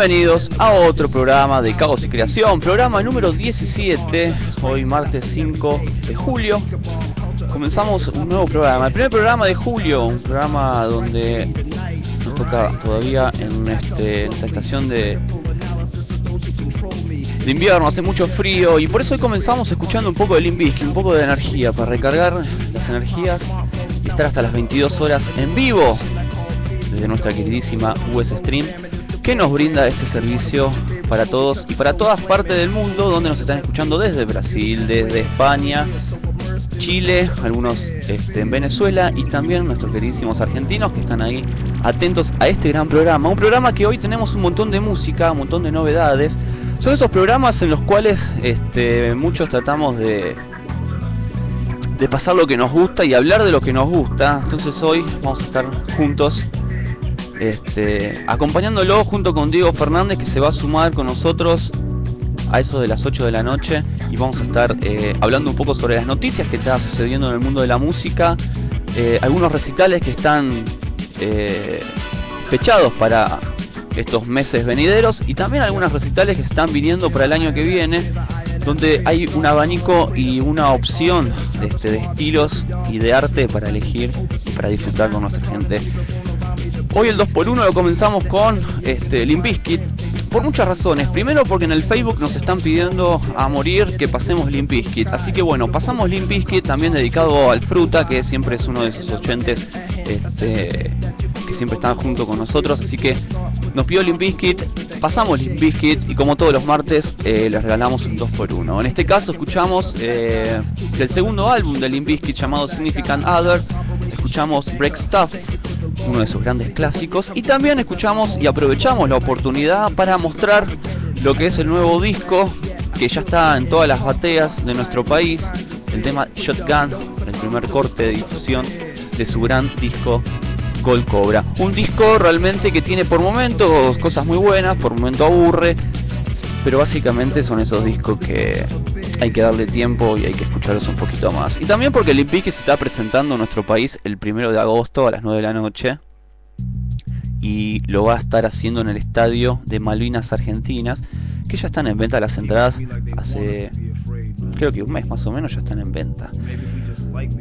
Bienvenidos a otro programa de Caos y Creación, programa número 17, hoy martes 5 de julio. Comenzamos un nuevo programa, el primer programa de julio, un programa donde nos toca todavía en, este, esta estación de, invierno, hace mucho frío y por eso hoy comenzamos escuchando un poco de Limbisky, un poco de energía para recargar las energías y estar hasta las 22 horas en vivo desde nuestra queridísima US Stream que nos brinda este servicio para todos y para todas partes del mundo donde nos están escuchando desde Brasil, desde España, Chile, algunos este, en Venezuela y también nuestros queridísimos argentinos que están ahí atentos a este gran programa. Un programa que hoy tenemos un montón de música, un montón de novedades. Son esos programas en los cuales este, muchos tratamos de, de pasar lo que nos gusta y hablar de lo que nos gusta. Entonces hoy vamos a estar juntos este, acompañándolo junto con Diego Fernández que se va a sumar con nosotros a eso de las 8 de la noche y vamos a estar eh, hablando un poco sobre las noticias que está sucediendo en el mundo de la música, eh, algunos recitales que están eh, fechados para estos meses venideros y también algunos recitales que están viniendo para el año que viene donde hay un abanico y una opción este, de estilos y de arte para elegir y para disfrutar con nuestra gente. Hoy el 2x1 lo comenzamos con este, Limp Bizkit, por muchas razones. Primero porque en el Facebook nos están pidiendo a morir que pasemos Limp Bizkit. Así que bueno, pasamos Limp Bizkit también dedicado al Fruta, que siempre es uno de esos oyentes este, que siempre están junto con nosotros. Así que nos pidió Limp Bizkit, pasamos Limp Bizkit y como todos los martes eh, les regalamos un 2x1. En este caso escuchamos eh, del segundo álbum de Limp Bizkit llamado Significant Other, escuchamos Break Stuff uno de sus grandes clásicos. Y también escuchamos y aprovechamos la oportunidad para mostrar lo que es el nuevo disco que ya está en todas las bateas de nuestro país, el tema Shotgun, el primer corte de difusión de su gran disco Gold Cobra. Un disco realmente que tiene por momentos cosas muy buenas, por momentos aburre, pero básicamente son esos discos que hay que darle tiempo y hay que escucharlos un poquito más. Y también porque el se está presentando en nuestro país el primero de agosto a las 9 de la noche. Y lo va a estar haciendo en el estadio de Malvinas Argentinas, que ya están en venta las entradas hace creo que un mes más o menos ya están en venta.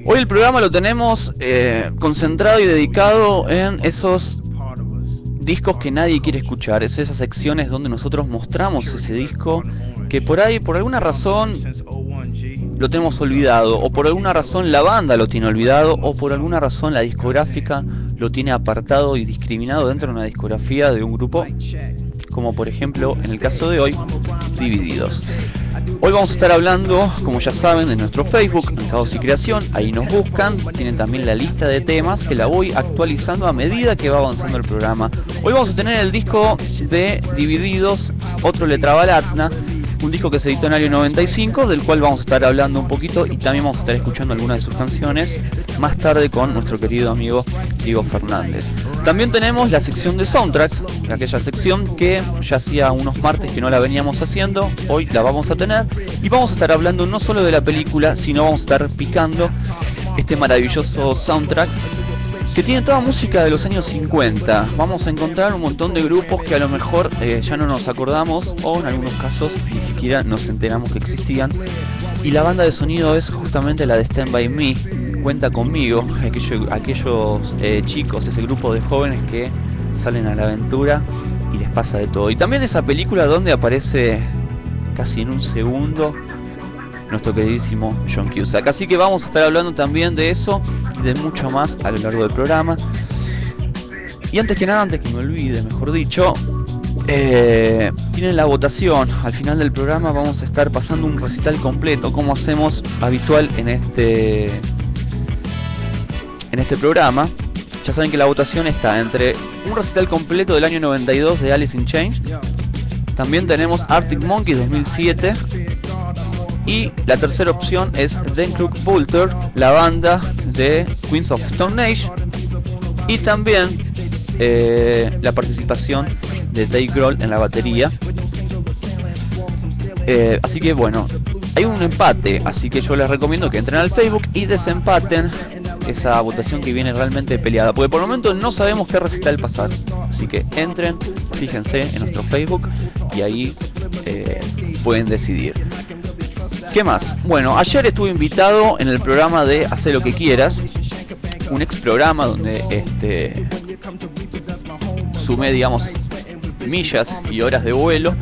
Hoy el programa lo tenemos eh, concentrado y dedicado en esos discos que nadie quiere escuchar. Es esas secciones donde nosotros mostramos ese disco que por ahí, por alguna razón, lo tenemos olvidado, o por alguna razón la banda lo tiene olvidado, o por alguna razón la discográfica lo tiene apartado y discriminado dentro de una discografía de un grupo, como por ejemplo en el caso de hoy, Divididos. Hoy vamos a estar hablando, como ya saben, de nuestro Facebook, Caos y Creación. Ahí nos buscan. Tienen también la lista de temas que la voy actualizando a medida que va avanzando el programa. Hoy vamos a tener el disco de Divididos, otro letra balatna un disco que se editó en el año 95, del cual vamos a estar hablando un poquito y también vamos a estar escuchando algunas de sus canciones más tarde con nuestro querido amigo Diego Fernández. También tenemos la sección de soundtracks, aquella sección que ya hacía unos martes que no la veníamos haciendo, hoy la vamos a tener y vamos a estar hablando no solo de la película, sino vamos a estar picando este maravilloso soundtrack que tiene toda música de los años 50. Vamos a encontrar un montón de grupos que a lo mejor eh, ya no nos acordamos o en algunos casos ni siquiera nos enteramos que existían. Y la banda de sonido es justamente la de Stand By Me. Cuenta conmigo, aquellos eh, chicos, ese grupo de jóvenes que salen a la aventura y les pasa de todo. Y también esa película donde aparece casi en un segundo nuestro queridísimo John Cusack. Así que vamos a estar hablando también de eso y de mucho más a lo largo del programa. Y antes que nada, antes que me olvide, mejor dicho, eh, tienen la votación. Al final del programa vamos a estar pasando un recital completo, como hacemos habitual en este, en este programa. Ya saben que la votación está entre un recital completo del año 92 de Alice in Change. También tenemos Arctic Monkey 2007 y la tercera opción es Den Crook Vulture, la banda de Queens of Stone Age. Y también eh, la participación de Dave Grohl en la batería. Eh, así que bueno, hay un empate, así que yo les recomiendo que entren al Facebook y desempaten esa votación que viene realmente peleada. Porque por el momento no sabemos qué recital pasar. Así que entren, fíjense en nuestro Facebook y ahí eh, pueden decidir. ¿Qué más? Bueno, ayer estuve invitado en el programa de Hacer lo que quieras, un ex programa donde este, sumé, digamos, millas y horas de vuelo.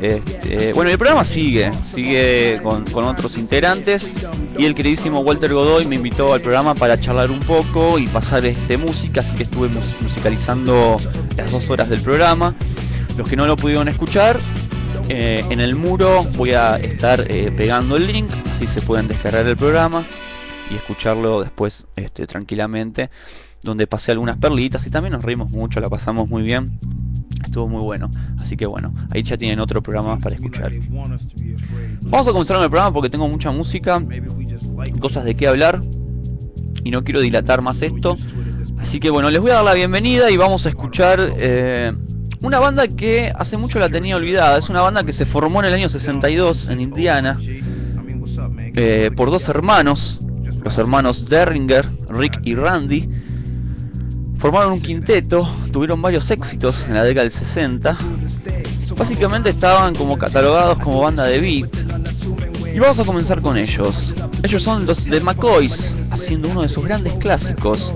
Este, bueno, el programa sigue, sigue con, otros integrantes y el queridísimo Walter Godoy me invitó al programa para charlar un poco y pasar este, música, así que estuve mus- musicalizando las dos horas del programa. Los que no lo pudieron escuchar, eh, en el muro voy a estar eh, pegando el link, así se pueden descargar el programa y escucharlo después este, tranquilamente, donde pasé algunas perlitas y también nos reímos mucho, la pasamos muy bien. Estuvo muy bueno, así que bueno, ahí ya tienen otro programa para escuchar. Vamos a comenzar el programa porque tengo mucha música, cosas de qué hablar y no quiero dilatar más esto. Así que bueno, les voy a dar la bienvenida y vamos a escuchar eh, una banda que hace mucho la tenía olvidada. Es una banda que se formó en el año 62 en Indiana eh, por dos hermanos, los hermanos Derringer, Rick y Randy. Formaron un quinteto, tuvieron varios éxitos en la década del 60. Básicamente estaban como catalogados como banda de beat. Y vamos a comenzar con ellos. Ellos son los de McCoys, haciendo uno de sus grandes clásicos,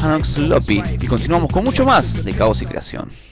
Hanok Sloppy. Y continuamos con mucho más de Caos y Creación.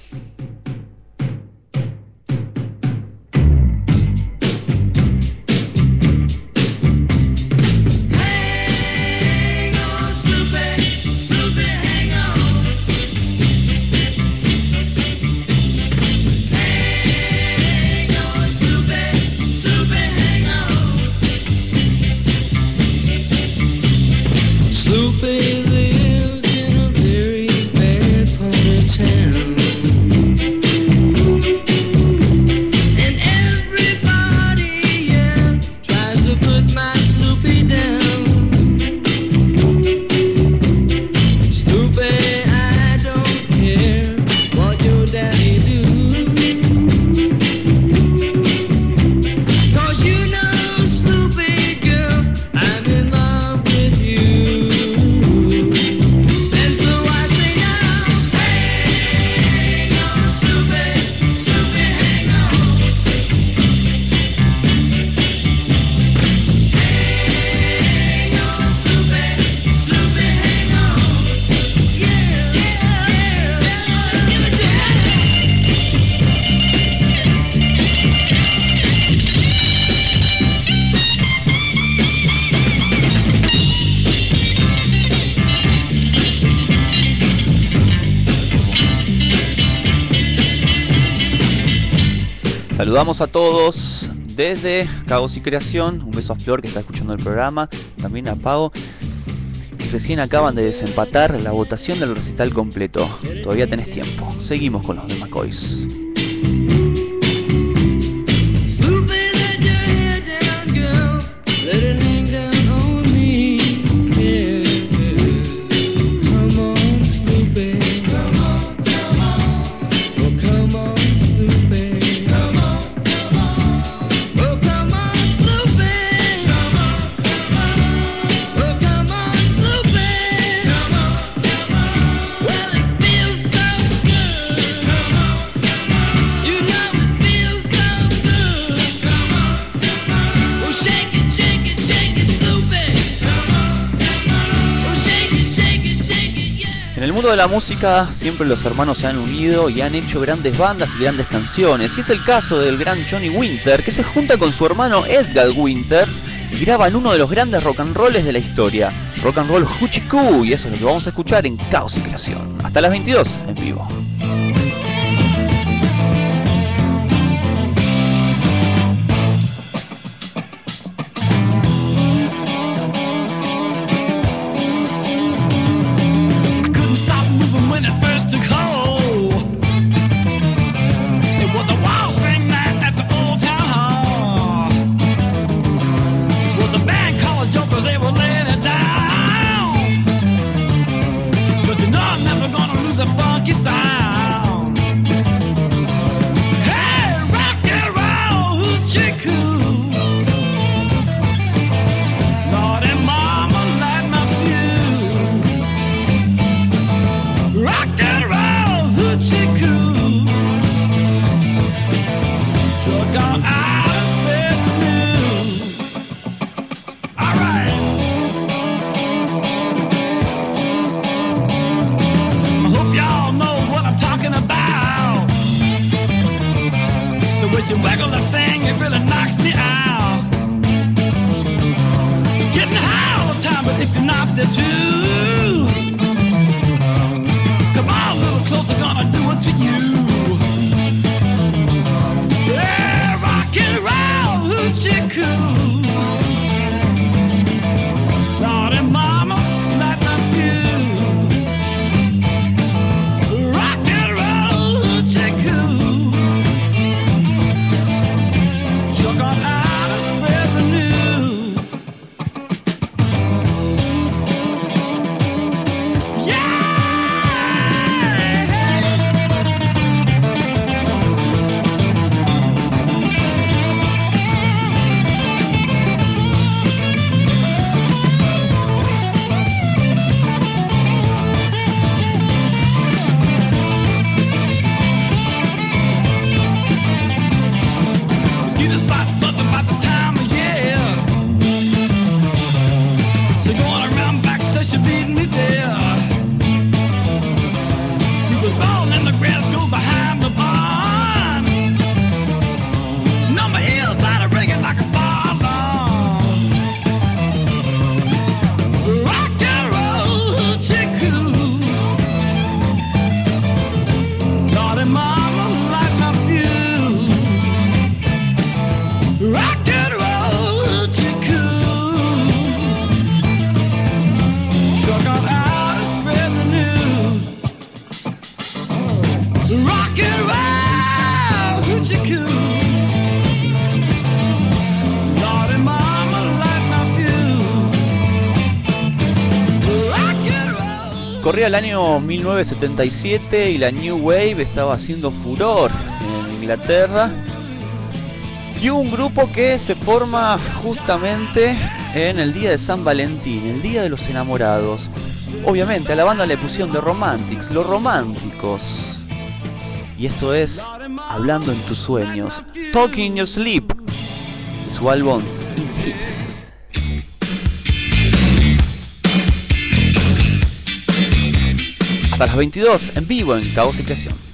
Saludamos a todos desde Caos y Creación. Un beso a Flor que está escuchando el programa. También a Pau. Y recién acaban de desempatar la votación del recital completo. Todavía tenés tiempo. Seguimos con los de McCoys. La música siempre los hermanos se han unido y han hecho grandes bandas y grandes canciones. Y es el caso del gran Johnny Winter, que se junta con su hermano Edgar Winter y graban uno de los grandes rock and rolls de la historia. Rock and roll Huchiku, y eso es lo que vamos a escuchar en Caos y Creación. Hasta las 22 en vivo. El año 1977 y la New Wave estaba haciendo furor en Inglaterra. Y un grupo que se forma justamente en el día de San Valentín, el día de los enamorados. Obviamente a la banda le pusieron de Romantics, los románticos. Y esto es Hablando en tus sueños, Talking Your Sleep, de su álbum In Hits. hasta las 22 en vivo en Caos y Creación.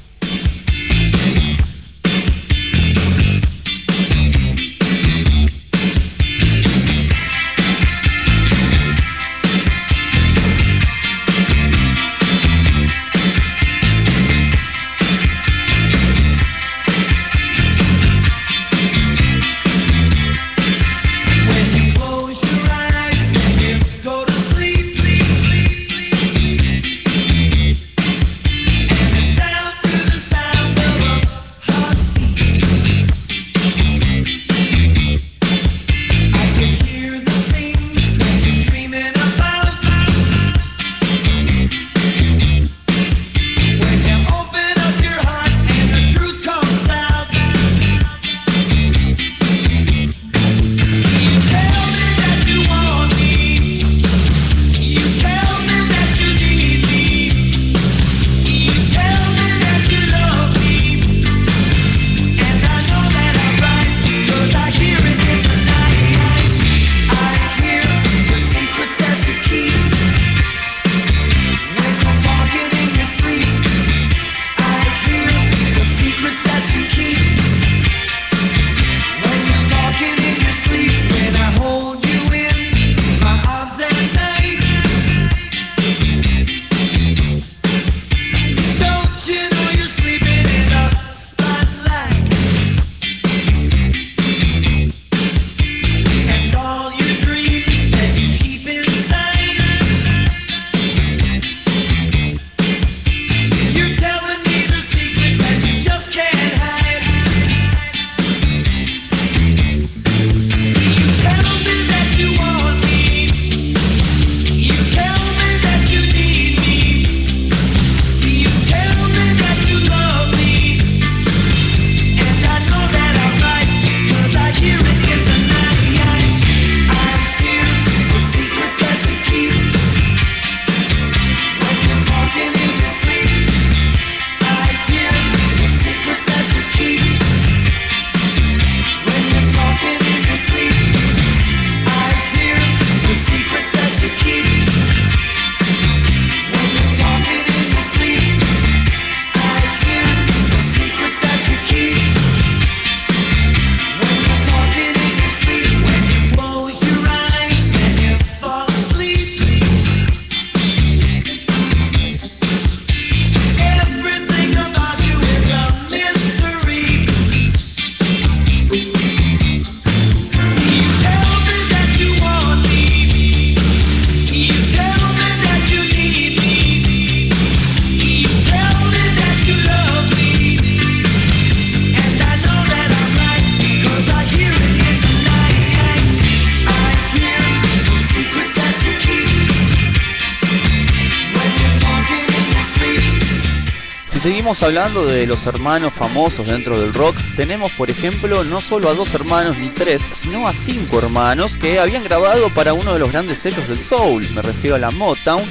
Hablando de los hermanos famosos dentro del rock, tenemos por ejemplo no solo a dos hermanos ni tres, sino a cinco hermanos que habían grabado para uno de los grandes sellos del soul, me refiero a la Motown.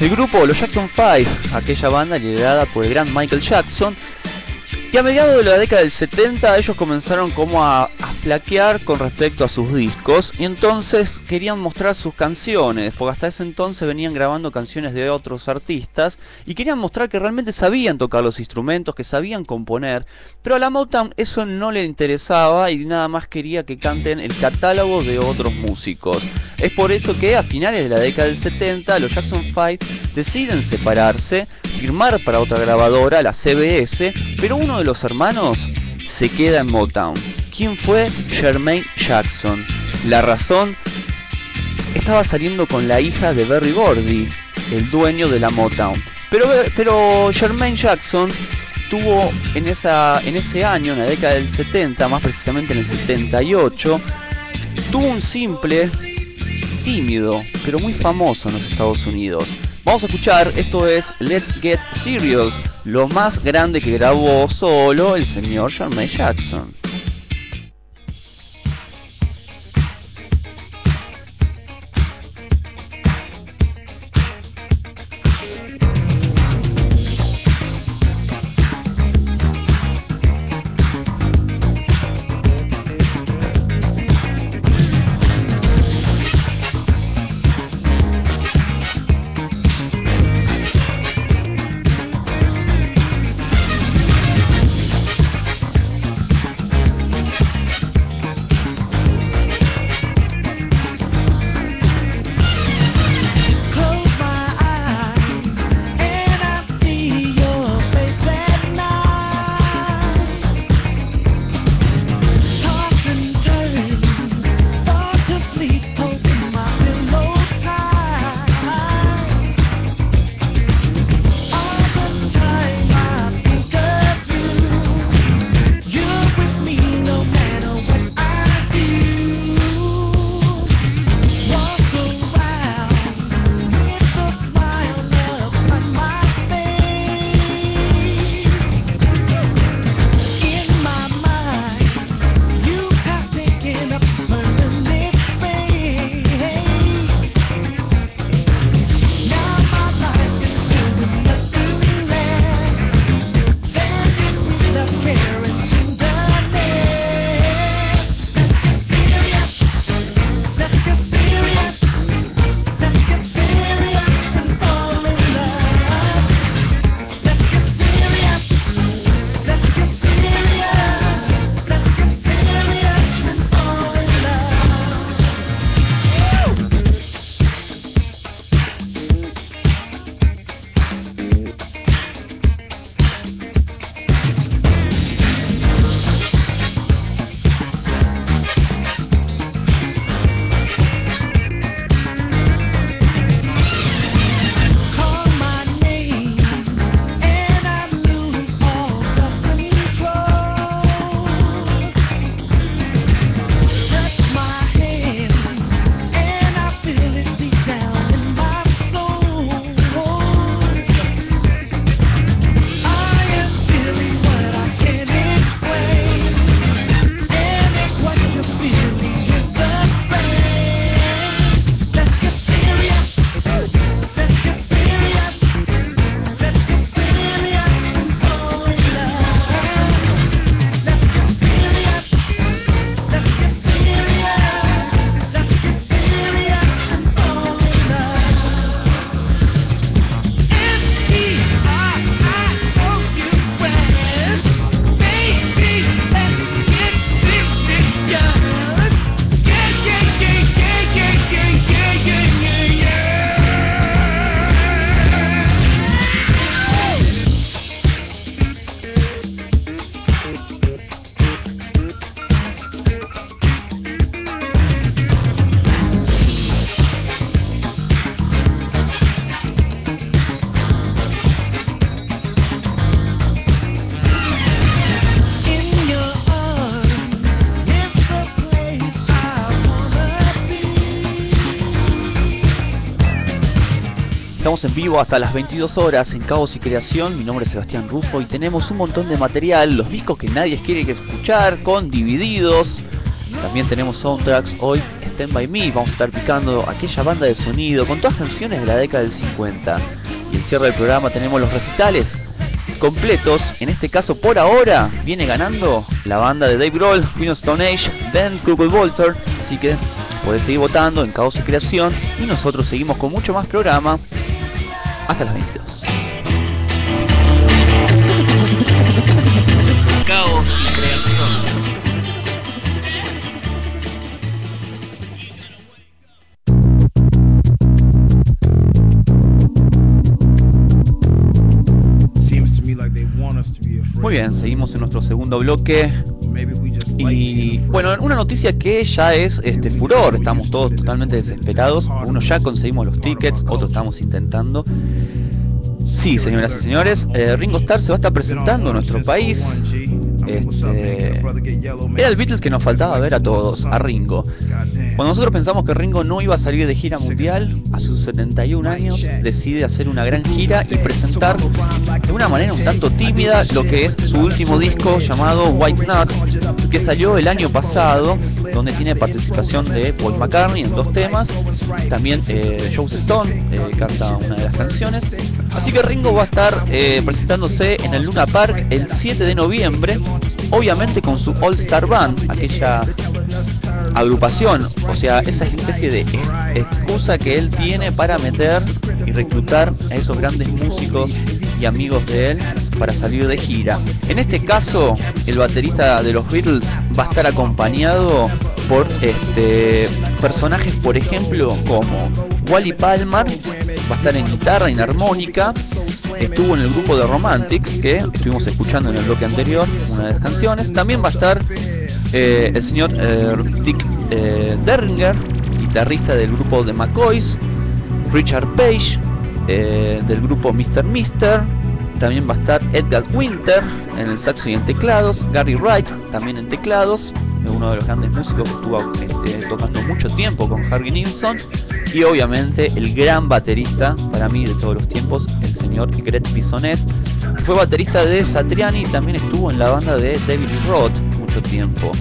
El grupo Los Jackson 5, aquella banda liderada por el gran Michael Jackson, y a mediados de la década del 70 ellos comenzaron como a flaquear con respecto a sus discos y entonces querían mostrar sus canciones, porque hasta ese entonces venían grabando canciones de otros artistas y querían mostrar que realmente sabían tocar los instrumentos, que sabían componer, pero a la Motown eso no le interesaba y nada más quería que canten el catálogo de otros músicos. Es por eso que a finales de la década del 70 los Jackson 5 deciden separarse, firmar para otra grabadora, la CBS, pero uno de los hermanos se queda en Motown. ¿Quién fue? Jermaine Jackson. La razón estaba saliendo con la hija de Berry Gordy, el dueño de la Motown. Pero, pero Jermaine Jackson tuvo en, esa, en ese año, en la década del 70, más precisamente en el 78, tuvo un simple tímido, pero muy famoso en los Estados Unidos. Vamos a escuchar, esto es Let's Get Serious, lo más grande que grabó solo el señor Jermaine Jackson. En vivo hasta las 22 horas en Caos y Creación. Mi nombre es Sebastián Rufo y tenemos un montón de material, los discos que nadie quiere escuchar, con divididos. También tenemos soundtracks. Hoy Stand By Me, vamos a estar picando aquella banda de sonido con todas canciones de la década del 50. Y el cierre del programa tenemos los recitales completos. En este caso, por ahora, viene ganando la banda de Dave Grohl, Queen of Stone Age, Ben Google Walter. Así que podés seguir votando en Caos y Creación. Y nosotros seguimos con mucho más programa hasta las 22. Caos y Creación. Muy bien, seguimos en nuestro segundo bloque. Y bueno, una noticia que ya es este furor, estamos todos totalmente desesperados, unos ya conseguimos los tickets, otros estamos intentando. Sí, señoras y señores, eh, Ringo Starr se va a estar presentando en nuestro país. Este, era el Beatles que nos faltaba ver a todos, a Ringo. Cuando nosotros pensamos que Ringo no iba a salir de gira mundial, a sus 71 años decide hacer una gran gira y presentar de una manera un tanto tímida lo que es su último disco llamado White Nut, que salió el año pasado, donde tiene participación de Paul McCartney en dos temas, también eh, Joe Stone eh, canta una de las canciones. Así que Ringo va a estar eh, presentándose en el Luna Park el 7 de noviembre, obviamente con su All Star Band, aquella agrupación, o sea, esa especie de excusa que él tiene para meter y reclutar a esos grandes músicos y amigos de él para salir de gira. En este caso, el baterista de los Beatles va a estar acompañado por este personajes, por ejemplo, como Wally Palmer, va a estar en guitarra, en armónica, estuvo en el grupo de Romantics, que estuvimos escuchando en el bloque anterior, una de las canciones, también va a estar eh, el señor eh, Dick eh, Derringer, guitarrista del grupo de McCoys, Richard Page, del grupo Mr. Mister, también va a estar Edgar Winter en el saxo y en teclados, Gary Wright también en teclados, uno de los grandes músicos que estuvo este, tocando mucho tiempo con Harvey Nilsson, y obviamente el gran baterista para mí de todos los tiempos, el señor Gret Bisonet, que fue baterista de Satriani y también estuvo en la banda de David Roth mucho tiempo.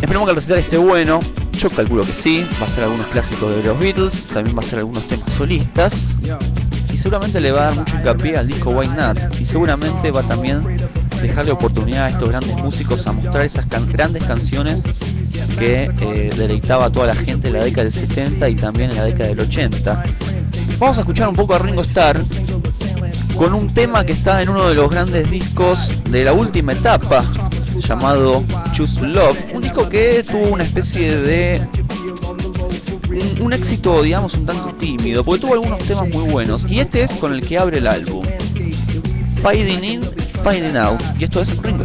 Esperemos que el recital esté bueno. Yo calculo que sí. Va a ser algunos clásicos de los Beatles. También va a ser algunos temas solistas. Y seguramente le va a dar mucho hincapié al disco Why Not. Y seguramente va también dejarle oportunidad a estos grandes músicos a mostrar esas can- grandes canciones que eh, deleitaba a toda la gente en la década del 70 y también en la década del 80. Vamos a escuchar un poco a Ringo Starr con un tema que está en uno de los grandes discos de la última etapa, llamado Choose Love, un disco que tuvo una especie de un, éxito, digamos, un tanto tímido, porque tuvo algunos temas muy buenos, y este es con el que abre el álbum, Fading In, Fading Out, y esto es Ringo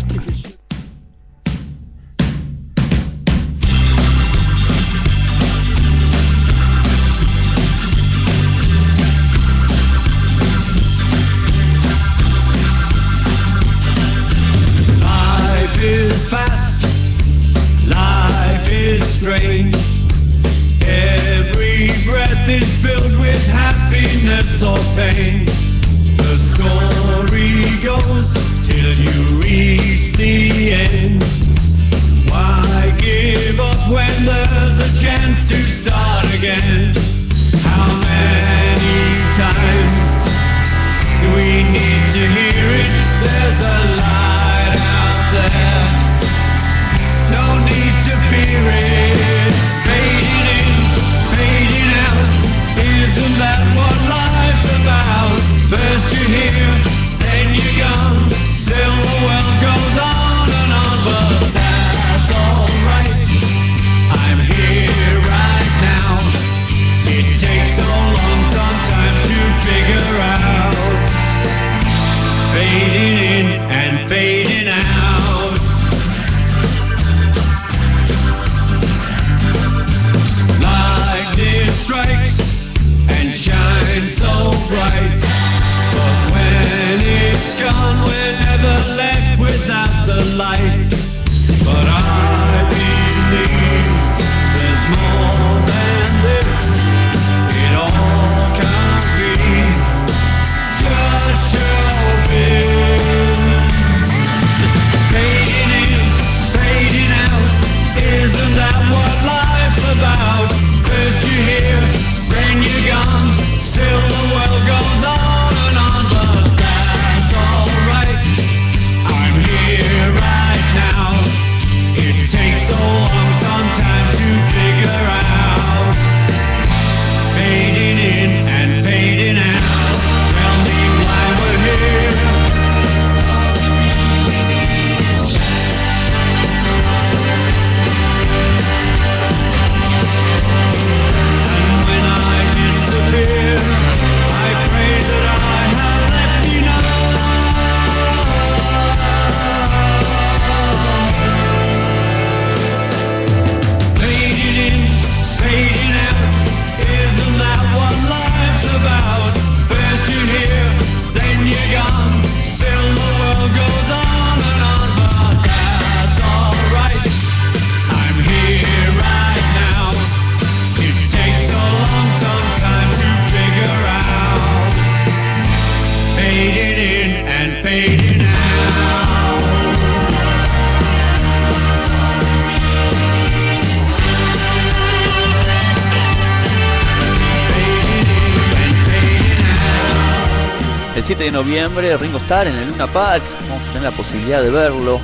en el Luna Park. Vamos a tener la posibilidad de verlo.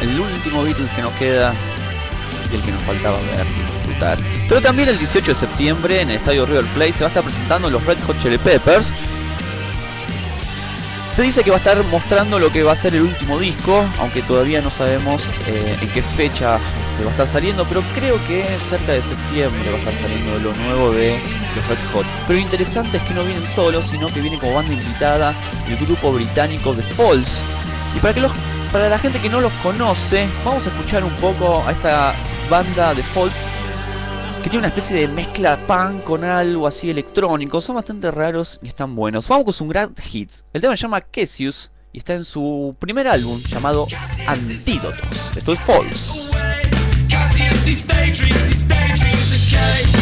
El último Beatles que nos queda y el que nos faltaba ver y disfrutar. Pero también el 18 de septiembre en el estadio River Plate se va a estar presentando los Red Hot Chili Peppers. Se dice que va a estar mostrando lo que va a ser el último disco, aunque todavía no sabemos eh, en qué fecha este, va a estar saliendo, pero creo que cerca de septiembre va a estar saliendo lo nuevo de los Red Hot. Pero lo interesante es que no vienen solos, sino que viene como banda invitada el grupo británico The Falls. Y para que los para la gente que no los conoce, vamos a escuchar un poco a esta banda The Falls que tiene una especie de mezcla punk con algo así electrónico. Son bastante raros y están buenos. Vamos con un gran hits. El tema se llama Cassius y está en su primer álbum llamado Antídotos. Esto es Falls. Daydreams, these daydreams are killing.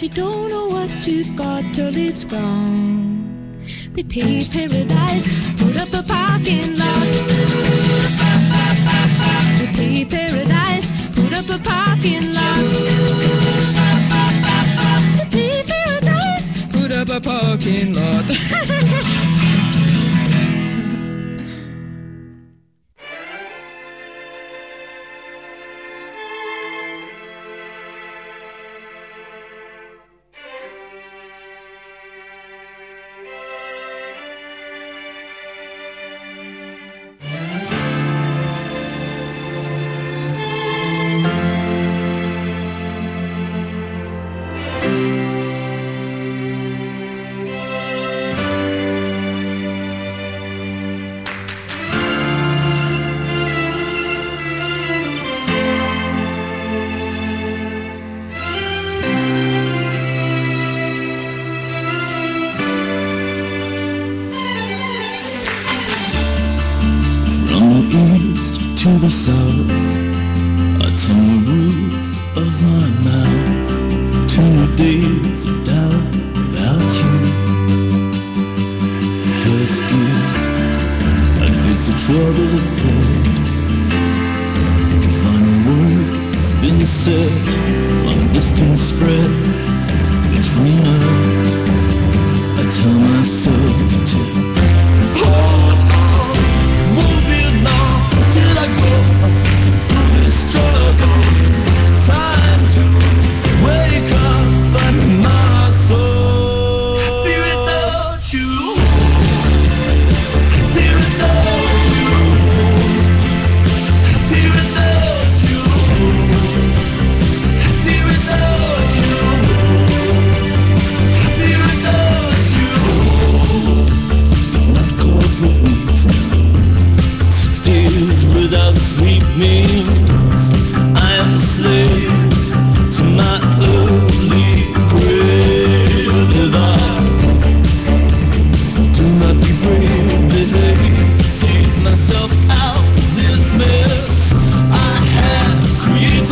You don't know what you've got till it's gone. They paradise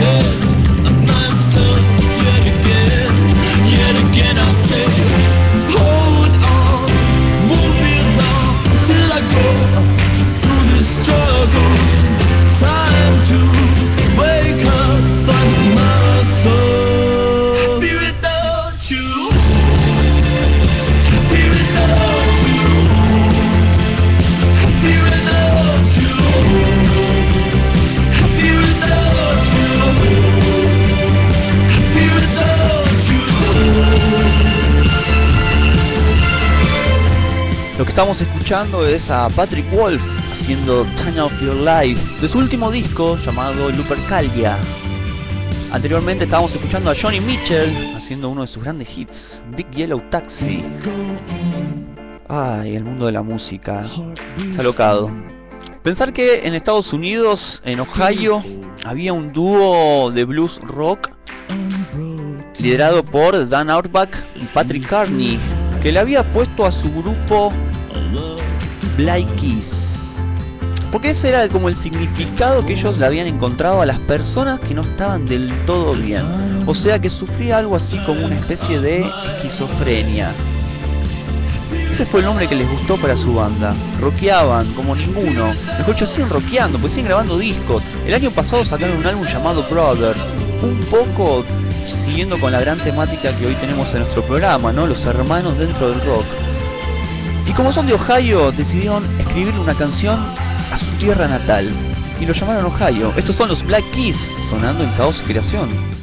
Yeah. estamos escuchando es a Patrick Wolf haciendo Time of Your Life de su último disco llamado Lupercalia. Anteriormente estábamos escuchando a Johnny Mitchell haciendo uno de sus grandes hits, Big Yellow Taxi. Ay, el mundo de la música. Está locado. Pensar que en Estados Unidos, en Ohio, había un dúo de blues rock liderado por Dan Auerbach y Patrick Carney, que le había puesto a su grupo Black Keys. Porque ese era como el significado que ellos le habían encontrado a las personas que no estaban del todo bien. O sea que sufría algo así como una especie de esquizofrenia. Ese fue el nombre que les gustó para su banda. Rockeaban como ninguno. Los ocho siguen rockeando, pues siguen grabando discos. El año pasado sacaron un álbum llamado Brothers. Un poco siguiendo con la gran temática que hoy tenemos en nuestro programa, ¿no? Los hermanos dentro del rock. Y como son de Ohio, decidieron escribirle una canción a su tierra natal. Y lo llamaron Ohio. Estos son los Black Keys, sonando en Caos y Creación.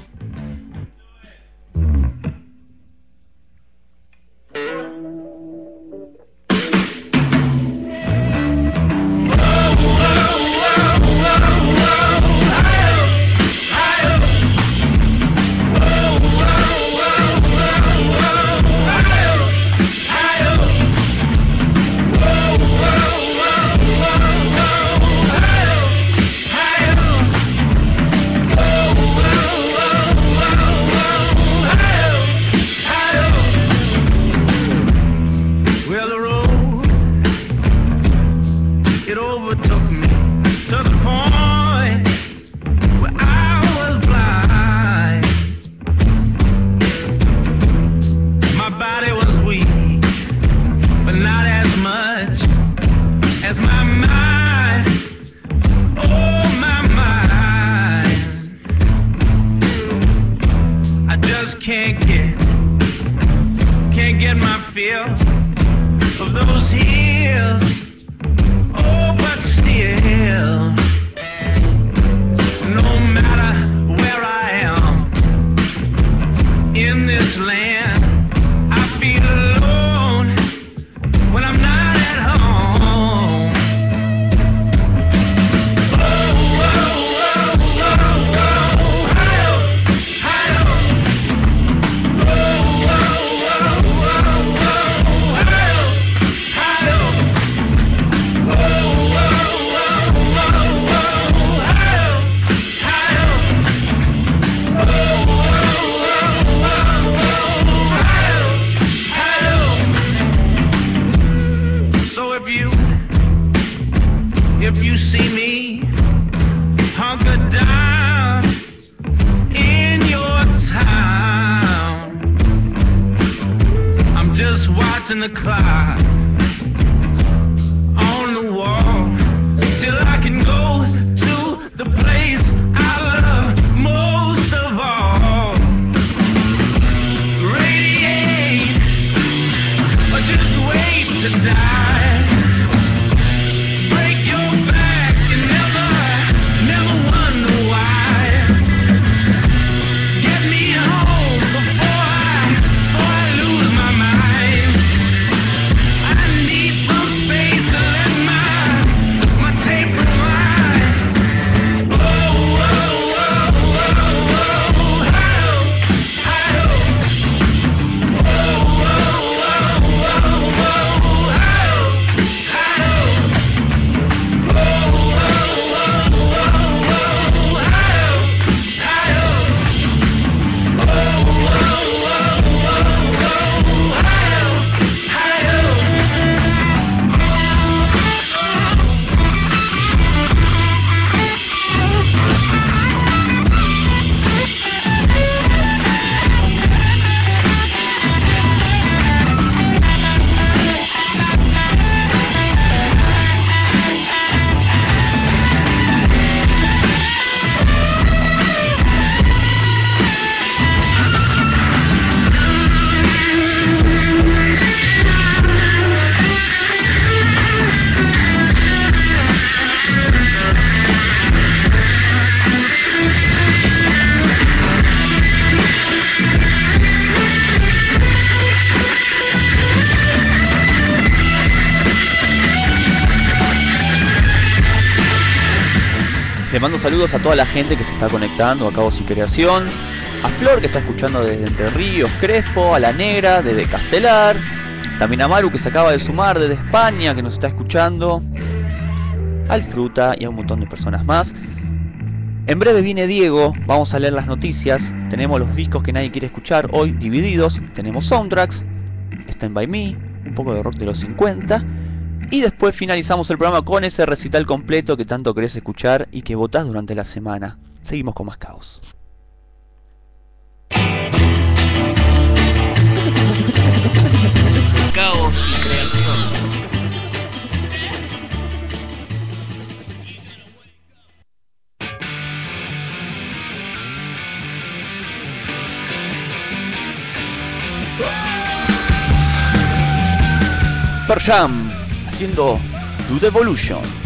Le mando saludos a toda la gente que se está conectando a Cabos y Creación. A Flor que está escuchando desde Entre Ríos, Crespo, a la Negra desde Castelar, También a Maru que se acaba de sumar desde España, que nos está escuchando. Al Fruta y a un montón de personas más. En breve viene Diego, vamos a leer las noticias. Tenemos los discos que nadie quiere escuchar hoy divididos. Tenemos soundtracks, Stand By Me, un poco de rock de los 50. Y después finalizamos el programa con ese recital completo que tanto querés escuchar y que votás durante la semana. Seguimos con más caos. Caos y creación. Per Jam haciendo Do the Evolution.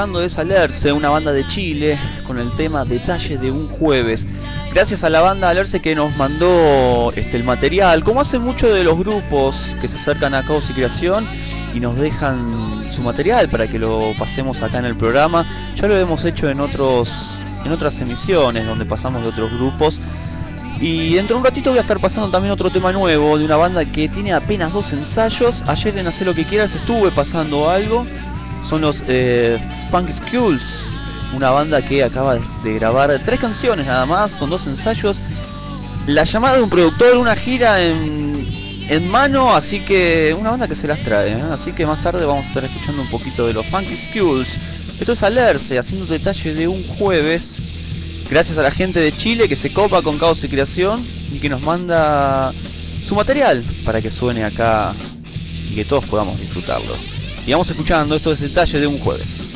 Escuchando es Alerce, una banda de Chile, con el tema Detalle de un jueves. Gracias a la banda Alerce que nos mandó este, el material, como hacen muchos de los grupos que se acercan a Caos y Creación y nos dejan su material para que lo pasemos acá en el programa. Ya lo hemos hecho en otros en otras emisiones donde pasamos de otros grupos. Y dentro de un ratito voy a estar pasando también otro tema nuevo de una banda que tiene apenas dos ensayos. Ayer en Hacer lo que quieras estuve pasando algo. Son los eh, Funk Skulls, una banda que acaba de, grabar tres canciones nada más, con dos ensayos. La llamada de un productor, una gira en, en mano, así que una banda que se las trae. ¿eh? Así que más tarde vamos a estar escuchando un poquito de los Funky Skulls. Esto es Alerce, haciendo detalle de un jueves. Gracias a la gente de Chile que se copa con Caos y Creación y que nos manda su material para que suene acá y que todos podamos disfrutarlo. Sigamos escuchando, esto es detalle de un jueves.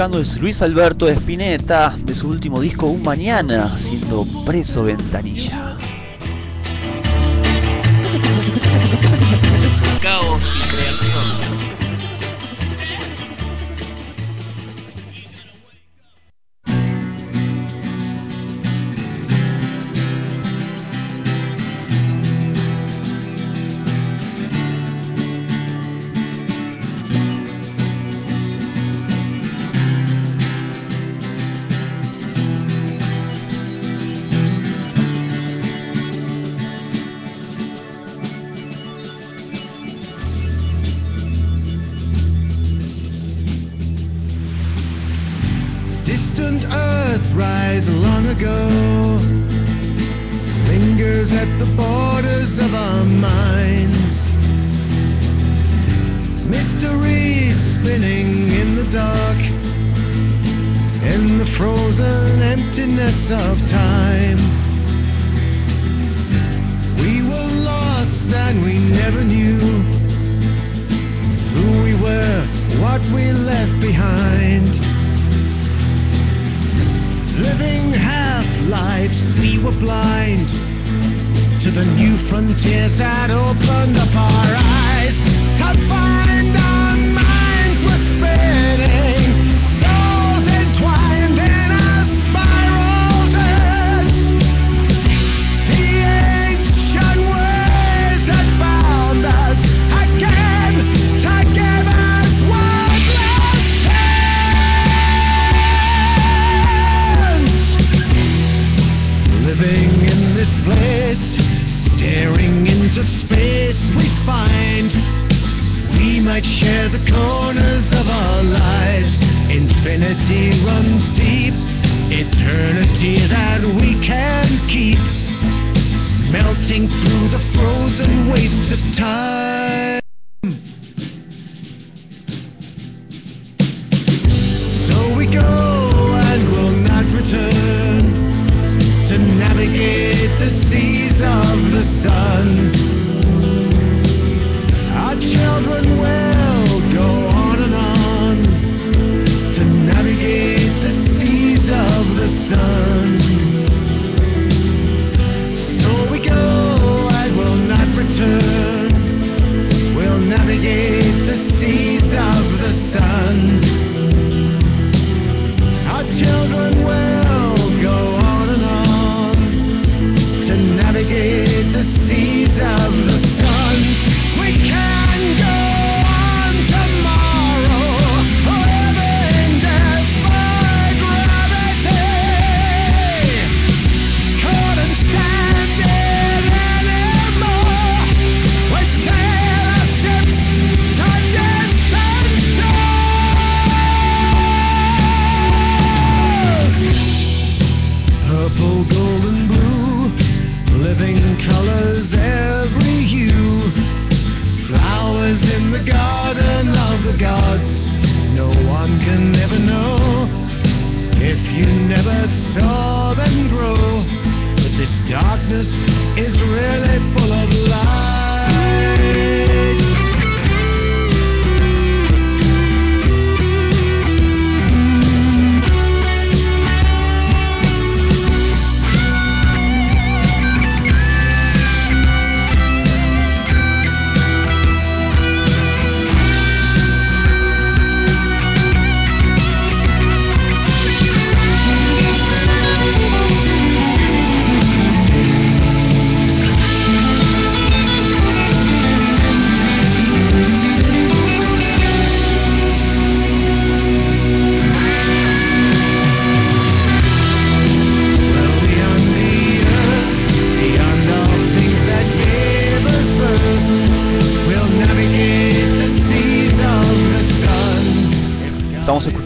Es Luis Alberto Espineta de su último disco Un Mañana, siendo preso ventanilla. Rise long ago lingers at the borders of our minds. Mysteries spinning in the dark, in the frozen emptiness of time. We were lost and we never knew who we were, what we left behind. Living half lives, we were blind to the new frontiers that opened up our eyes. To find our minds were spinning, place, staring into space, we find we might share the corners of our lives. Infinity runs deep, eternity that we can keep. Melting through the frozen wastes of time. So we go and will not return to navigate the seas of the sun. Our children will go on and on to navigate the seas of the sun.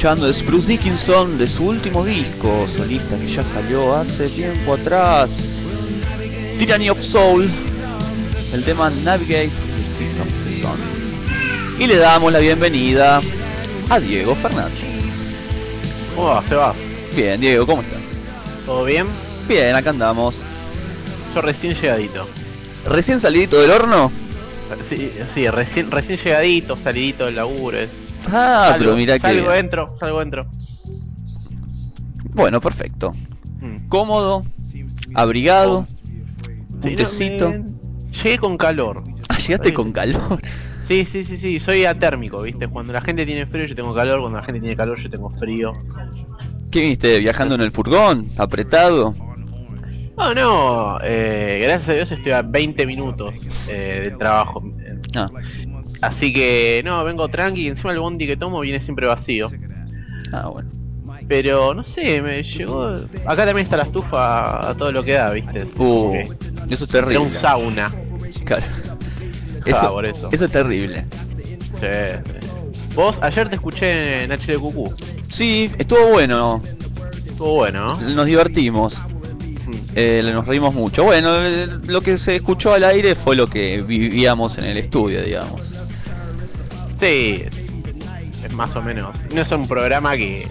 Escuchando es Bruce Dickinson de su último disco solista que ya salió hace tiempo atrás. Tyranny of Soul, el tema Navigate the Seas of the Sun. Y le damos la bienvenida a Diego Fernández. ¿Cómo va, Seba? Bien, Diego, ¿cómo estás? ¿Todo bien? Bien, acá andamos. Yo recién llegadito. ¿Recién salidito del horno? Sí, sí, recién, recién llegadito, salidito del laburo. Es... Ah, salgo, pero mira que. Salgo, entro, salgo, entro. Bueno, perfecto. Mm. Cómodo, abrigado, Sí, un no, tecito. me- Llegué con calor. Ah, llegaste con calor. Sí, sí, sí, sí, soy atérmico, ¿viste? Cuando la gente tiene frío yo tengo calor, cuando la gente tiene calor yo tengo frío. ¿Qué viste? ¿Viajando en el furgón? ¿Apretado? No, no, eh, gracias a Dios estoy a 20 minutos eh, del trabajo. Ah, Así que, no, vengo tranqui y encima el bondi que tomo viene siempre vacío. ah, bueno. Pero, no sé, me llegó... Acá también está la estufa a todo lo que da, ¿viste? Uh, eso es Era terrible. un sauna. Claro. Ah, Eso, por eso. eso es terrible. Sí. Vos, ayer te escuché en HDQQ. Sí, estuvo bueno. Estuvo bueno, ¿no? Nos divertimos. Mm. Eh, nos reímos mucho. Bueno, eh, lo que se escuchó al aire fue lo que vivíamos en el estudio, digamos. Sí, es más o menos. No es un programa que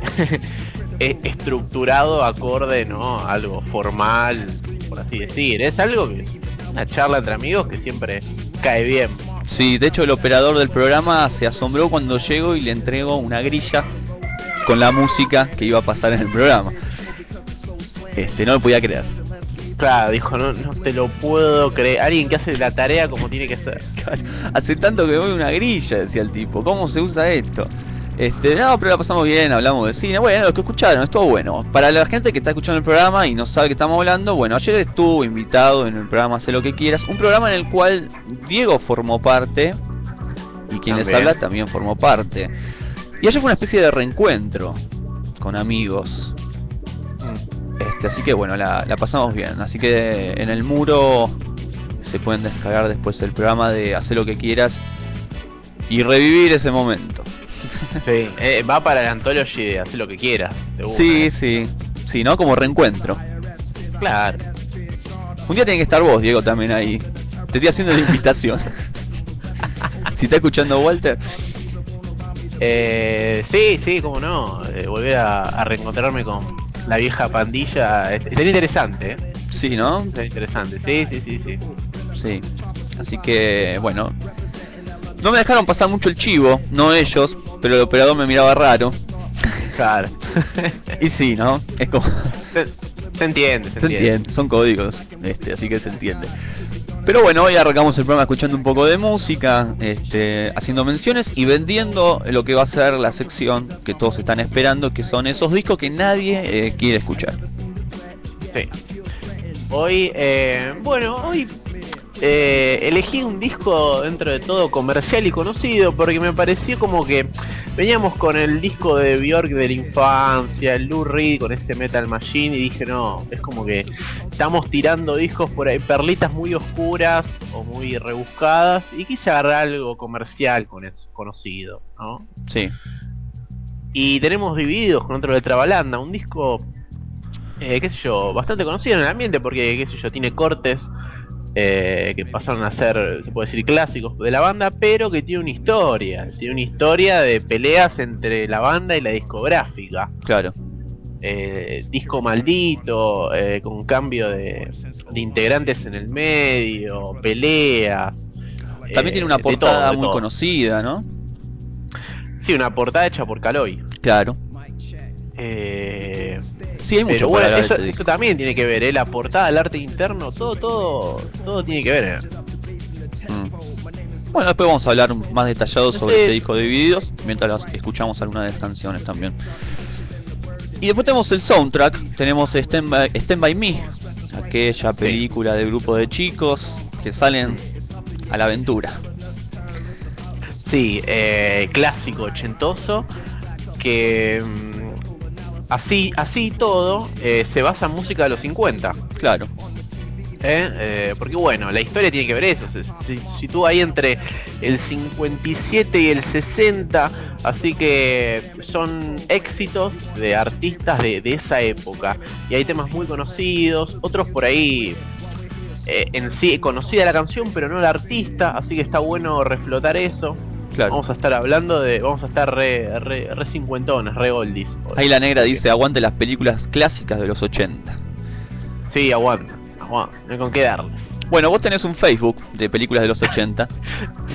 es estructurado acorde, ¿no? Algo formal, por así decir. Es algo que una charla entre amigos que siempre cae bien. Sí, de hecho el operador del programa se asombró cuando llego y le entrego una grilla con la música que iba a pasar en el programa. Este, no lo podía creer. Claro, dijo, no, no te lo puedo creer. Alguien que hace la tarea como tiene que ser. Hace tanto que voy una grilla, decía el tipo. ¿Cómo se usa esto? Este, no, pero la pasamos bien, hablamos de cine. Bueno, lo que escucharon, estuvo bueno. Para la gente que está escuchando el programa y no sabe que estamos hablando, bueno, ayer estuvo invitado en el programa Haz lo que quieras. Un programa en el cual Diego formó parte y quien les habla también formó parte. Y ayer fue una especie de reencuentro con amigos. Este, así que bueno, la, la pasamos bien. Así que en el muro se pueden descargar después el programa de Hacer lo que quieras y revivir ese momento. Sí, eh, va para el Anthology de hacer lo que quieras. de una. Sí, sí. Sí, ¿no? Como reencuentro. Claro. Un día tiene que estar vos, Diego, también ahí. Te estoy haciendo la invitación. si está escuchando Walter. Eh, sí, sí, cómo no. eh, volver a, a reencontrarme con la vieja pandilla. es- Sería interesante, ¿eh? Sí, ¿no? Sería interesante. Sí, sí, sí, sí. Sí. Así que, bueno. No me dejaron pasar mucho el chivo, no ellos, pero el operador me miraba raro. Claro. Y sí, ¿no? Es como. se, se entiende, se, Se entiende, son códigos, este, así que se entiende. Pero bueno, hoy arrancamos el programa escuchando un poco de música, este, haciendo menciones y vendiendo lo que va a ser la sección que todos están esperando, que son esos discos que nadie eh, quiere escuchar. Sí. Hoy, eh, bueno, hoy eh, elegí un disco dentro de todo comercial y conocido porque me pareció como que veníamos con el disco de Björk de la infancia, el Lou Reed con ese Metal Machine y dije no, es como que estamos tirando discos por ahí, perlitas muy oscuras o muy rebuscadas y quise agarrar algo comercial con eso, conocido, ¿no? Sí, Y tenemos divididos con otro de Trabalanda, un disco, eh, qué sé yo, bastante conocido en el ambiente porque, qué sé yo, tiene cortes eh, que pasaron a ser, se puede decir, clásicos de la banda, pero que tiene una historia, tiene una historia de peleas entre la banda y la discográfica. claro. Eh, disco maldito, eh, con cambio de, de integrantes en el medio, peleas. También eh, tiene una de portada todo, de muy todo. conocida, ¿no? Sí, una portada hecha por Caloy. Claro. Eh, Sí, hay mucho bueno, eso, ese eso disco. también tiene que ver, ¿eh? la portada, el arte interno, todo, todo, todo tiene que ver. ¿eh? Mm. Bueno, después vamos a hablar más detallado sobre Sí. este disco de Divididos, mientras escuchamos algunas de las canciones también. Y después tenemos el soundtrack, tenemos Stand By, Stand By Me, aquella película de grupo de chicos que salen a la aventura. Sí, eh, clásico ochentoso, que mm, así, así todo eh, se basa en música de los 50. Claro. ¿Eh? Eh, porque bueno, la historia tiene que ver eso, se, se sitúa ahí entre el 57 y el 60, así que son éxitos de artistas de, de esa época. Y hay temas muy conocidos, otros por ahí eh, en sí conocida la canción, pero no el artista, así que está bueno reflotar eso. Claro. Vamos a estar hablando de. Vamos a estar re, re, re cincuentones, re oldies. Ahí la negra dice, aguante las películas clásicas de los 80. Sí, aguanta, aguanta, no hay con qué darle. Bueno, vos tenés un Facebook de películas de los 80.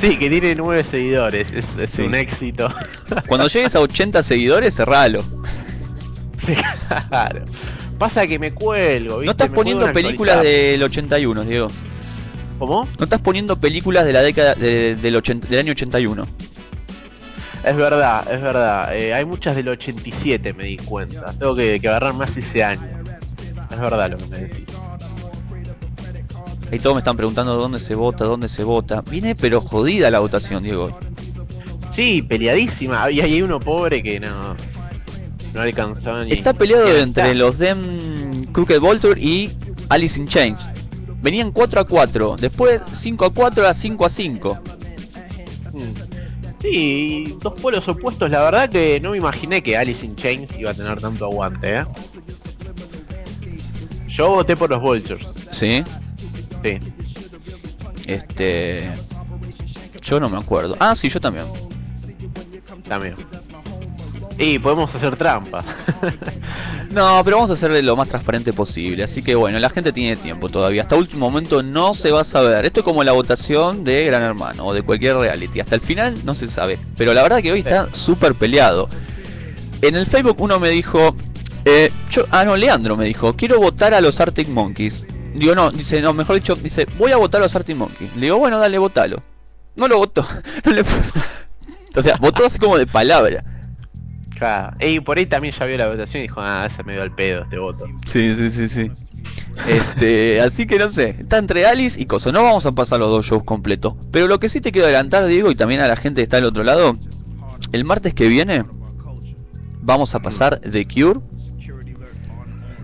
Sí, que tiene nueve seguidores, es, es Sí. un éxito. Cuando llegues a 80 seguidores, cerralo. Sí, claro. Pasa que me cuelgo, ¿viste? No estás Me poniendo películas del 81, Diego. ¿Cómo? No estás poniendo películas de la década de- del, 80 del año 81. Es verdad, es verdad. Eh, hay muchas del 87, me di cuenta. Tengo que, que agarrar más ese año. Es verdad lo que me decís. Ahí todos me están preguntando dónde se vota, dónde se vota. Viene pero jodida la votación, Diego. Sí, peleadísima. Y hay uno pobre que no. No alcanzó ni. Está peleado ni entre los Dem Crooked Vulture y Alice in Chains. Venían 4 a 4, después 5 a 4 a 5 a 5. Mm. Sí, dos polos opuestos. La verdad que no me imaginé que Alice in Chains iba a tener tanto aguante, ¿eh? Yo voté por los Vultures. ¿Sí? Sí. Este. Yo no me acuerdo. Ah, sí, yo también. También. Y podemos hacer trampas. No, pero vamos a hacerle lo más transparente posible. Así que bueno, la gente tiene tiempo todavía. Hasta último momento no se va a saber. Esto es como la votación de Gran Hermano o de cualquier reality. Hasta el final no se sabe. Pero la verdad que hoy está súper peleado. En el Facebook uno me dijo. eh, yo, ah, no, Leandro me dijo. Quiero votar a los Arctic Monkeys. Digo, no, dice, no, mejor dicho, dice, voy a votar a los Arctic Monkeys. Le digo, bueno, dale, votalo. No lo votó. No le O sea, votó así como de palabra. Claro. Y por ahí también ya vio la votación y dijo, ah, ese me dio al pedo este voto. Sí, sí, sí, sí. Este, así que no sé, está entre Alice y Coso. No vamos a pasar los dos shows completos. Pero lo que sí te quiero adelantar, Diego, y también a la gente que está al otro lado, el martes que viene vamos a pasar The Cure.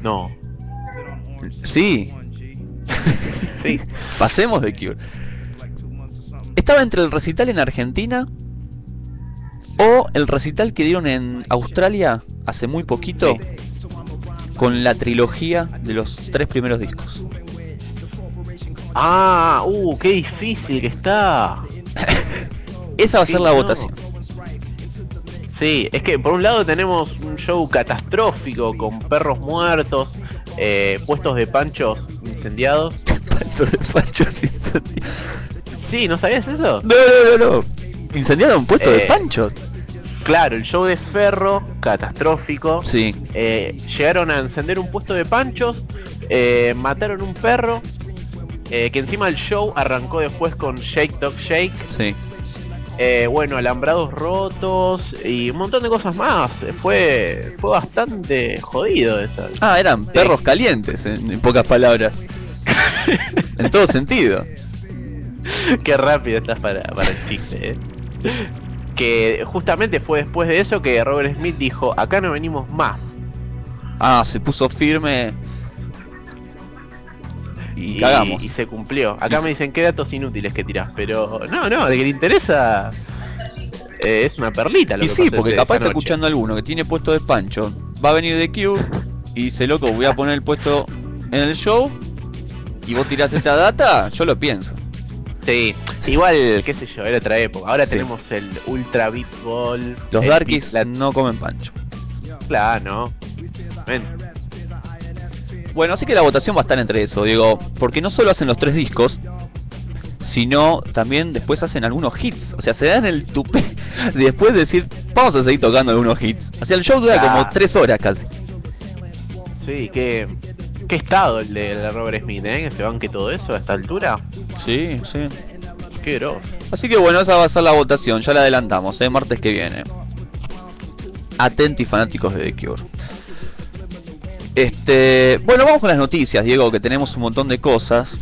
No. Sí, Sí. pasemos The Cure. Estaba entre el recital en Argentina o el recital que dieron en Australia hace muy poquito con la trilogía de los tres primeros discos. Ah, uh, qué difícil que está. Esa va a ser la no. votación. Sí, es que por un lado tenemos un show catastrófico con perros muertos, eh, puestos de panchos Pancho de. Sí, ¿no sabías eso? No, no, no, no. Incendiaron puesto de Eh, panchos. Claro, el show de Ferro, catastrófico. Sí. Eh, llegaron a encender un puesto de panchos, eh, mataron un perro, que encima el show arrancó después con Shake Dog Shake. Sí. Eh, bueno, alambrados rotos y un montón de cosas más. Fue, fue bastante jodido eso. Ah, eran perros calientes, en, en pocas palabras. en todo sentido. Qué rápido estás para, para el chiste, eh. Que justamente fue después de eso que Robert Smith dijo, acá no venimos más. Ah, se puso firme. Y cagamos. y se cumplió. Acá me dicen qué datos inútiles que tirás, pero no, no, de que le interesa eh, es una perlita. Lo Y que sí, porque ese- capaz está noche. escuchando alguno que tiene puesto de pancho. Va a venir de Cure y dice, loco, voy a poner el puesto en el show. Y vos tirás esta data, yo lo pienso. Sí, igual, qué sé yo, era otra época. Ahora Sí. tenemos el Ultra Beat Ball. Los darkies Beat no comen pancho. Claro, no. Ven. Bueno, así que la votación va a estar entre eso, digo, porque no solo hacen los tres discos, sino también después hacen algunos hits. O sea, se dan el tupé de después decir, vamos a seguir tocando algunos hits. O sea, el show dura como Claro. tres horas casi. Sí, qué, qué estado el de, de Robert Smith, ¿eh? Que se banque todo eso a esta altura. Sí, sí. Qué grosso. Así que bueno, esa va a ser la votación, ya la adelantamos, ¿eh? martes que viene. Atenti fanáticos de The Cure. Este, bueno, vamos con las noticias, Diego, que tenemos un montón de cosas.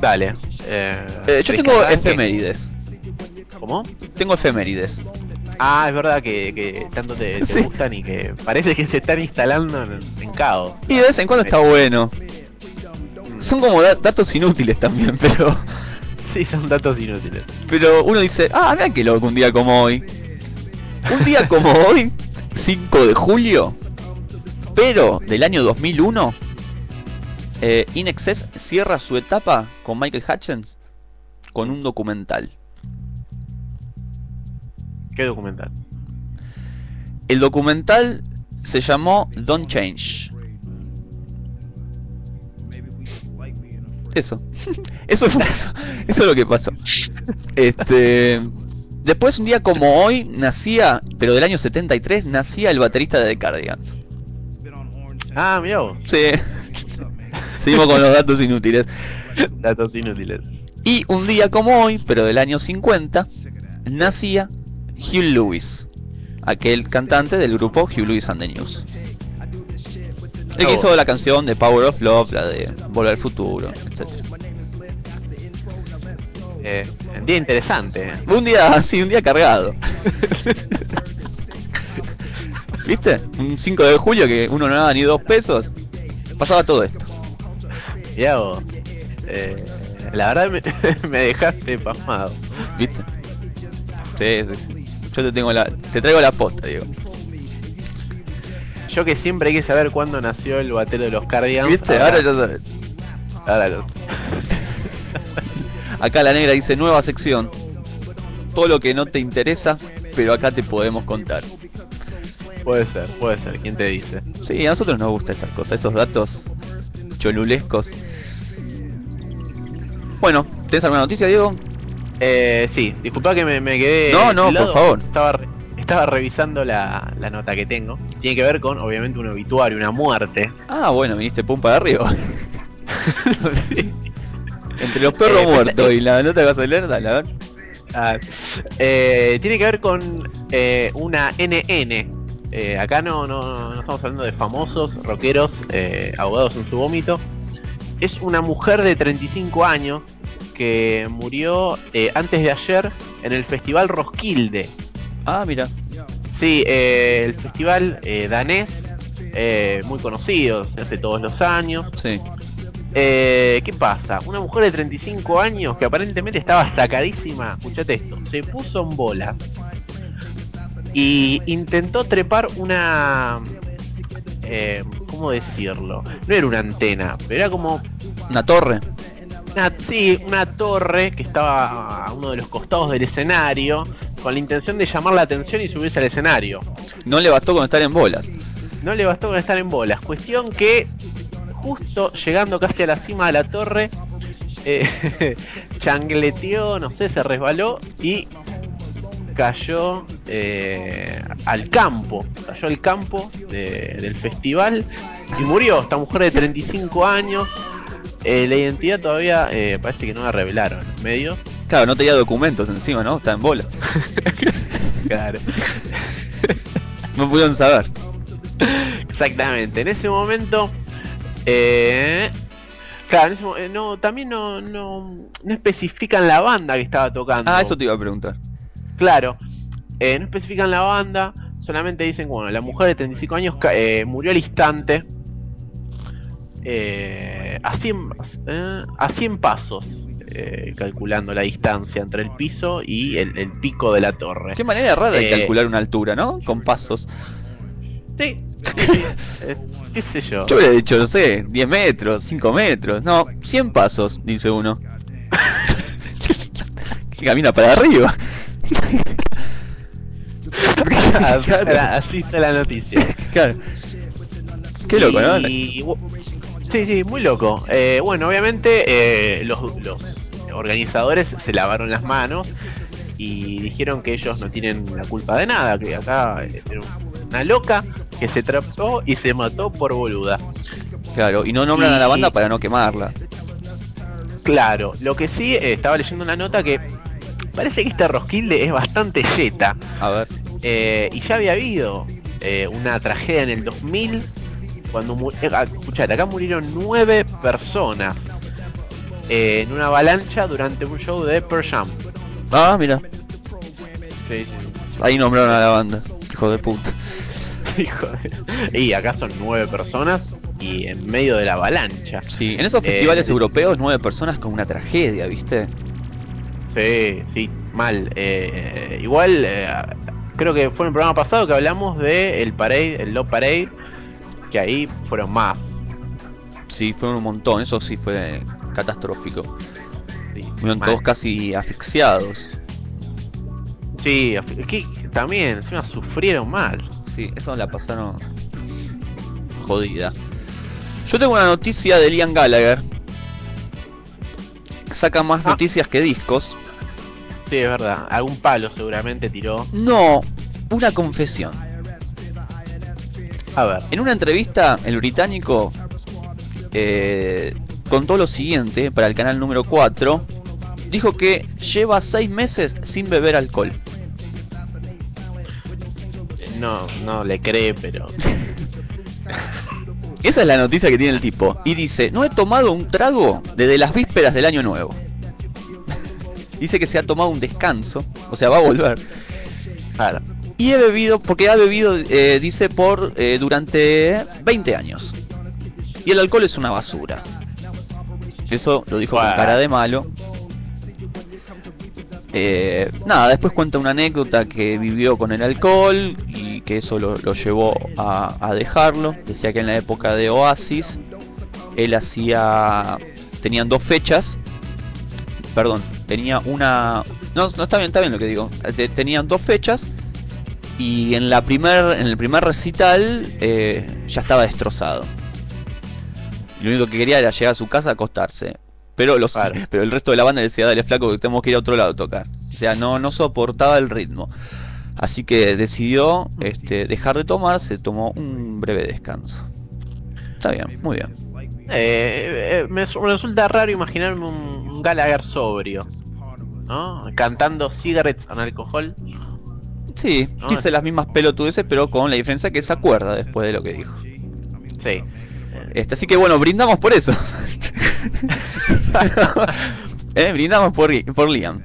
Dale. Eh, Eh, yo ¿querés tengo efemérides. ¿Cómo? Tengo efemérides. Ah, es verdad que, que tanto te, te Sí. gustan y que parece que se están instalando en, en caos. Y de vez en cuando está bueno. son como da- datos inútiles también, pero. Sí, son datos inútiles. Pero uno dice, ah, vean qué loco un día como hoy. Un día como hoy, 5 de julio, pero del año 2001, eh, In Excess cierra su etapa con Michael Hutchins con un documental. ¿Qué documental? El documental se llamó Don't Change. Eso. Eso fue eso. Eso es lo que pasó. Este. Después, un día como hoy, nacía, pero del año 73, nacía el baterista de The Cardigans. Ah, mirá vos. Sí. Seguimos con los datos inútiles. Datos inútiles. Y un día como hoy, pero del año 50, nacía Hugh Lewis, aquel cantante del grupo Hugh Lewis and the News. El que hizo la canción de Power of Love, la de Volver al Futuro, etc. Eh, un día interesante. Un día así, un día cargado. ¿Viste? Un 5 de julio que uno no daba ni dos pesos. Pasaba todo esto. Vos. Eh, la verdad me, me dejaste pasmado. ¿Viste? Sí, sí, sí. Yo te tengo la. te traigo la posta, Diego. Yo que siempre quise saber cuándo nació el batero de los Cardigans. ¿Viste? Ahora ya sabes. ahora lo- Acá la negra dice nueva sección. Todo lo que no te interesa, pero acá te podemos contar. Puede ser, puede ser. ¿Quién te dice? Sí, a nosotros nos gustan esas cosas, esos datos cholulescos. Bueno, ¿tenés alguna noticia, Diego? Eh, sí, disculpa que me, me quedé. No, no, helado. por favor. Estaba, re- estaba revisando la, la nota que tengo. Tiene que ver con, obviamente, un obituario, una muerte. Ah, bueno, viniste pum para arriba. Entre los perros Eh, muertos y la nota que vas a leer, dale, a ver. Ah, eh, tiene que ver con eh, una NN. Eh, acá no, no, no estamos hablando de famosos, rockeros, eh, ahogados en su vómito. Es una mujer de 35 años que murió eh, antes de ayer en el Festival Roskilde. Ah, mira. Sí, eh, el festival eh, danés, muy conocido, se hace todos los años. Sí. Eh, ¿Qué pasa? Una mujer de 35 años que aparentemente estaba sacadísima, escuchate esto, se puso en bolas y intentó trepar una... Eh, ¿Cómo decirlo? No era una antena, pero era como Una torre. una, sí, una torre que estaba a uno de los costados del escenario con la intención de llamar la atención y subirse al escenario. No le bastó con estar en bolas. No le bastó con estar en bolas. Cuestión que justo llegando casi a la cima de la torre, eh, changleteó, no sé, se resbaló y cayó eh, al campo. Cayó al campo de- del festival y murió. Esta mujer de 35 años. Eh, la identidad todavía eh, parece que no la revelaron en medios. Claro, no tenía documentos encima, ¿no? Está en bolas. Claro. No pudieron saber. Exactamente. En ese momento. Eh, claro, en ese mo- eh, no, también no, no, no especifican la banda que estaba tocando. Ah, eso te iba a preguntar. Claro. Eh, no especifican la banda. Solamente dicen, bueno, la mujer de 35 años eh, murió al instante. Eh, a, 100, eh, a 100 pasos. eh, calculando la distancia entre el piso y el, el pico de la torre. Qué manera rara de Eh, calcular una altura, ¿no? Con pasos. Sí, sí, sí, qué sé yo. Yo hubiera dicho, no sé, 10 metros, 5 metros. No, 100 pasos, dice uno. que camina para arriba. Así está la noticia. Claro. Qué loco, ¿no? Y- sí, sí, muy loco. Eh, bueno, obviamente eh, los, los organizadores se lavaron las manos y dijeron que ellos no tienen la culpa de nada, que acá era una loca que se atrapó y se mató por boluda. Claro, y no nombran a la banda para no quemarla. Claro, lo que sí, eh, estaba leyendo una nota que parece que este Roskilde es bastante yeta. A ver. Eh, y ya había habido eh, una tragedia en el 2000 cuando eh, ah, escuchate, acá murieron nueve personas eh, en una avalancha durante un show de Pearl Jam. Ah, mira. Sí, sí. Ahí nombraron a la banda. Hijo de puta. Hijo de- Y acá son nueve personas y en medio de la avalancha. Sí, en esos Eh, festivales europeos, nueve personas con una tragedia, ¿viste? Sí, sí, mal. Eh, igual, eh, creo que fue en el programa pasado que hablamos de el Parade, el Love Parade, que ahí fueron más. Sí, fueron un montón, eso sí fue catastrófico. Sí, Fueron mal. todos casi asfixiados. Sí, que también, encima sufrieron mal. Sí, eso la pasaron jodida. Yo tengo una noticia de Liam Gallagher. Saca más Ah. noticias que discos. Sí, es verdad. Algún palo seguramente tiró. No, una confesión. A ver. En una entrevista, el británico eh, contó lo siguiente para el canal número 4. Dijo que lleva 6 meses sin beber alcohol. No, no le cree, pero. Esa es la noticia que tiene el tipo. Y dice, no he tomado un trago desde las vísperas del año nuevo. Dice que se ha tomado un descanso. O sea, va a volver. Y he bebido, porque ha bebido, eh, dice, por eh, durante 20 años. Y el alcohol es una basura. Eso lo dijo con Bueno. cara de malo. Eh, nada, después cuenta una anécdota que vivió con el alcohol y que eso lo, lo llevó a, a dejarlo. Decía que en la época de Oasis él hacía... Tenían dos fechas. Perdón, tenía una... No, no está bien, está bien lo que digo. Te- Tenían dos fechas y en la primer, en el primer recital eh, ya estaba destrozado. Lo único que quería era llegar a su casa a acostarse. Pero, los, Claro. pero el resto de la banda decía, dale flaco que tenemos que ir a otro lado a tocar. O sea, no, no soportaba el ritmo. Así que decidió este, dejar de tomar, se tomó un breve descanso. Está bien, muy bien. Eh, eh, me, su- me resulta raro imaginarme un, un Gallagher sobrio. ¿No? Cantando cigarettes con alcohol. Sí, No, dice las mismas pelotudeces, pero con la diferencia que se acuerda después de lo que dijo. Sí. Este, así que bueno, brindamos por eso. Eh, Brindamos por, por Liam.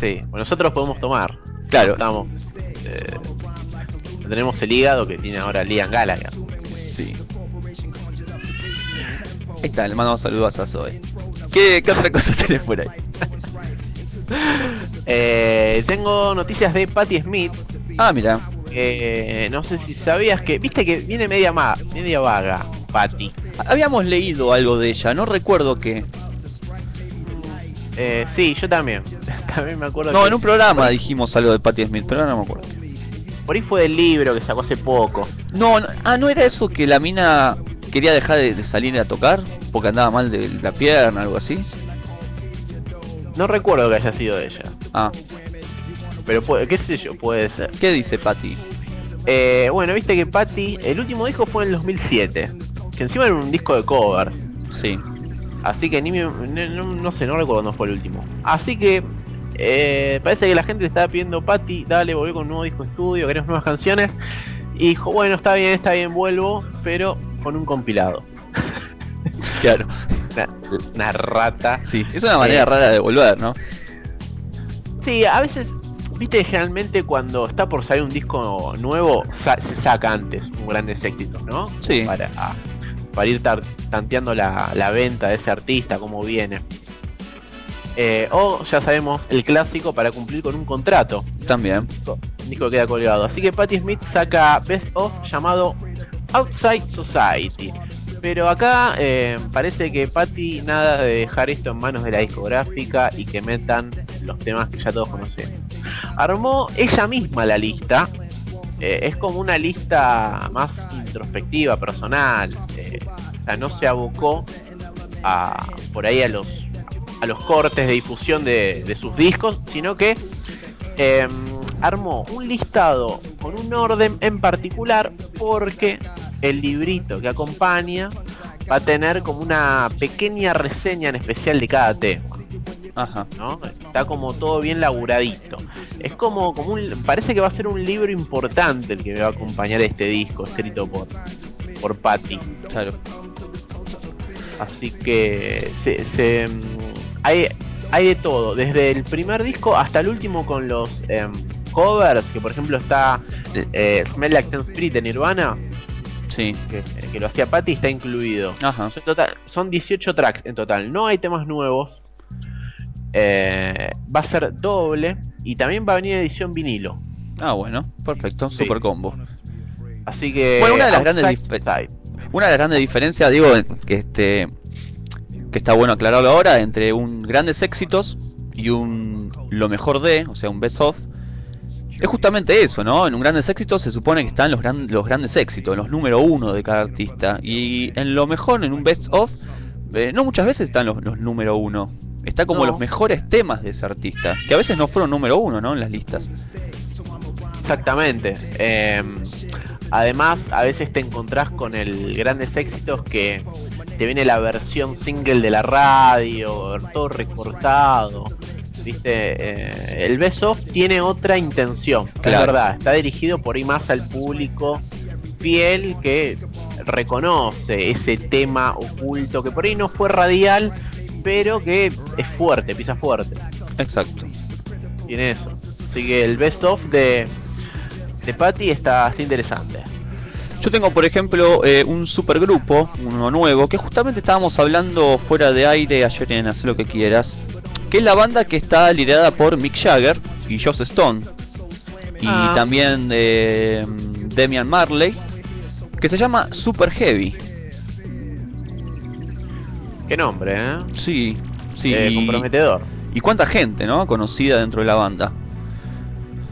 Sí. Nosotros podemos tomar. Claro. Estamos. eh, tenemos el hígado que tiene ahora Liam Gallagher. Sí. Ahí está, le mandamos saludos a Zoe. ¿Qué, qué otra cosa tenés por ahí? Eh, tengo noticias de Patti Smith. Ah, mira. Eh, no sé si sabías que. Viste que viene media, ma media vaga, Patti. Habíamos leído algo de ella, no recuerdo qué. Eh, sí, yo también. también me acuerdo No, que en un programa dijimos algo de Patti Smith, pero ahora no me acuerdo. por ahí fue del libro que sacó hace poco. No, no, ah, ¿no era eso que la mina quería dejar de, de salir a tocar? Porque andaba mal de la pierna, algo así. No recuerdo que haya sido ella. Ah, Pero puede, qué sé yo, puede ser. ¿qué dice Patti? Eh, bueno, viste que Patty, el último disco fue en el 2007. Que encima era un disco de covers. Sí. Así que ni me- no, no- sé, no recuerdo cuándo fue el último. Así que eh, parece que la gente le estaba pidiendo Patty, dale, volví con un nuevo disco estudio, queremos nuevas canciones. Y dijo, bueno, está bien, está bien, vuelvo, pero con un compilado. Claro. Una, una rata. Sí, es una manera Eh. rara de volver, ¿no? Sí, a veces, viste, generalmente cuando está por salir un disco nuevo, sa- se saca antes un grandes éxitos, ¿no? Sí. Para, para ir tanteando la, la venta de ese artista, cómo viene. Eh, o ya sabemos, el clásico para cumplir con un contrato. También. Un disco que queda colgado. Así que Patti Smith saca Best of llamado Outside Society. Pero acá eh, parece que Patti nada de dejar esto en manos de la discográfica y que metan los temas que ya todos conocemos. Armó ella misma la lista. Eh, es como una lista más introspectiva, personal. eh, o sea, no se abocó a, por ahí a los, a los cortes de difusión de, sus discos, sino que armó un listado con un orden en particular porque el librito que acompaña va a tener como una pequeña reseña en especial de cada tema. Ajá. ¿no? Está como todo bien laburadito. Es como, como un, parece que va a ser un libro importante el que me va a acompañar este disco, escrito por, por Patty. Claro. Así que se, se, mm, hay, hay de todo, desde el primer disco hasta el último con los em, covers, que por ejemplo está eh, Smell Like Teen Spirit de Nirvana. Sí. que, que lo hacía Patty, está incluido. Ajá. Son, total- son 18 tracks en total. No hay temas nuevos. Eh, va a ser doble y también va a venir edición vinilo. Ah, bueno, perfecto, Sí. super combo. Así que. Bueno, una de las grandes. Una de las grandes diferencias, digo, que este que está bueno aclararlo ahora, entre un grandes éxitos y un lo mejor de, o sea, un best of, es justamente eso, ¿no? En un grandes éxitos se supone que están los, gran- los grandes éxitos, los número uno de cada artista. Y en lo mejor, en un best of, eh, no muchas veces están los, los número uno. Está como No. los mejores temas de ese artista, que a veces no fueron número uno, ¿no? En las listas. Exactamente. Eh, además, a veces te encontrás con el grandes éxitos que te viene la versión single de la radio, todo recortado. Viste, Eh, el Best Of tiene otra intención, Claro. verdad. Está dirigido por ahí más al público fiel que reconoce ese tema oculto que por ahí no fue radial, pero que es fuerte, pisa fuerte. Exacto. Tiene eso. Así que el Best Of de, de Patty está está interesante. Yo tengo, por ejemplo, eh, un supergrupo, uno nuevo, que justamente estábamos hablando fuera de aire ayer en Hacer lo que quieras, que es la banda que está liderada por Mick Jagger y Joss Stone, y Ah. también eh, Demian Marley, que se llama Super Heavy. Qué nombre, ¿eh? Sí, sí. Eh, y- comprometedor. Y cuánta gente, ¿no? Conocida dentro de la banda.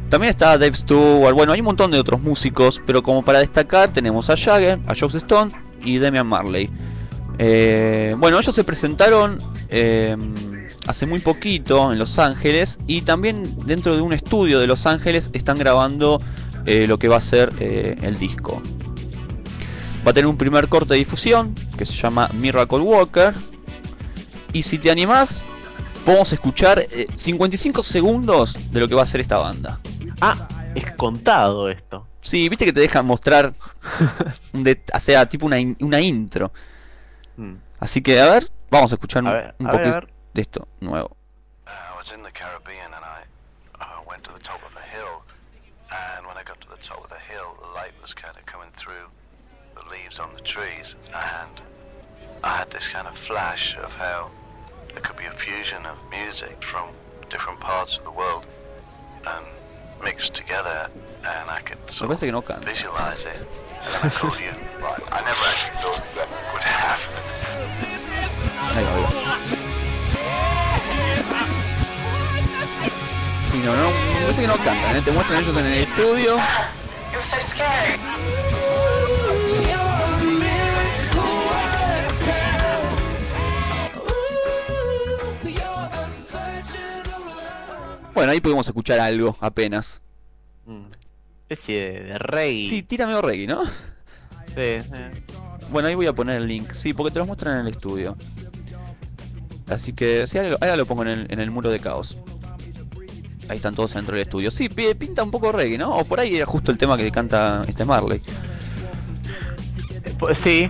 También está Dave Stewart, bueno, hay un montón de otros músicos, pero como para destacar tenemos a Jagger, a Joss Stone y Demian Marley. Eh, bueno, ellos se presentaron eh, hace muy poquito en Los Ángeles y también dentro de un estudio de Los Ángeles están grabando eh, lo que va a ser eh, el disco. Va a tener un primer corte de difusión que se llama Miracle Walker. Y si te animás, podemos escuchar eh, 55 segundos de lo que va a ser esta banda. Ah, es contado esto. Sí, viste que te dejan mostrar, det- o sea, tipo una, in- una intro. Mm. Así que, a ver, vamos a escuchar un, ver, un a ver, poquito a ver. De esto nuevo. I was in the Caribbean and I went to the top of a hill. And when I got to the top of the hill, the light was kind of coming through the leaves on the trees. And I had this kind of flash of how there could be a fusion of music from different parts of the world and mixed together. And I could sort no of visualize it. And then I called you. I never actually thought that would happen. Sí, no, no, parece que no cantan, ¿eh? te muestran ellos en el estudio. Bueno, ahí pudimos escuchar algo apenas. Mm. Especie de, rey. Sí, tira medio reggae, ¿no? Sí, sí. Bueno, ahí voy a poner el link, sí, porque te los muestran en el estudio. Así que, sí, ahora lo, pongo en el, en el muro de caos. Ahí están todos dentro del estudio. Sí, pi- pinta un poco reggae, ¿no? O por ahí era justo el tema que canta este Marley. Pues sí,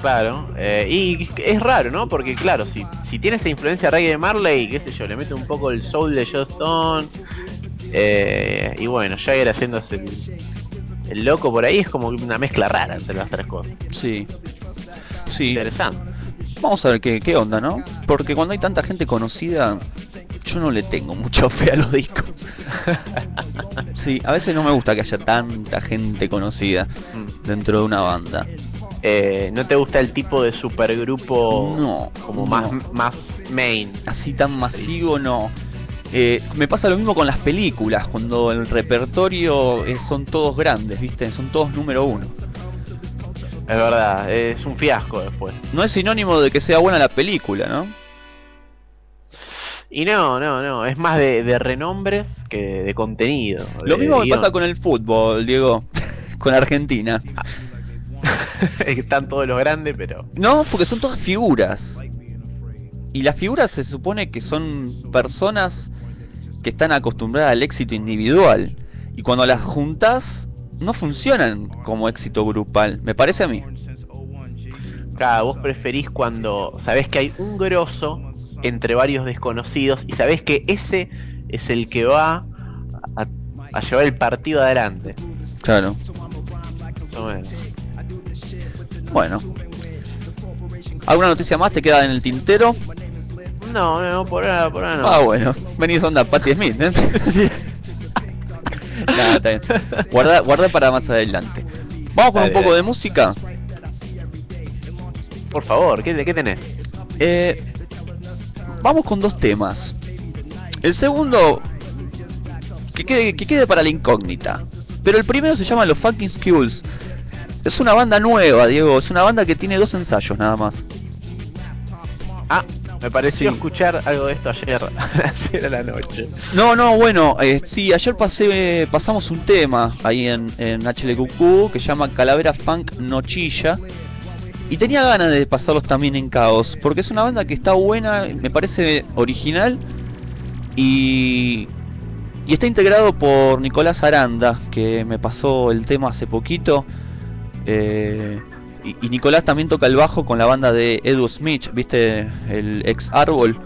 claro. Eh, y es raro, ¿no? Porque claro, si, si tiene esa influencia reggae de Marley, qué sé yo, le mete un poco el soul de Joe Stone. eh, y bueno, Jagger haciéndose el, el loco por ahí es como una mezcla rara entre las tres cosas. Sí. Sí. Interesante. Vamos a ver qué, qué onda, ¿no? Porque cuando hay tanta gente conocida, yo no le tengo mucha fe a los discos. Sí, a veces no me gusta que haya tanta gente conocida dentro de una banda. Eh, ¿No te gusta el tipo de supergrupo No, como no. más, más main? Así tan masivo, no. Eh, me pasa lo mismo con las películas, cuando el repertorio eh, son todos grandes, ¿viste? Son todos número uno. Es verdad, es un fiasco después. No es sinónimo de que sea buena la película, ¿no? Y no, no, no, es más de, de renombres que de contenido. Lo de mismo me pasa con el fútbol, Diego, con Argentina. están todos los grandes, pero. No, porque son todas figuras. Y las figuras se supone que son personas que están acostumbradas al éxito individual. Y cuando las juntas, no funcionan como éxito grupal, me parece a mí. Claro, vos preferís cuando sabés que hay un grosso entre varios desconocidos y sabés que ese es el que va a, a llevar el partido adelante. Claro. Bueno. ¿Alguna noticia más te queda en el tintero? No, no, por ahora, por ahora no. Ah, bueno. Venís onda Patti Smith, ¿eh? Nada, está bien. Guarda, guarda para más adelante. Vamos con Dale, un poco dale. de música. Por favor, ¿qué, ¿qué tenés? Eh, vamos con dos temas. El segundo, que quede, que quede para la incógnita. Pero el primero se llama Los Fucking Skulls. Es una banda nueva, Diego. Es una banda que tiene dos ensayos nada más. Me pareció Sí. escuchar algo de esto ayer, ayer a la noche. No, no, bueno, eh, sí, ayer pasé, pasamos un tema ahí en, en HLQQ que se llama Calavera Funk Nochilla. Y tenía ganas de pasarlos también en Caos, porque es una banda que está buena, me parece original y, y está integrado por Nicolás Aranda, que me pasó el tema hace poquito. Eh, y, y Nicolás también toca el bajo con la banda de Edu Smith, viste, el ex Árbol.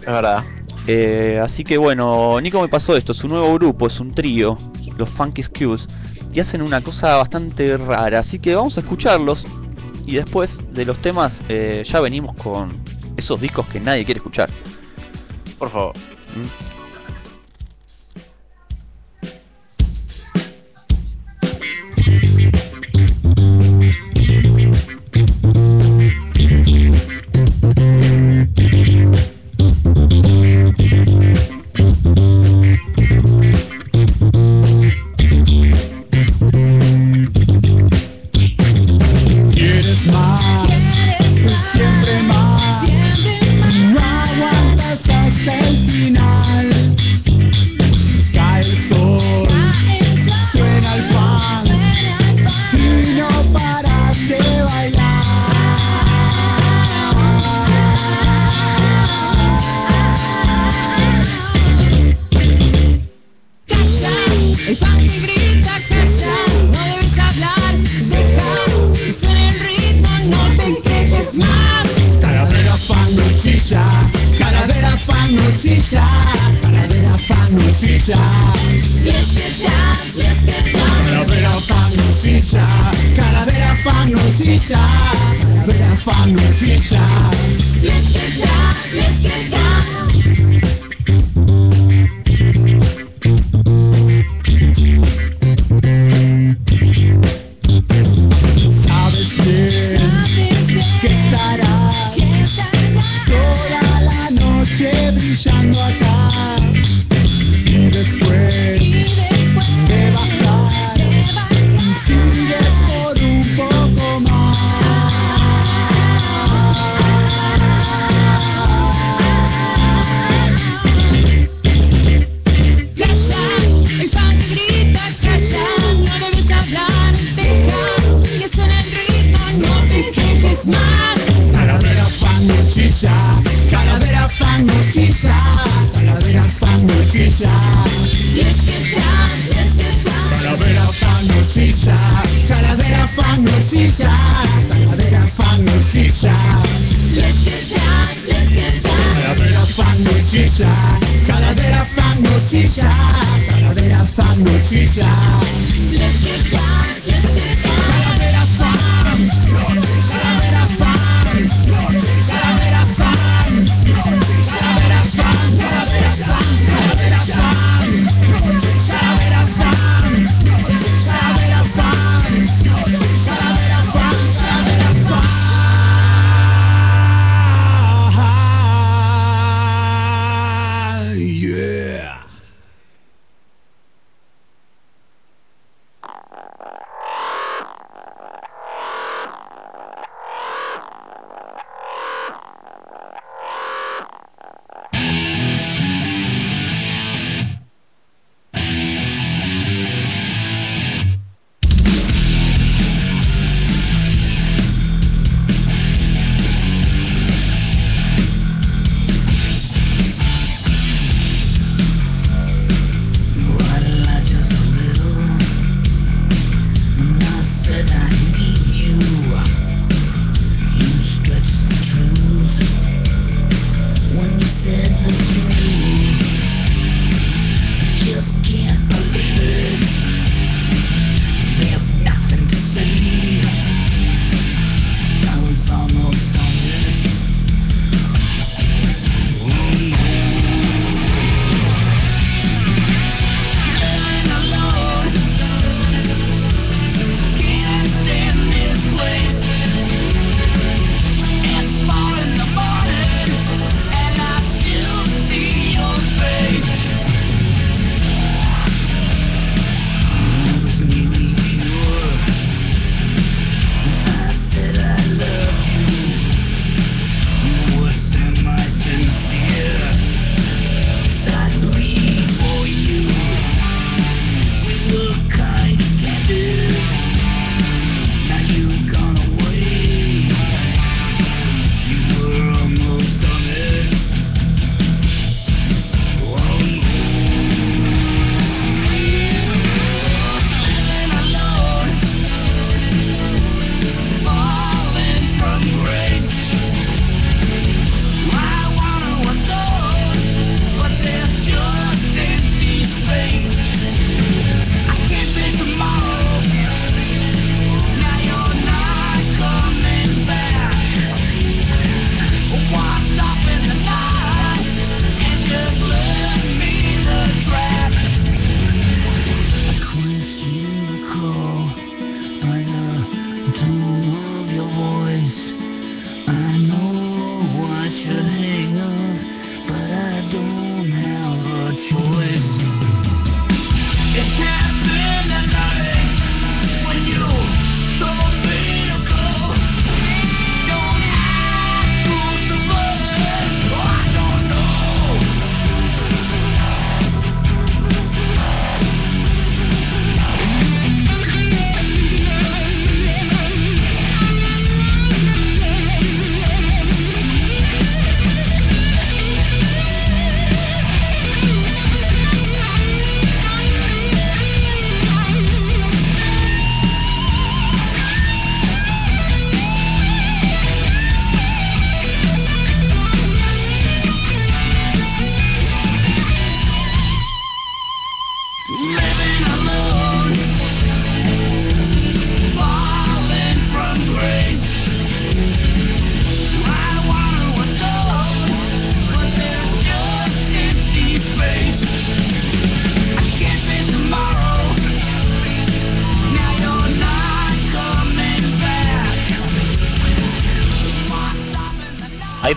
Es verdad. Eh, así que bueno, Nico me pasó esto, su nuevo grupo es un trío, los Funky Skulls, y hacen una cosa bastante rara, así que vamos a escucharlos y después de los temas eh, ya venimos con esos discos que nadie quiere escuchar. Por favor. cicia Wieskie cias, wieskie cias Calavera fanu cicia Calavera fanu cicia Calavera fanu cicia Wieskie cias,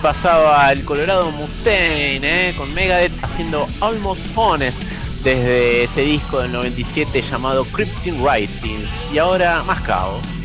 Pasaba el Colorado Mustaine eh, con Megadeth haciendo Almost Honest desde ese disco del 97 llamado Crypting Rising. Y ahora más caos.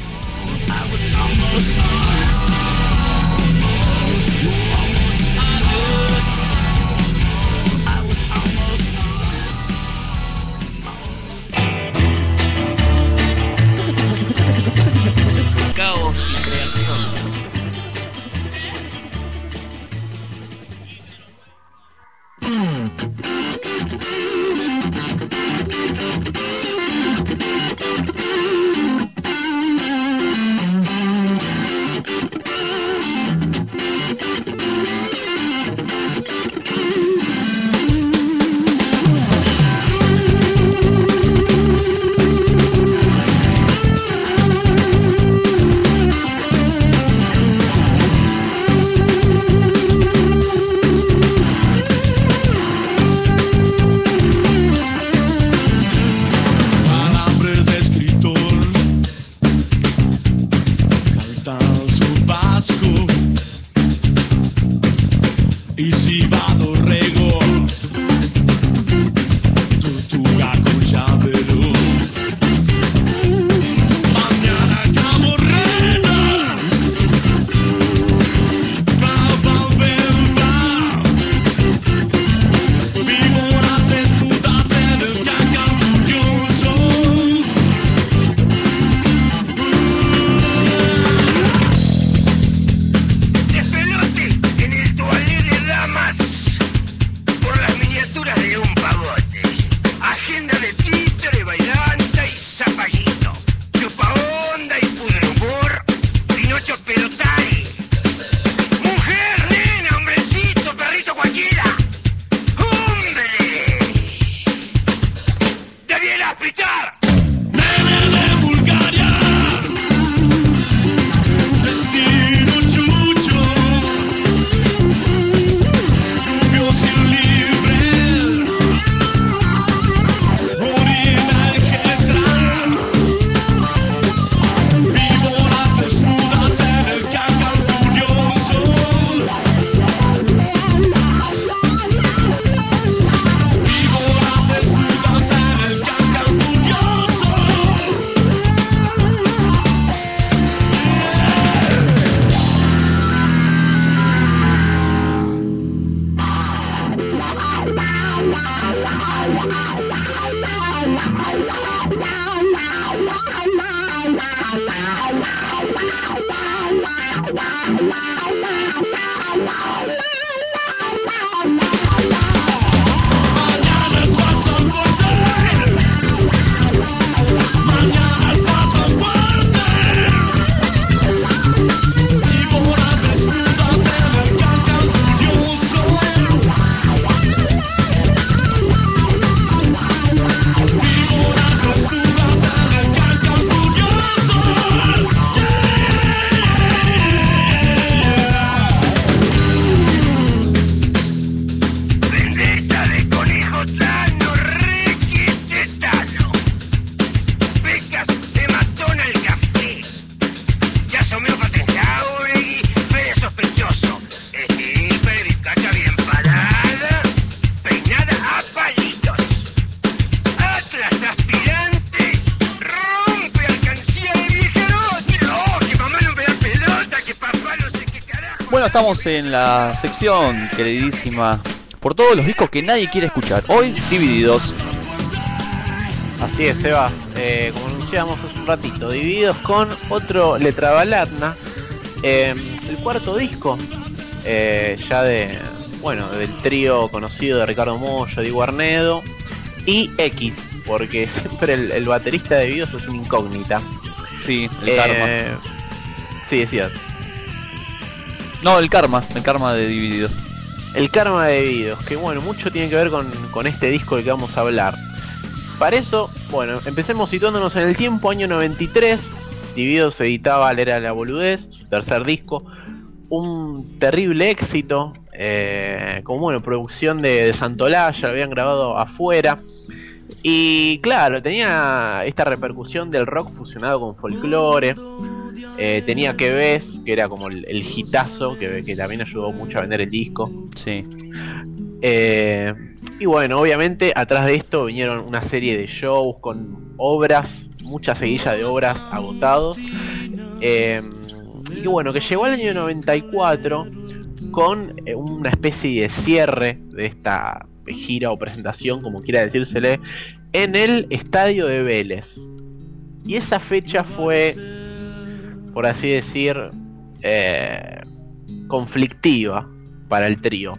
Estamos en la sección, queridísima, por todos los discos que nadie quiere escuchar. Hoy divididos. Así es, Seba. Eh, como anunciamos hace un ratito, divididos con otro Letra Balatna. eh, el cuarto disco, eh, ya de, bueno, del trío conocido de Ricardo Mollo, Diego Arnedo y X, porque siempre el, el baterista de Divididos es una incógnita. Sí, el Eh, karma. Sí, decías. No, el karma, el karma de divididos. El karma de Divididos, que bueno, mucho tiene que ver con, con este disco del que vamos a hablar. Para eso, bueno, empecemos situándonos en el tiempo, año 93. Divididos editaba Era la Boludez, su tercer disco. Un terrible éxito, eh, como bueno, producción de, de Santolaya, lo habían grabado afuera. Y claro, tenía esta repercusión del rock fusionado con folclore. Eh, tenía que ves, que era como el, el hitazo, que, que también ayudó mucho a vender el disco. Sí. Eh, y bueno, obviamente atrás de esto vinieron una serie de shows con obras, mucha seguilla de obras agotados. Eh, y bueno, que llegó al año 94 con una especie de cierre de esta gira o presentación, como quiera decírsele, en el estadio de Vélez. Y esa fecha fue, por así decir, eh, conflictiva para el trío.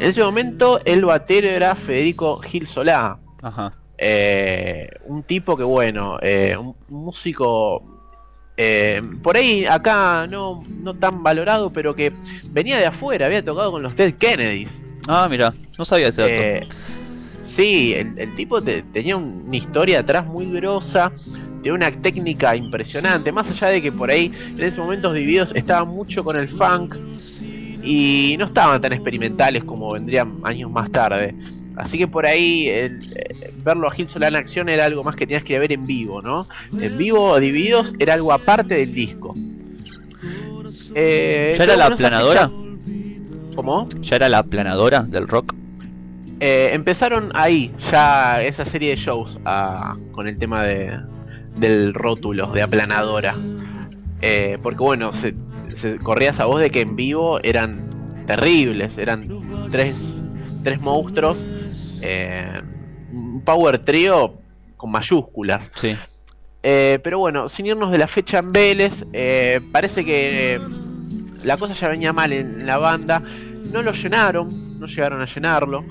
En ese momento el batero era Federico Gil Solá. Ajá. Eh, un tipo que bueno, eh, un músico eh, por ahí acá no, no tan valorado, pero que venía de afuera, había tocado con los Dead Kennedys. Ah, mira, no sabía ese dato. Eh, sí, el, el tipo te- tenía un- una historia atrás muy grosa, tenía una técnica impresionante, más allá de que por ahí en esos momentos divididos estaban mucho con el funk y no estaban tan experimentales como vendrían años más tarde. Así que por ahí el, eh, verlo a Gil Solá en acción era algo más que tenías que ver en vivo, ¿no? En vivo, Divididos era algo aparte del disco. Eh, ¿Ya era la aplanadora? ¿Cómo? ¿Ya era la aplanadora del rock? Eh, empezaron ahí ya esa serie de shows ah, con el tema de, del rótulo de aplanadora. Eh, porque bueno, se, se corría esa voz de que en vivo eran terribles, eran tres, tres monstruos, eh, un power trio con mayúsculas. Sí. Eh, pero bueno, sin irnos de la fecha en Vélez, parece que la cosa ya venía mal en la banda. No lo llenaron, no llegaron a llenarlo.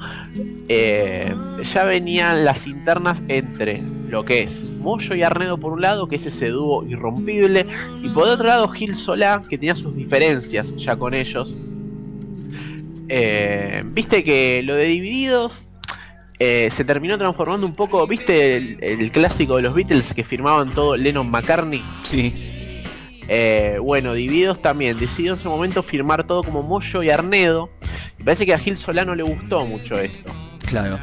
Eh, ya venían las internas entre lo que es Moyo y Arnedo por un lado, que es ese dúo irrompible, y por otro lado Gil Solá, que tenía sus diferencias ya con ellos. Eh, Viste que lo de Divididos eh, se terminó transformando un poco, ¿viste el, el clásico de los Beatles que firmaban todo Lennon McCartney? Sí. Eh, bueno, Divididos también decidió en su momento firmar todo como Moyo y Arnedo. Y parece que a Gil Solano le gustó mucho esto. Claro.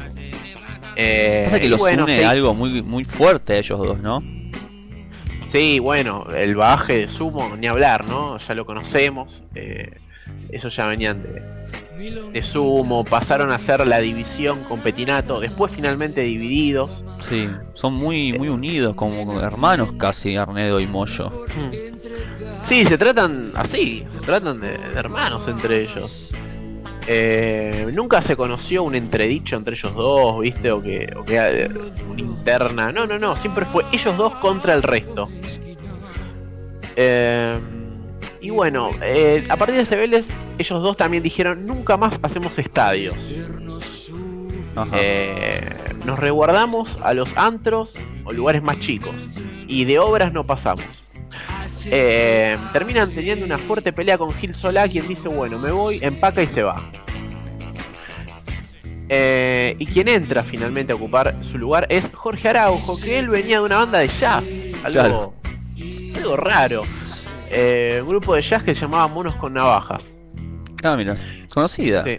Eh, Pasa que los bueno, une sí, algo muy, muy fuerte a ellos dos, ¿no? Sí, bueno, el bagaje de Sumo, ni hablar, ¿no? Ya lo conocemos. Eh, esos ya venían de, de Sumo, pasaron a ser la división con Petinato, después finalmente divididos. Sí. Son muy, muy unidos, como hermanos casi, Arnedo y Moyo. Sí, se tratan así, se tratan de, de hermanos entre ellos. Eh, nunca se conoció un entredicho entre ellos dos, ¿viste? O que, o que una interna. No, no, no, siempre fue ellos dos contra el resto. Eh, y bueno, eh, a partir de ese Vélez, ellos dos también dijeron: nunca más hacemos estadios. Nos resguardamos a los antros o lugares más chicos. Y de obras no pasamos. Eh, terminan teniendo una fuerte pelea con Gil Solá, quien dice, bueno, me voy, empaca y se va. Eh, y quien entra finalmente a ocupar su lugar es Jorge Araujo, que él venía de una banda de jazz, algo, raro. Eh, un grupo de jazz que se llamaba Monos con Navajas. Ah, mira. Conocida. Sí.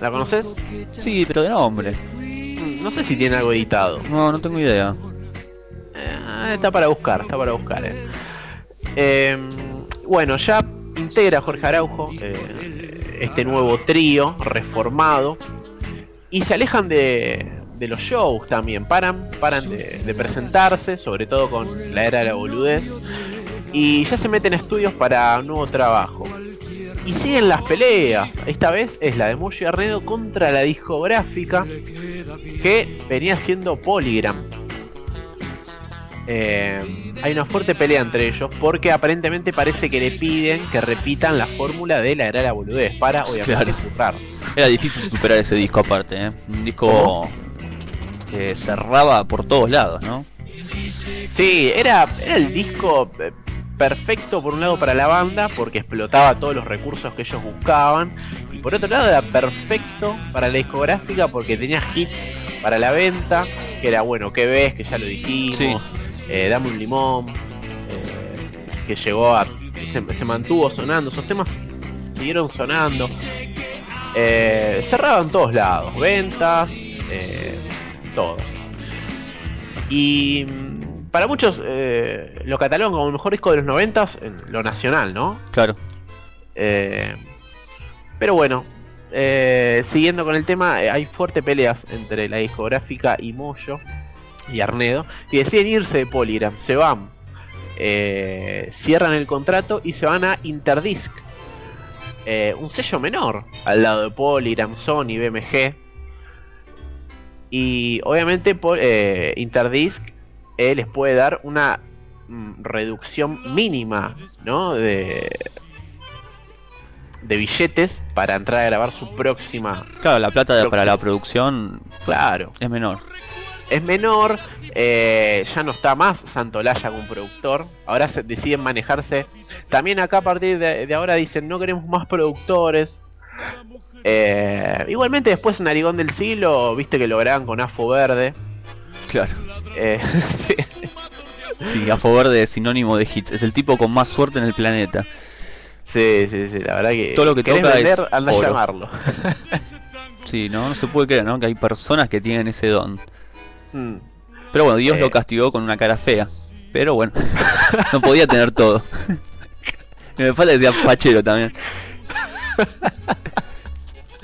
¿La conoces? Sí, pero de nombre. No sé si tiene algo editado. No, no tengo idea. Eh, está para buscar, está para buscar. eh. Eh, bueno, ya integra Jorge Araujo eh, este nuevo trío reformado y se alejan de, los shows también. Paran, paran de, presentarse, sobre todo con la era de la boludez, y ya se meten a estudios para un nuevo trabajo. Y siguen las peleas. Esta vez es la de Moyo y Arnedo contra la discográfica que venía siendo Polygram. Eh, hay una fuerte pelea entre ellos porque aparentemente parece que le piden que repitan la fórmula de la era de la boludez para obviamente Claro. Era difícil superar ese disco aparte, ¿eh? Un disco que cerraba por todos lados, ¿no? Sí, era, era el disco eh, perfecto por un lado para la banda porque explotaba todos los recursos que ellos buscaban y por otro lado era perfecto para la discográfica porque tenía hits para la venta que era bueno, ¿qué ves? Que ya lo dijimos, Sí. Eh, Dame un limón, eh, que llegó a... Se, se mantuvo sonando, esos temas siguieron sonando. Eh, cerraban todos lados, ventas, eh, todo. Y mm, para muchos eh, lo catalogan como el mejor disco de los noventas en lo nacional, ¿no? Claro. Pero bueno, eh, siguiendo con el tema, eh, hay fuertes peleas entre la discográfica y Moyo y Arnedo y deciden irse de Polygram, se van, eh, cierran el contrato y se van a Interdisc, eh, un sello menor al lado de Polygram, Sony, BMG. Y obviamente po- eh, Interdisc eh, les puede dar una mm, reducción mínima, ¿no? De, de billetes para entrar a grabar su próxima. Claro, la plata para la producción Claro. es menor. Es menor, eh, ya no está más Santolaya como productor. Ahora se deciden manejarse. También acá a partir de, de ahora dicen no queremos más productores. Eh, igualmente después Narigón del Siglo, viste que lo graban con AFO Verde. Claro. Eh, Sí, a favor de sinónimo de hits. Es el tipo con más suerte en el planeta. sí, sí, sí, la verdad que... Todo lo que toca vender, es anda a llamarlo. Sí, no, no se puede creer, ¿no? Que hay personas que tienen ese don. Mm. Pero bueno, Dios Eh. lo castigó con una cara fea. Pero bueno, no podía tener todo. Me falta decir fachero también.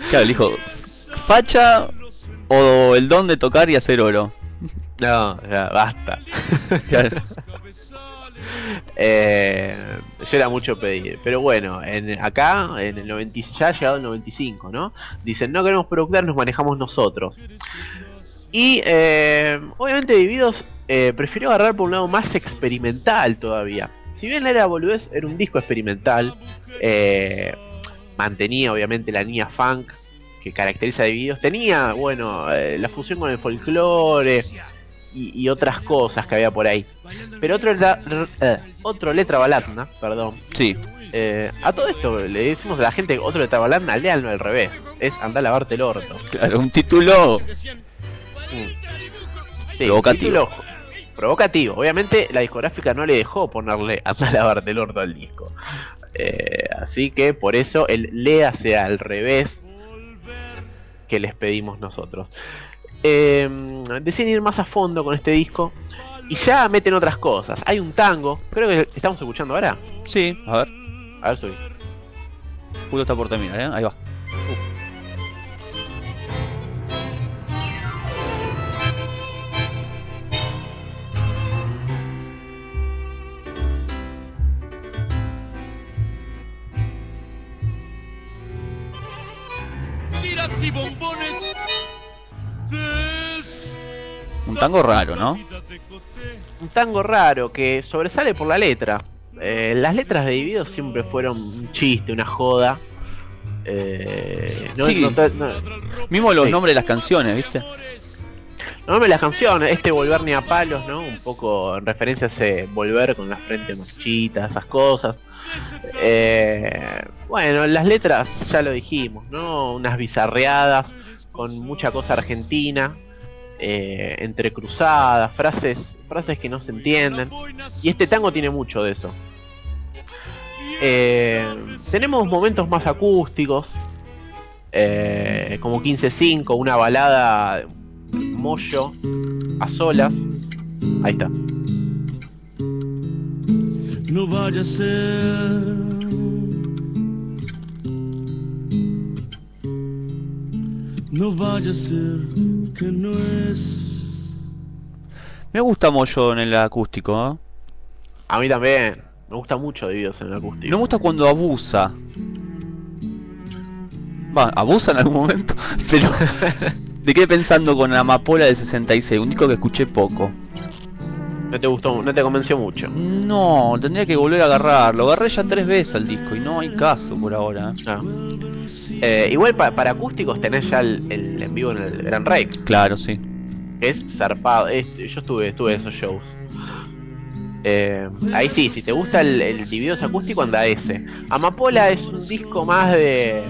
Claro, le dijo, facha o el don de tocar y hacer oro. No, ya basta. Claro. Eh, era mucho pedir. Pero bueno, en, acá, en el 90, ya ha llegado el 95, ¿no? Dicen, no queremos productor, nos manejamos nosotros. Y eh, obviamente Dividos eh, prefirió agarrar por un lado más experimental todavía. Si bien la era boludez era un disco experimental, eh, mantenía obviamente la línea funk que caracteriza a Dividos. Tenía, bueno, eh, la fusión con el folclore y, y otras cosas que había por ahí. Pero otro, eh, otro letra balatna, perdón. Sí, Eh, a todo esto le decimos a la gente otro letra balatna, léanlo al revés. Es andar a lavarte el orto. claro, un título Sí, Provocativo. título provocativo. Obviamente la discográfica no le dejó ponerle a lavarte el orto al disco. Eh, así que por eso el léase al revés que les pedimos nosotros. Eh, deciden ir más a fondo con este disco y ya meten otras cosas. Hay un tango, creo que estamos escuchando ahora. Sí, a ver. A ver, subí. Justo está por terminar, ¿eh? Ahí va. Tiras y bombones. Un tango raro, ¿no? Un tango raro que sobresale por la letra. Eh, las letras de Divididos siempre fueron un chiste, una joda. Eh, no, Sí. no te- no- Mismo los Sí. nombres de las canciones, ¿viste? no me las canciones, este volver ni a palos, ¿no? Un poco en referencia a ese volver con la frente marchita, esas cosas. Eh, bueno, las letras ya lo dijimos, ¿no? Unas bizarreadas con mucha cosa argentina, eh, entrecruzadas, frases, frases que no se entienden. Y este tango tiene mucho de eso. Eh, tenemos momentos más acústicos, eh, como 15-5, una balada mollo a solas. Ahí está. No vaya a ser. No vaya a ser que no es. Me gusta Moyo en el acústico, ¿eh? A mí también. Me gusta mucho Divididos en el acústico. No me gusta cuando abusa. Va, abusa en algún momento, pero me quedé pensando con Amapola del 66, un disco que escuché poco. No te gustó, no te convenció mucho. No, tendría que volver a agarrarlo. Agarré ya tres veces al disco y no hay caso por ahora. Ah. Eh, igual pa- para acústicos tenés ya el, el en vivo en el Gran Rex. Claro, sí. es zarpado. Es- yo estuve, estuve en esos shows. Eh, ahí sí, si te gusta el, el divididos acústico, anda ese. Amapola es un disco más de,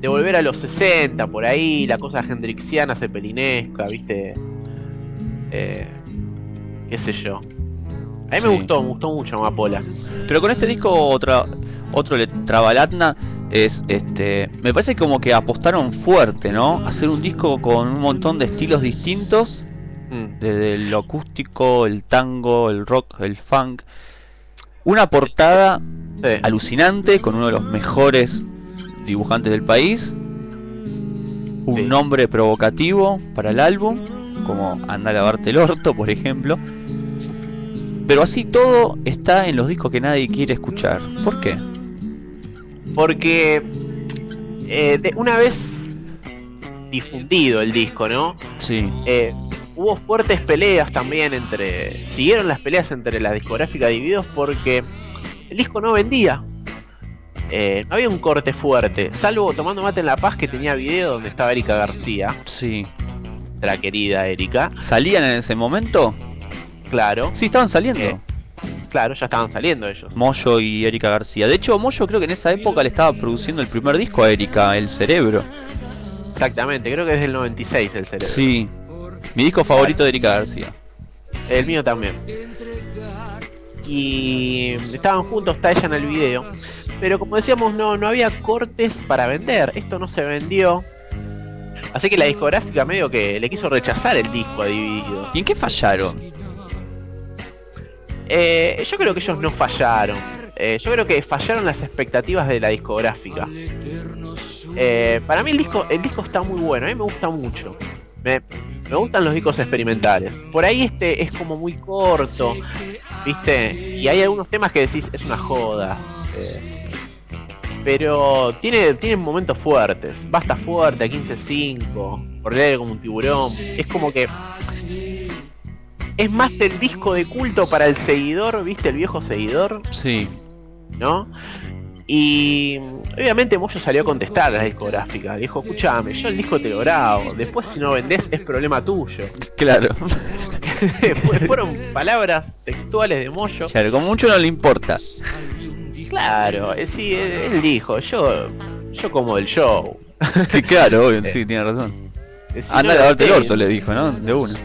de volver a los 60, por ahí, la cosa hendrixiana, cepelinesca, viste. Eh, qué sé yo. A mí Sí. me gustó, me gustó mucho Amapola. Pero con este disco otra, otro le- Trabalatna es este. Me parece como que apostaron fuerte, ¿no? Hacer un disco con un montón de estilos distintos. Mm. Desde lo acústico, el tango, el rock, el funk. Una portada Sí. alucinante con uno de los mejores dibujantes del país. Un Sí. nombre provocativo para el álbum, como Anda a lavarte el orto, por ejemplo. Pero así todo está en los discos que nadie quiere escuchar. ¿Por qué? Porque eh, de- una vez difundido el disco, ¿no? Sí, Eh, hubo fuertes peleas también entre. Siguieron las peleas entre la discográfica Divididos porque el disco no vendía. Eh, no había un corte fuerte, salvo Tomando Mate en La Paz que tenía video donde estaba Erika García, sí. la querida Erika, ¿Salían en ese momento? Claro, Sí, estaban saliendo. Eh. claro, ya estaban saliendo ellos. Moyo y Erika García. De hecho, Moyo creo que en esa época le estaba produciendo el primer disco a Erika, El Cerebro. Exactamente, creo que es del 96 el cerebro. Sí. Mi disco favorito de Erika García. El mío también. Y estaban juntos, está ella en el video. Pero como decíamos, no, no había cortes para vender. Esto no se vendió. Así que la discográfica medio que le quiso rechazar el disco a Divididos. ¿Y en qué fallaron? Eh, yo creo que ellos no fallaron. Eh, yo creo que fallaron las expectativas de la discográfica. Eh, para mí el disco, el disco está muy bueno, a mí me gusta mucho. Me, me gustan los discos experimentales. Por ahí este es como muy corto, ¿viste? Y hay algunos temas que decís, es una joda. pero tiene, tiene momentos fuertes. Basta fuerte, a 15-5, por leer como un tiburón. Es como que es más el disco de culto para el seguidor, ¿viste? El viejo seguidor, Sí. ¿no? Y obviamente Moyo salió a contestar a la discográfica. Dijo, escúchame, yo el disco te lo grabo. Después si no vendés es problema tuyo. Claro. Fue- Fueron palabras textuales de Moyo. Claro, como mucho no le importa. Claro, eh, sí, eh, él dijo, yo, yo como el show. Claro, obvio, sí, tiene razón. Eh, si Anda a no lavarte el orto, le dijo, ¿no? De una.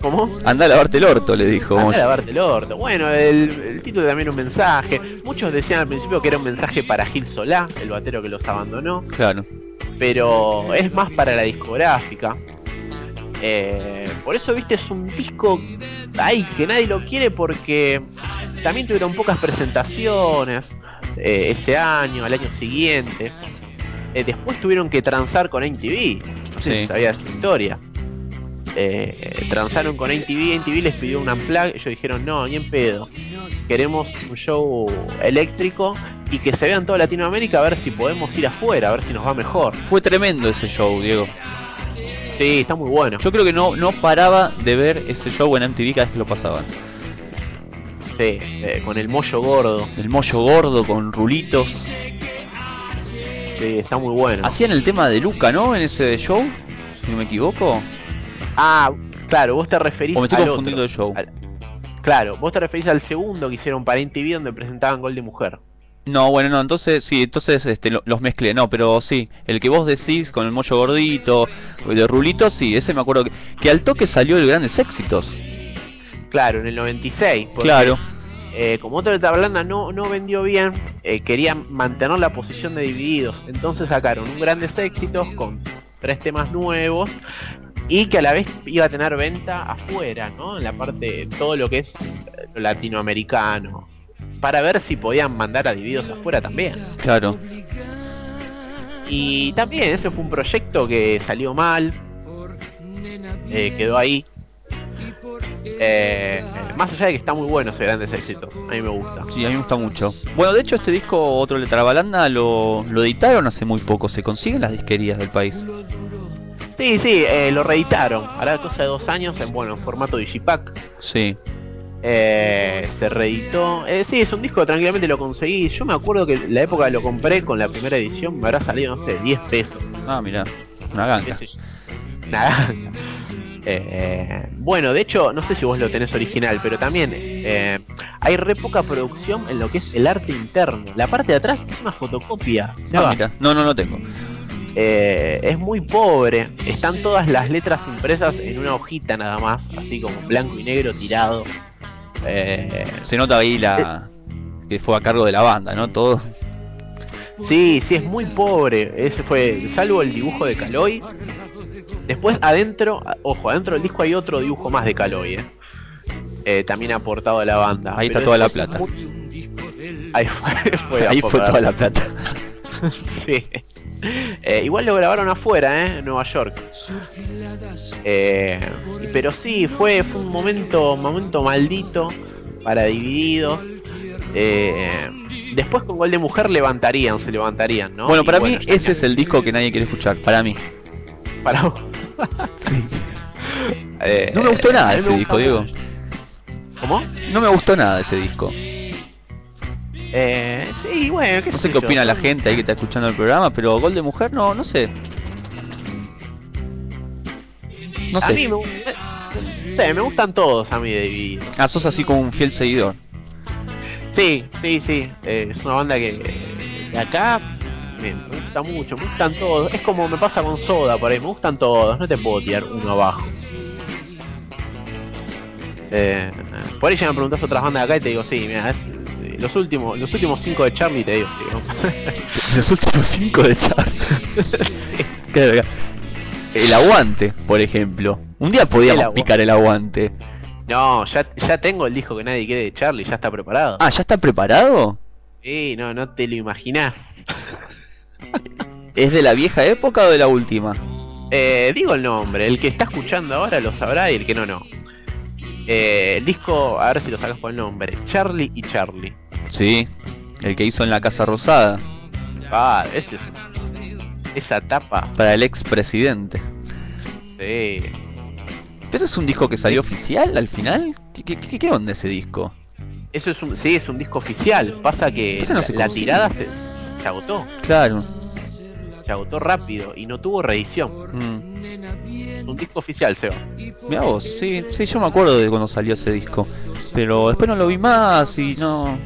¿Cómo? Anda a lavarte el orto, le dijo. Anda a lavarte el orto. Bueno, el, el título también un mensaje. Muchos decían al principio que era un mensaje para Gil Solá, el batero que los abandonó. Claro. pero es más para la discográfica. Eh, por eso, viste, es un disco ay, que nadie lo quiere porque también tuvieron pocas presentaciones eh, ese año, al año siguiente. Eh, después tuvieron que transar con MTV. No sé Sí. si sabías esa historia. Eh, transaron con MTV, MTV les pidió un unplug, ellos dijeron no, ni en pedo. Queremos un show eléctrico y que se vea en toda Latinoamérica a ver si podemos ir afuera, a ver si nos va mejor. Fue tremendo ese show, Diego. Sí, está muy bueno. Yo creo que no, no paraba de ver ese show en MTV cada vez que lo pasaban. Sí, eh, con el mollo gordo. El mollo gordo con rulitos. Sí, está muy bueno. Hacían el tema de Luca, ¿no? En ese show, si no me equivoco. Ah, claro, vos te referís O me estoy al confundiendo otro. de show. Al- Claro, vos te referís al segundo que hicieron para MTV donde presentaban Gol de Mujer. No, bueno, no, entonces sí, entonces este, lo- los mezclé, no, pero sí, el que vos decís con el mollo gordito, de rulitos, sí, ese me acuerdo que, que al toque salió el Grandes Éxitos. Claro, en el 96. porque, Claro, eh, como otro de Tablanda no, no vendió bien, eh, querían mantener la posición de divididos. Entonces sacaron un grandes éxitos con tres temas nuevos y que a la vez iba a tener venta afuera, ¿no? En la parte, todo lo que es eh, latinoamericano. Para ver si podían mandar a divididos afuera también. claro. Y también ese fue un proyecto que salió mal. eh, quedó ahí. Eh, Más allá de que está muy bueno ese grandes éxitos, a mí me gusta. Sí, a mí me gusta mucho. Bueno, de hecho este disco, otro Letra Balanda, lo, lo editaron hace muy poco. Se consiguen las disquerías del país. Sí, sí, eh, lo reeditaron, hará cosa de dos años en bueno, en formato Digipack. Sí. Eh, se reeditó. Eh, sí, es un disco que tranquilamente lo conseguí. Yo me acuerdo que la época lo compré con la primera edición me habrá salido, no sé, 10 pesos. Ah, mira, una ganga. yo. Nada. Eh, bueno, de hecho, no sé si vos lo tenés original, pero también eh, hay re poca producción en lo que es el arte interno. La parte de atrás es una fotocopia. Ah. No, no, no tengo. Eh, es muy pobre. Están todas las letras impresas en una hojita nada más, así como blanco y negro tirado. Eh, Se nota ahí la que fue a cargo de la banda, ¿no? Todo. Sí, sí, es muy pobre. Ese fue, salvo el dibujo de Caloy. Después adentro, ojo, adentro del disco hay otro dibujo más de Caloy, eh. Eh, también aportado a la banda. Ahí está toda la plata. muy- Ahí fue, fue Ahí fue toda la plata. sí. Eh, igual lo grabaron afuera, ¿eh? En Nueva York. Eh, pero sí, fue, fue un momento, momento maldito para Divididos. Eh, después con Gol de Mujer levantarían, se levantarían, ¿no? Bueno, Y para mí ese es el disco que nadie quiere escuchar. Para mí. Para vos. Sí. Eh, No me gustó nada ese me disco, Diego. ¿Cómo? No me gustó nada ese disco. Eh, sí, bueno, qué No sé sé qué yo. opina la gente ahí que está escuchando el programa, pero Gol de Mujer no, no sé. No A mí sé. me, no sé, me gustan todos a mí de Divididos. Ah, sos así como un fiel seguidor. Sí, sí, sí. eh, es una banda que de acá me, me gusta mucho, me gustan todos. Es como me pasa con Soda por ahí, me gustan todos, no te puedo tirar uno abajo. Eh, por ahí ya me preguntas otras bandas de acá y te digo, sí, mira, es- eh, los últimos, los últimos cinco de Charlie te digo, Los últimos cinco de Charlie. Claro. El aguante, por ejemplo. Un día podíamos picar el aguante. No, ya, ya tengo el disco que nadie quiere de Charlie, ya está preparado. Ah, ¿ya está preparado? Sí, no, no te lo imaginás. ¿Es de la vieja época o de la última? Eh, digo el nombre, el que está escuchando ahora lo sabrá y el que no, no. Eh, el disco, a ver si lo sacas por el nombre, Charlie y Charlie. Sí, el que hizo en la Casa Rosada, Ah, ese es, esa tapa, para el expresidente. sí. ¿Pero es un disco que salió oficial al final? ¿Qué, qué, qué- qué onda ese disco? Eso es un, sí, es un disco oficial. Pasa que no la, tirada se, se agotó, Claro. se agotó rápido y no tuvo reedición. Mm. Un disco oficial, Seba. Mirá vos, sí, sí, yo me acuerdo de cuando salió ese disco. Pero después no lo vi más y no.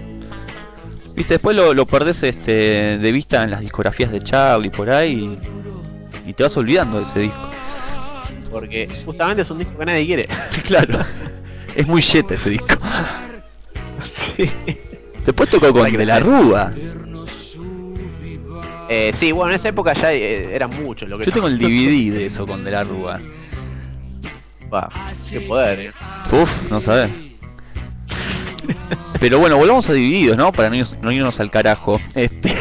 Viste, después lo, lo perdés este, de vista en las discografías de Charlie por ahí y, y te vas olvidando de ese disco. Porque justamente es un disco que nadie quiere. claro, es muy yeta ese disco. Después tocó con De la Rúa. Eh, sí, bueno, en esa época ya eh, era mucho lo que Yo tengo el DVD de eso con De la Rúa. Va, qué poder, eh. Uf, no sabes. Pero bueno, volvamos a divididos, ¿no? Para no, irnos- no irnos al carajo. Este.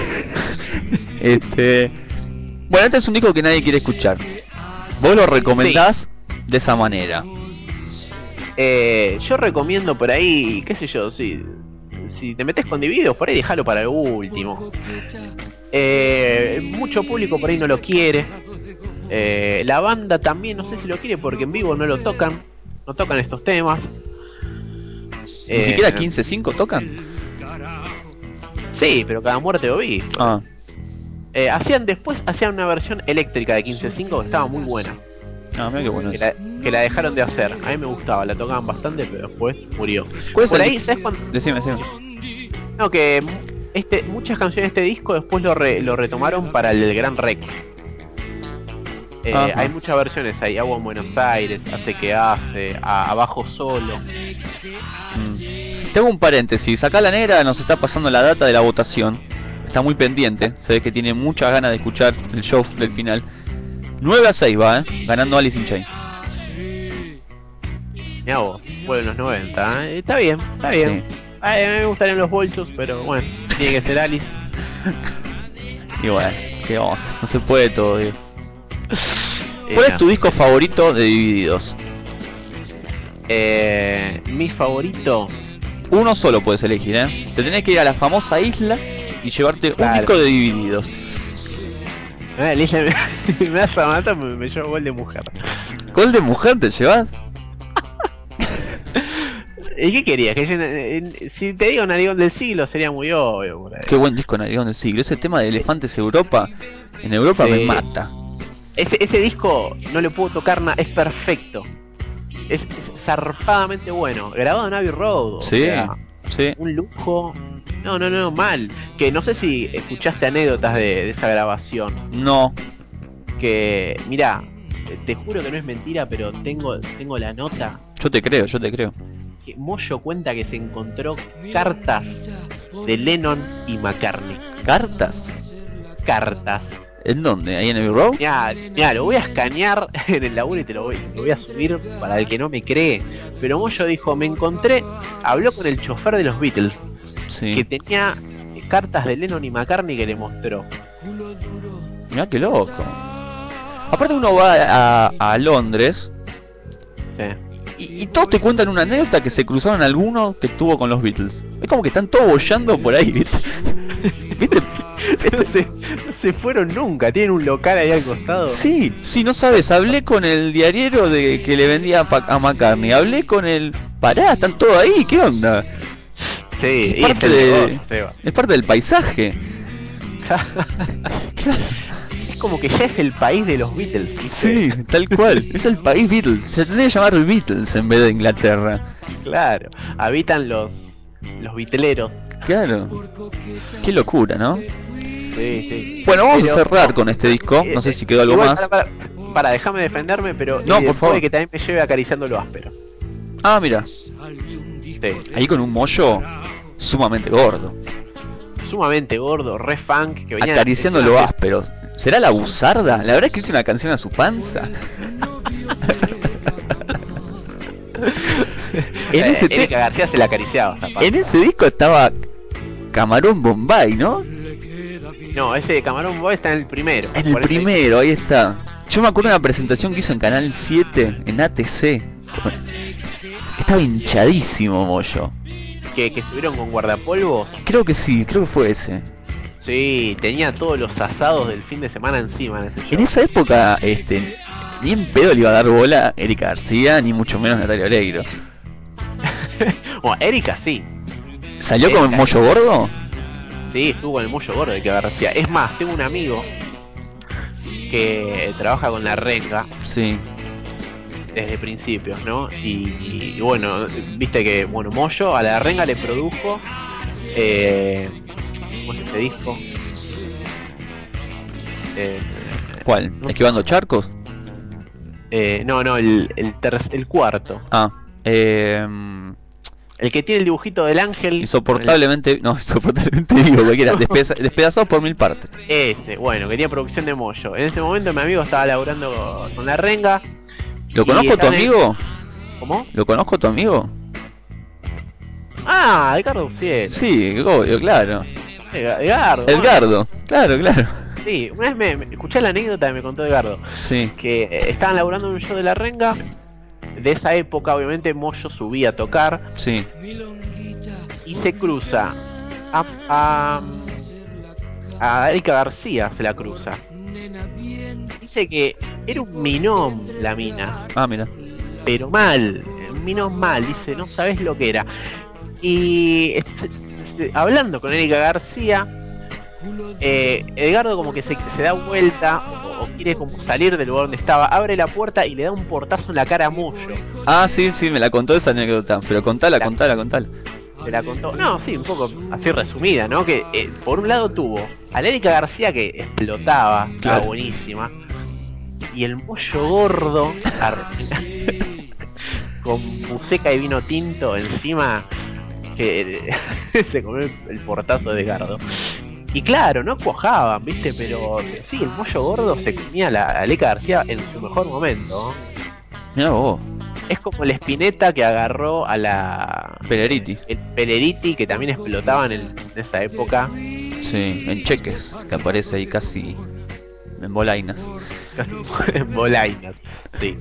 este. Bueno, este es un disco que nadie quiere escuchar. Vos lo recomendás de esa manera. Eh, yo recomiendo por ahí, qué sé yo, si, si te metes con divididos, por ahí déjalo para el último. Eh, mucho público por ahí no lo quiere. Eh, la banda también no sé si lo quiere porque en vivo no lo tocan. No tocan estos temas. Ni Eh, siquiera 15.5 tocan. Sí, pero cada muerte lo vi. Ah, Eh, hacían después hacían una versión eléctrica de 15.5 que estaba muy buena. Ah mira qué bueno Que la, que la dejaron de hacer. A mí me gustaba, la tocaban bastante, pero después murió. ¿Cuál es Por el ahí, ¿sabes cuándo? Decime, decime. No, que este, muchas canciones de este disco después lo, re- lo retomaron para el Gran Rex. Eh, Ajá. hay muchas versiones ahí, Agua en Buenos Aires, Hace que hace, a- Abajo Solo. Mm. Tengo un paréntesis. Acá la negra nos está pasando la data de la votación. Está muy pendiente. Se ve que tiene muchas ganas de escuchar el show del final. 9 a 6 va, ¿eh? Ganando Alice in Chains. Mirá vos, vuelven los 90. ¿eh? Está bien, está bien. Ay, a mí me gustarían los bolsos, pero bueno, tiene que ser Alice. Y bueno, ¿qué vamos? No se puede todo. digo. Eh, ¿Cuál es tu disco favorito de Divididos? Eh, mi favorito. Uno solo puedes elegir, ¿eh? Te tenés que ir a la famosa isla y llevarte un Claro. disco de divididos. Eh, Lisa me, vas a matar, me, me llevo gol de mujer. ¿Gol de mujer te llevas? ¿Y qué querías? Que yo- eh, si te digo narigón del siglo sería muy obvio. por ahí. Qué buen disco Narigón del siglo. Ese tema de Elefantes Europa, en Europa Sí. me mata. Ese, ese disco no le puedo tocar nada, es perfecto. Es, es zarpadamente bueno. Grabado en Abbey Road. o Sí, sea, sí. un lujo. No, no, no, mal. Que no sé si escuchaste anécdotas de, de esa grabación. No. Que, mira, te juro que no es mentira, pero tengo, tengo la nota Yo te creo, yo te creo. que Moyo cuenta que se encontró cartas de Lennon y McCartney. ¿Cartas? Cartas. ¿En dónde? ¿Ahí en Abbey Road? Mira, mira, lo voy a escanear en el laburo y te lo voy, lo voy a subir para el que no me cree. Pero Moyo dijo, me encontré, habló con el chofer de los Beatles, Sí. que tenía cartas de Lennon y McCartney que le mostró. Mirá qué loco. Aparte uno va a, a Londres Sí. y, y todos te cuentan una anécdota que se cruzaron algunos que tuvo con los Beatles. Es como que están todos bollando por ahí, ¿viste? ¿Viste? No se, no se fueron nunca, tienen un local ahí al costado. Sí, sí, no sabes, hablé con el diariero de que le vendía a, a McCartney, hablé con el... Pará, están todos ahí, ¿qué onda? Sí, Es parte, es el de- negocio, Seba. es parte del paisaje. Es como que ya es el país de los Beatles. Sí, tal cual. Es el país Beatles. Se tendría que llamar Beatles en vez de Inglaterra. Claro, habitan los los viteleros. Claro. Qué locura, ¿no? Sí, sí. Bueno, vamos a cerrar con este disco. No sé si quedó algo Igual, más. Para, para, para, déjame defenderme, pero No, por favor. que también me lleve acariciando lo áspero. Ah, mira. Sí. Ahí con un mollo sumamente gordo. Sumamente gordo, re funk, que venía Acariciando lo áspero. ¿Será la buzarda? ¿Le habrá escrito una canción a su panza? en, ese te- Erika García se la acariciaba. esa panza. en ese disco estaba Camarón Bombay, ¿no? No, ese de Camarón Boy está en el primero. En el primero, ahí está. Yo me acuerdo de una presentación que hizo en Canal 7, en ATC. Estaba hinchadísimo, Moyo. Que, que estuvieron con guardapolvos. Creo que sí, creo que fue ese. Sí, tenía todos los asados del fin de semana encima en ese. En esa época, este, ni en pedo le iba a dar bola a Erika García, ni mucho menos Natalia Oreiro. Bueno, Erika sí. ¿Salió con el mollo gordo? Sí, estuvo en el mollo gordo de Erika García. Es más, tengo un amigo que trabaja con la renga Sí. Desde principios, ¿no? Y, y bueno, viste que, bueno, Moyo a la renga le produjo. Eh, ¿Cómo es este disco? Eh, ¿Cuál? ¿Esquivando charcos? eh, no, no, el, el, el cuarto. Ah, eh, El que tiene el dibujito del ángel. insoportablemente, no, insoportablemente digo, cualquiera, despeza- despedazados por mil partes. Ese, bueno, que tenía producción de Moyo. En ese momento mi amigo estaba laburando con la renga. ¿Lo conozco tu en- amigo? ¿Cómo? ¿Lo conozco tu amigo? Ah, Edgardo Uciel. Sí, obvio, claro. Edgardo. Edgardo, claro, claro. Sí, una vez me, me- escuché la anécdota que me contó Edgardo. Sí, Que eh, estaban laburando en un show de la renga. De esa época, obviamente, Moyo subía a tocar. sí. Y se cruza a, a, a Erika García, se la cruza. Dice que era un minón la mina. Ah, mira. pero mal, un minón mal, dice, no sabes lo que era. Y este, hablando con Erika García, eh, Edgardo como que se, se da vuelta o, o quiere como salir del lugar donde estaba, abre la puerta y le da un portazo en la cara a Moyo. Ah, sí, sí, me la contó esa anécdota. Pero contala, La- contala, contala. Se la contó, no, sí, un poco así resumida, ¿no? Que eh, por un lado tuvo a la Erika García que explotaba, estaba Claro. buenísima, y el mollo gordo con buceca y vino tinto encima que se comió el, portazo de Gardo. Y claro, no cuajaban, ¿viste? Pero sí, el mollo gordo se comía a la a García en su mejor momento. Mira vos, Es como el Spinetta que agarró a la Peleriti. el Peleriti que también explotaban en, en esa época. Sí, en cheques, que aparece ahí casi en bolainas. Casi en bolainas. Sí.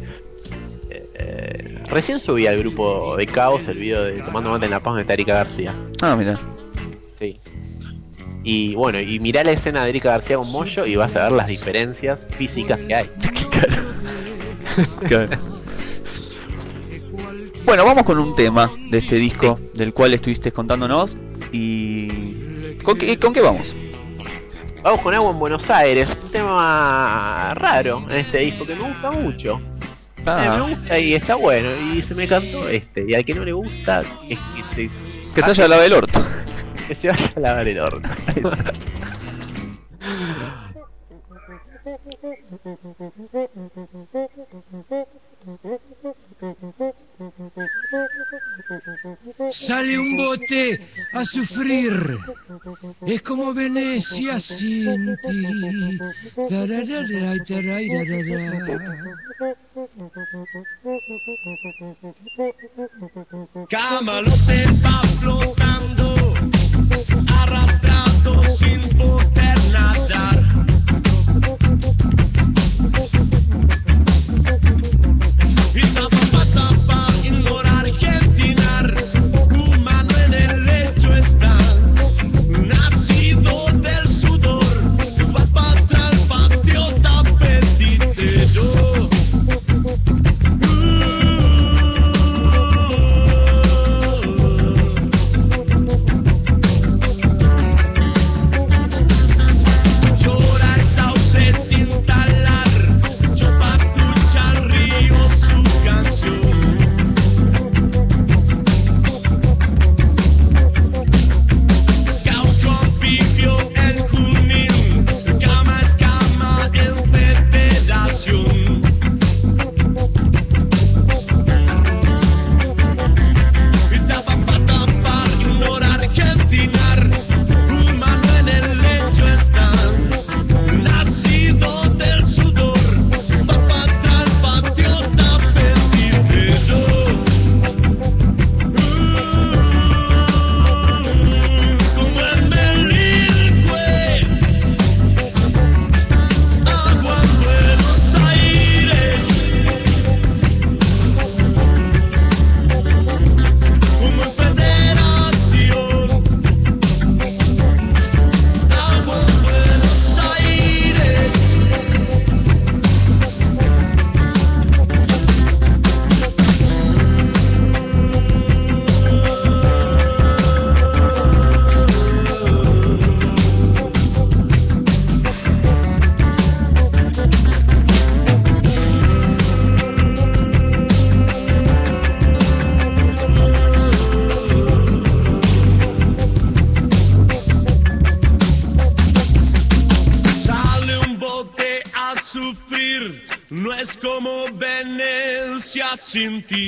Eh, Recién subí al grupo de Caos el video de Tomando Mate en La Paz de Erika García. Ah, mira. Sí. Y bueno, y mirá la escena de Erika García con Moyo y vas a ver las diferencias físicas que hay. Bueno, vamos con un tema de este disco del cual estuviste contándonos. ¿Y con qué, con qué vamos? Vamos con Agua en Buenos Aires, un tema raro en este disco que me gusta mucho. Ah. Eh, me gusta y está bueno, y se me cantó este. Y al que no le gusta, es que se, Que se haya lavado el orto. que se vaya a lavar el orto. Sale un bote a sufrir. Es como Venecia sin ti. Camalote va flotando, arrastrado sin poder nadar. Sin ti.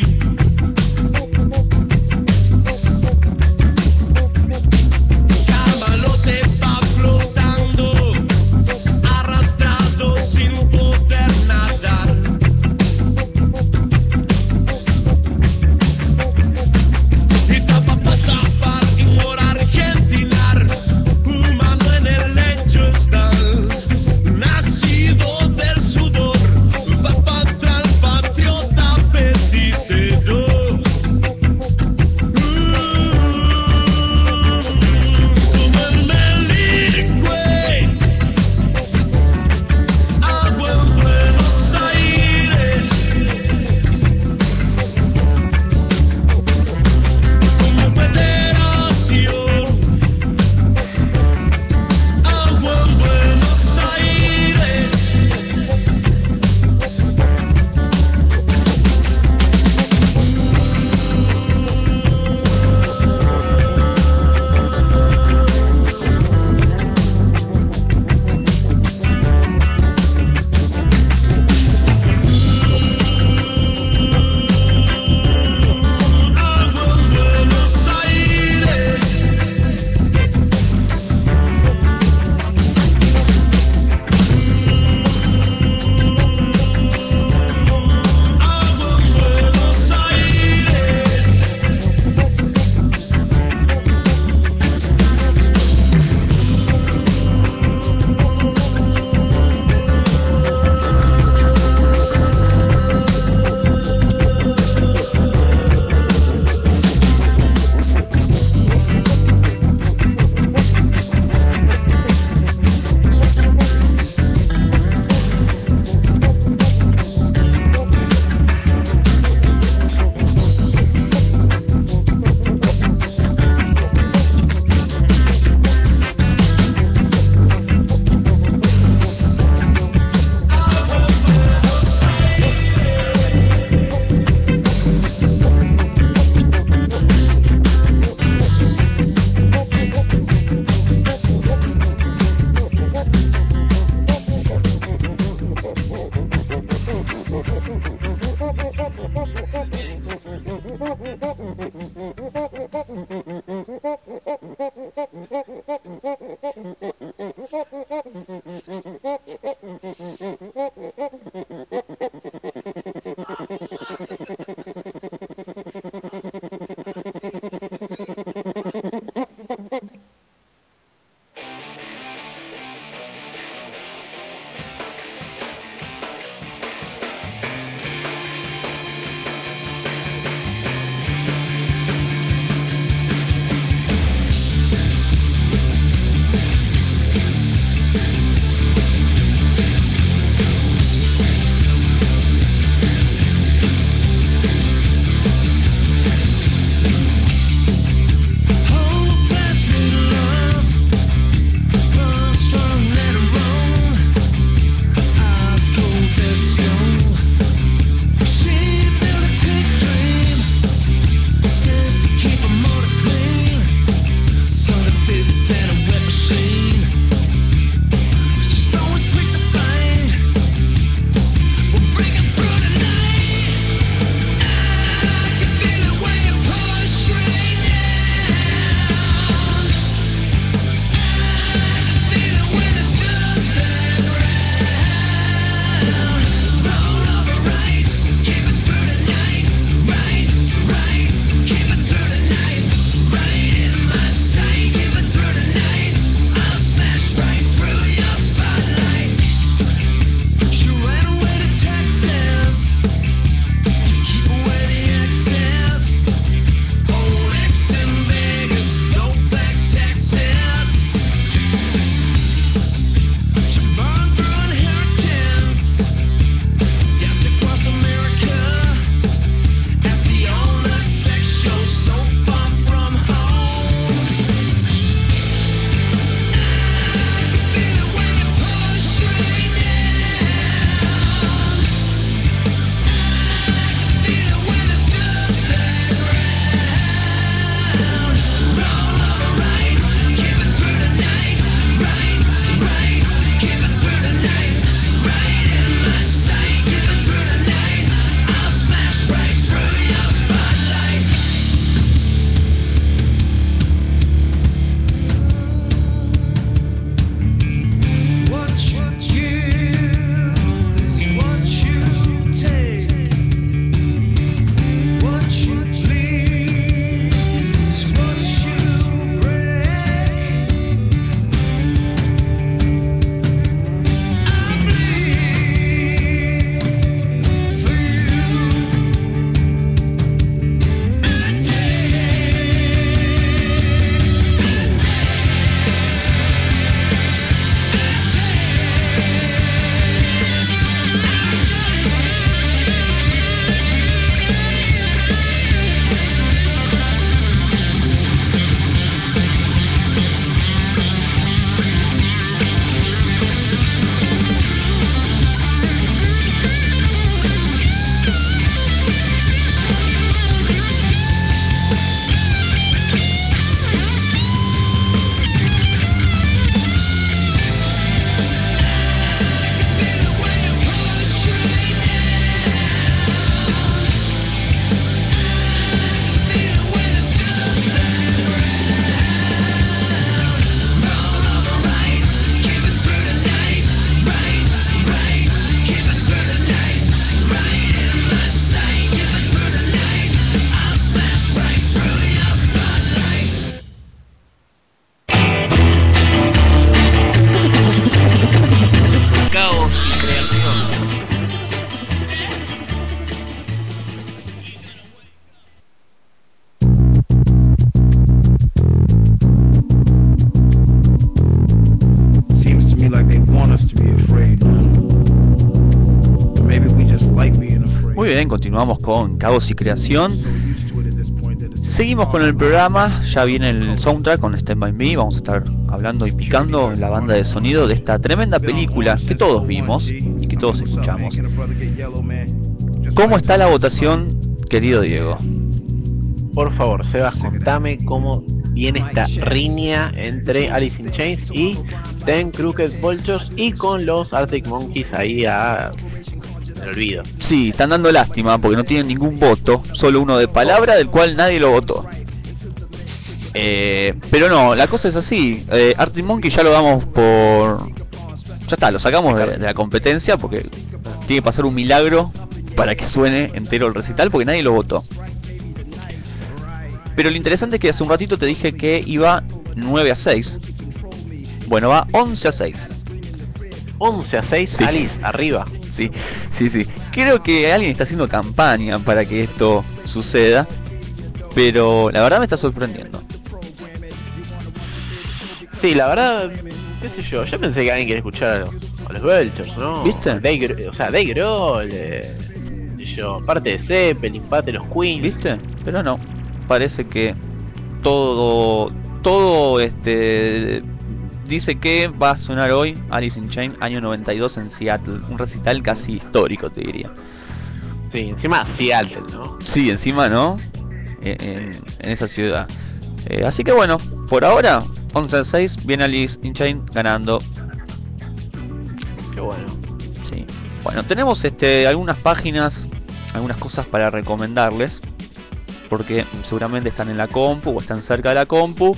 Continuamos con Caos y Creación. Seguimos con el programa, ya viene el soundtrack con Stand By Me, vamos a estar hablando y picando la banda de sonido de esta tremenda película que todos vimos y que todos escuchamos. ¿Cómo está la votación, querido Diego? Por favor, Sebas, contame cómo viene esta riña entre Alice in Chains y Ten Crooked Vultures y con los Arctic Monkeys ahí a el olvido. Sí, están dando lástima porque no tienen ningún voto, solo uno de palabra del cual nadie lo votó. Eh, pero no, la cosa es así. Eh, Arctic Monkey ya lo damos por. Ya está, lo sacamos de, de la competencia porque tiene que pasar un milagro para que suene entero el recital porque nadie lo votó. Pero lo interesante es que hace un ratito te dije que iba 9 a 6. Bueno, va 11 a 6. 11 a 6, Sí. Alice, arriba. Sí, sí, sí. Creo que alguien está haciendo campaña para que esto suceda. Pero la verdad me está sorprendiendo. Sí, la verdad, qué sé yo, yo pensé que alguien quería escuchar a los, a los Belchers, ¿no? ¿Viste? O sea, Dave Grohl, eh, qué sé yo, parte de Zeppelin, parte de los Queens. ¿Viste? Pero no. Parece que todo. Todo este. Dice que va a sonar hoy Alice in Chain, año 92 en Seattle. Un recital casi histórico, te diría. Sí, encima Seattle, ¿no? Sí, encima, ¿no? En, en- en esa ciudad. Eh, así que bueno, por ahora, 11 a 6, viene Alice in Chain ganando. Qué bueno. Sí. Bueno, tenemos este, algunas páginas, algunas cosas para recomendarles. Porque seguramente están en la compu o están cerca de la compu.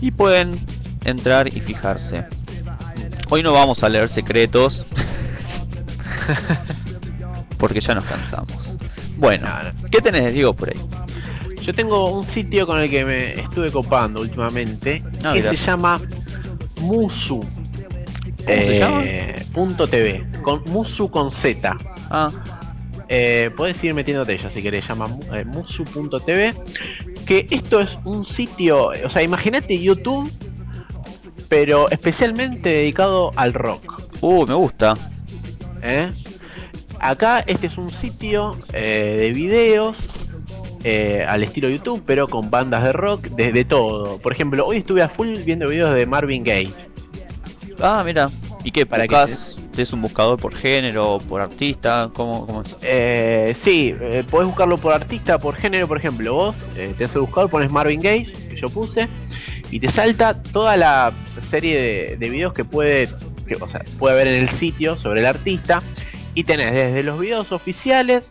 Y pueden entrar y fijarse. Hoy no vamos a leer secretos. porque ya nos cansamos. Bueno, ¿qué tenés, Diego, por ahí? Yo tengo un sitio con el que me estuve copando últimamente Ah, que mira. se llama Musu. ¿Cómo se llama? Eh, punto TV. Con, Musu con Z. Ah, Eh, puedes ir metiéndote ya si querés, llama eh, musu.tv. Que esto es un sitio, o sea, imagínate YouTube, pero especialmente dedicado al rock. uh, me gusta. ¿eh? Acá este es un sitio eh, de videos eh, al estilo YouTube, pero con bandas de rock, de, de todo. Por ejemplo, hoy estuve a full viendo videos de Marvin Gaye. Ah, mira. ¿Y qué? Para que buscas? ¿Tienes un buscador por género, por artista? ¿Cómo, cómo es? Eh, sí, eh, podés buscarlo por artista, por género, por ejemplo. Vos eh, tenés el buscador, pones Marvin Gaye, que yo puse, y te salta toda la serie de, de videos que puede, que, o sea, puede haber en el sitio sobre el artista. Y tenés desde los videos oficiales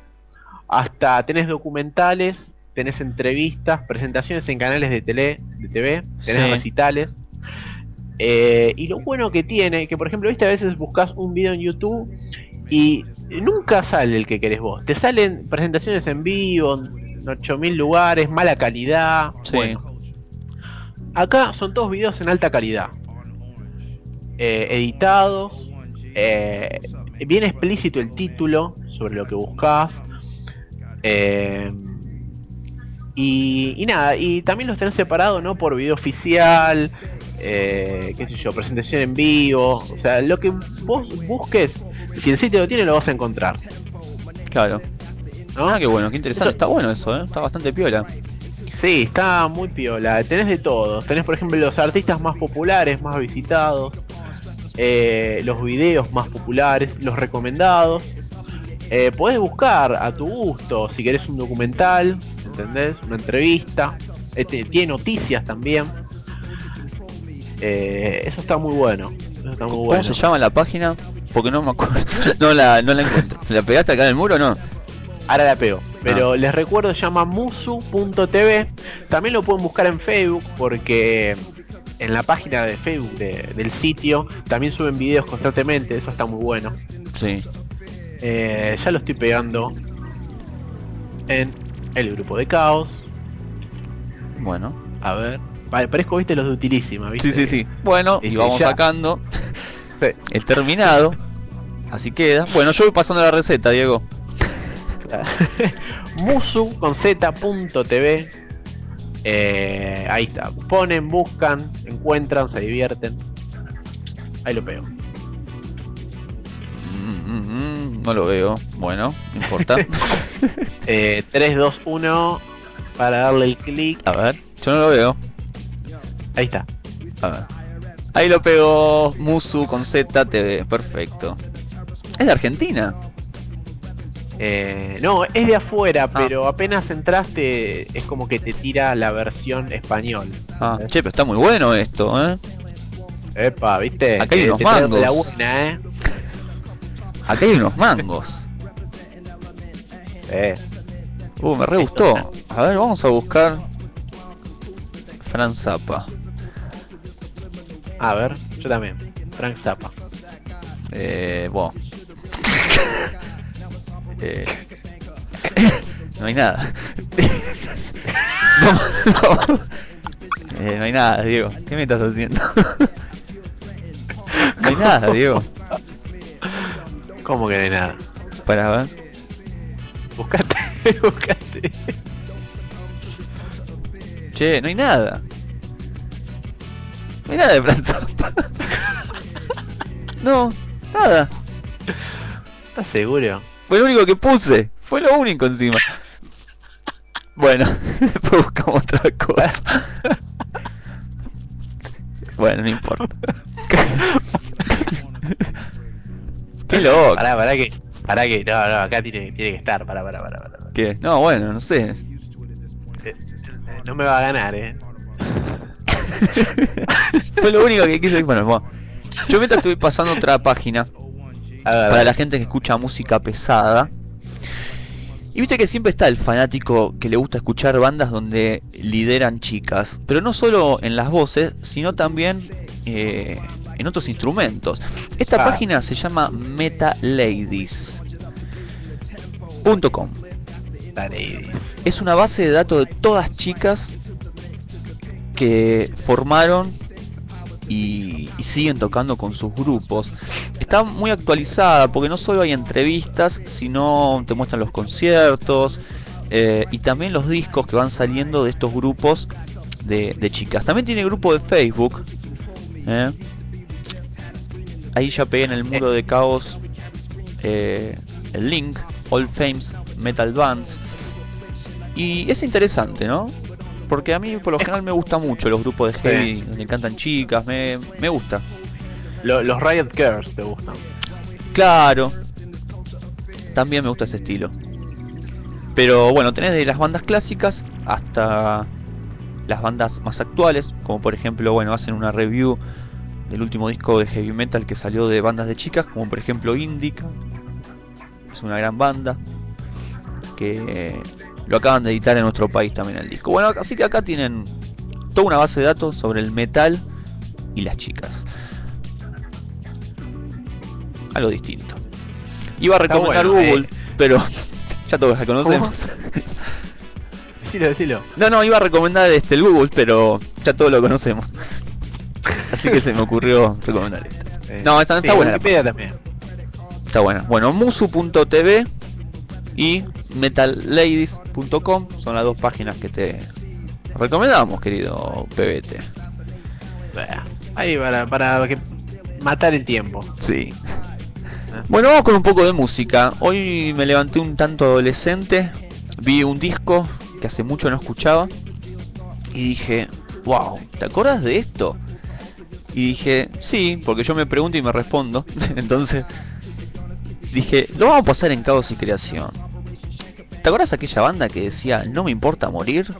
hasta tenés documentales, tenés entrevistas, presentaciones en canales de tele, de TV, tenés Sí. recitales. Eh, y lo bueno que tiene, que por ejemplo, viste, a veces buscas un video en YouTube y nunca sale el que querés vos. Te salen presentaciones en vivo, en 8000 lugares, mala calidad. Sí. Bueno, acá son todos videos en alta calidad. Eh, editados. eh, bien explícito el título sobre lo que buscas. Eh, y, y nada, y también los tenés separados, ¿no? Por video oficial, eh, qué sé yo, presentación en vivo. O sea, lo que vos busques, si el sitio lo tiene, lo vas a encontrar. Claro. ¿no? Ah, qué bueno, qué interesante. Eso- Está bueno eso, ¿eh? Está bastante piola. Sí, está muy piola. Tenés de todos. Tenés, por ejemplo, los artistas más populares, más visitados. eh, los videos más populares, los recomendados. Eh, podés buscar a tu gusto si querés un documental, ¿entendés? Una entrevista. Este, tiene noticias también. Eh, eso está muy bueno. Eso está muy ¿Cómo bueno. se llama la página? Porque no me acuerdo. no, la, no la encuentro. ¿La pegaste acá en el muro o no? Ahora la pego. Ah. Pero les recuerdo, llama musu.tv. También lo pueden buscar en Facebook porque en la página de Facebook de- del sitio también suben videos constantemente. Eso está muy bueno. Sí. Eh, ya lo estoy pegando en el grupo de Caos. Bueno. A ver. Pa- Parezco, viste, los de Utilísima, ¿viste? Sí, sí, sí. Bueno, y Este, vamos ya. sacando el terminado. Así queda. Bueno, yo voy pasando la receta, Diego. Musu con z.tv. Eh, ahí está. Ponen, buscan, encuentran, se divierten. Ahí lo pego. Mm, mm, mm, no lo veo. Bueno, no importa. Eh, 3, 2, 1 para darle el clic. A ver, yo no lo veo. Ahí está. A ver. Ahí lo pegó Musu con Z TV. Perfecto. Es de Argentina. Eh, no, es de afuera, Ah. pero apenas entraste es como que te tira la versión español. Ah, che, pero está muy bueno esto, ¿eh? Epa, ¿viste? Acá hay unos te mangos. La buena, ¿eh? Acá hay unos mangos. Eh, Uh, me re gustó. A ver, vamos a buscar. Fran Zappa. A ver, yo también. Frank Zappa. Eh, bueno. Eh, no hay nada. Vamos. Eh, no hay nada, Diego. ¿Qué me estás haciendo? no hay nada, Diego. ¿Cómo que no hay nada? Para ver. Buscate, buscate. Che, no hay nada. No hay nada de Franz No, nada. ¿Estás seguro? Fue lo único que puse. Fue lo único encima. Bueno, después buscamos otra cosa. Bueno, no importa. Qué loco. Pará, pará que. Pará que. No, no, acá tiene, tiene que estar. Pará, pará, pará, pará. ¿Qué? No, bueno, no sé. Eh, No me va a ganar, eh. Fue lo único que quise. Bueno, bueno. Yo mientras estoy pasando otra página para la gente que escucha música pesada. Y viste que siempre está el fanático que le gusta escuchar bandas donde lideran chicas, pero no solo en las voces, sino también eh, en otros instrumentos. Esta Ah. página se llama metaladies.com. Es una base de datos de todas chicas que formaron y, y siguen tocando con sus grupos. Está muy actualizada porque no solo hay entrevistas, sino te muestran los conciertos eh, y también los discos que van saliendo de estos grupos de, chicas. También tiene grupo de Facebook. ¿eh? Ahí ya pegué en el muro de caos eh, el link, All Fames Metal Bands. Y es interesante, ¿no? Porque a mí por lo general me gusta mucho los grupos de heavy donde cantan chicas, me, me gusta. Lo- los Riot Girls te gustan. Claro. También me gusta ese estilo. Pero bueno, tenés de las bandas clásicas hasta las bandas más actuales, como por ejemplo, bueno, hacen una review del último disco de heavy metal que salió de bandas de chicas, como por ejemplo Indica. Es una gran banda que lo acaban de editar en nuestro país también el disco. Bueno, así que acá tienen toda una base de datos sobre el metal y las chicas. Algo distinto. Iba a Está recomendar bueno, Google, eh. pero ya todos la conocemos. Decilo, decilo. No, no, iba a recomendar este el Google, pero ya todos lo conocemos. Así que se me ocurrió recomendar este. Eh, No, está, está sí, buena. la Wikipedia también. Está buena. Bueno, musu.tv y metalladies.com son las dos páginas que te recomendamos, querido PBT. Bah, Ahí para, para que matar el tiempo. Sí. Bueno, vamos con un poco de música. Hoy me levanté un tanto adolescente, vi un disco que hace mucho no escuchaba y dije, wow, ¿te acuerdas de esto? Y dije, sí, porque yo me pregunto y me respondo. Entonces dije, lo vamos a pasar en caos y creación. ¿Te acuerdas aquella banda que decía, no me importa morir?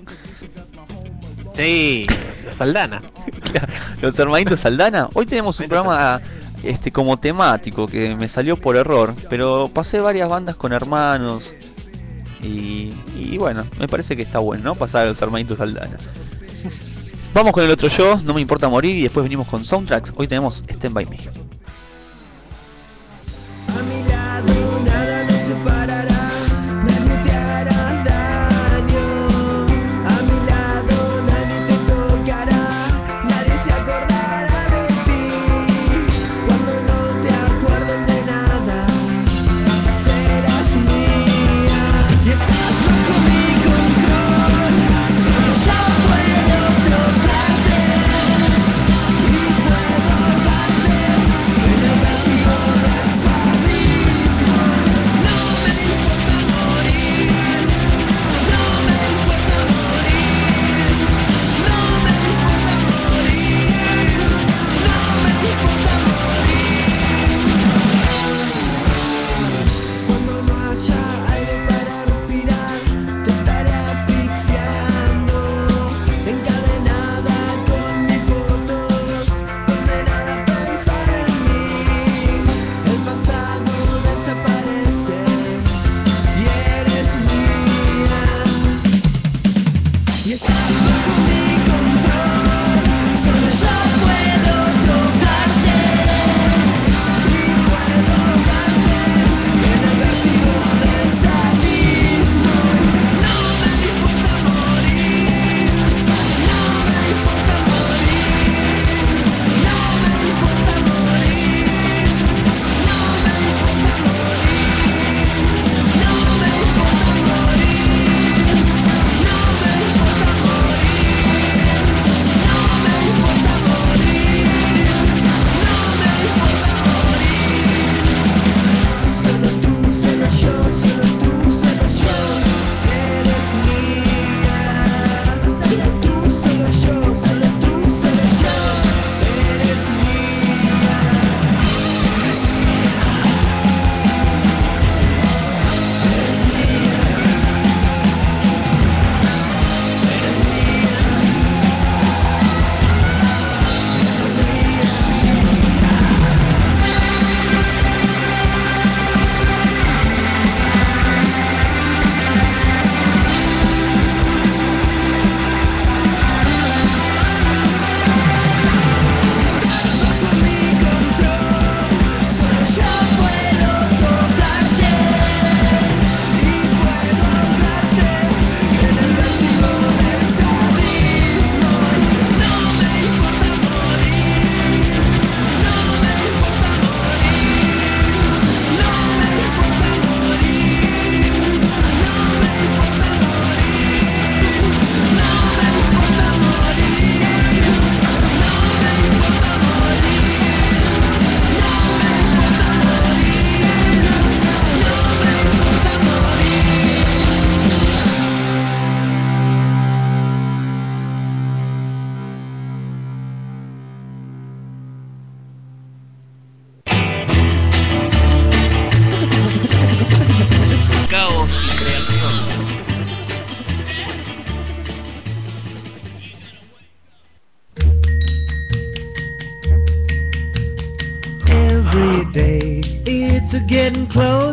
Sí, los Saldana. Claro, Los hermanitos Saldana. Hoy tenemos un programa este como temático que me salió por error, pero pasé varias bandas con hermanos y, y bueno, me parece que está bueno, ¿no? Pasar a los hermanitos Saldana. Vamos con el otro yo, no me importa morir y después venimos con soundtracks. Hoy tenemos Stand By Me.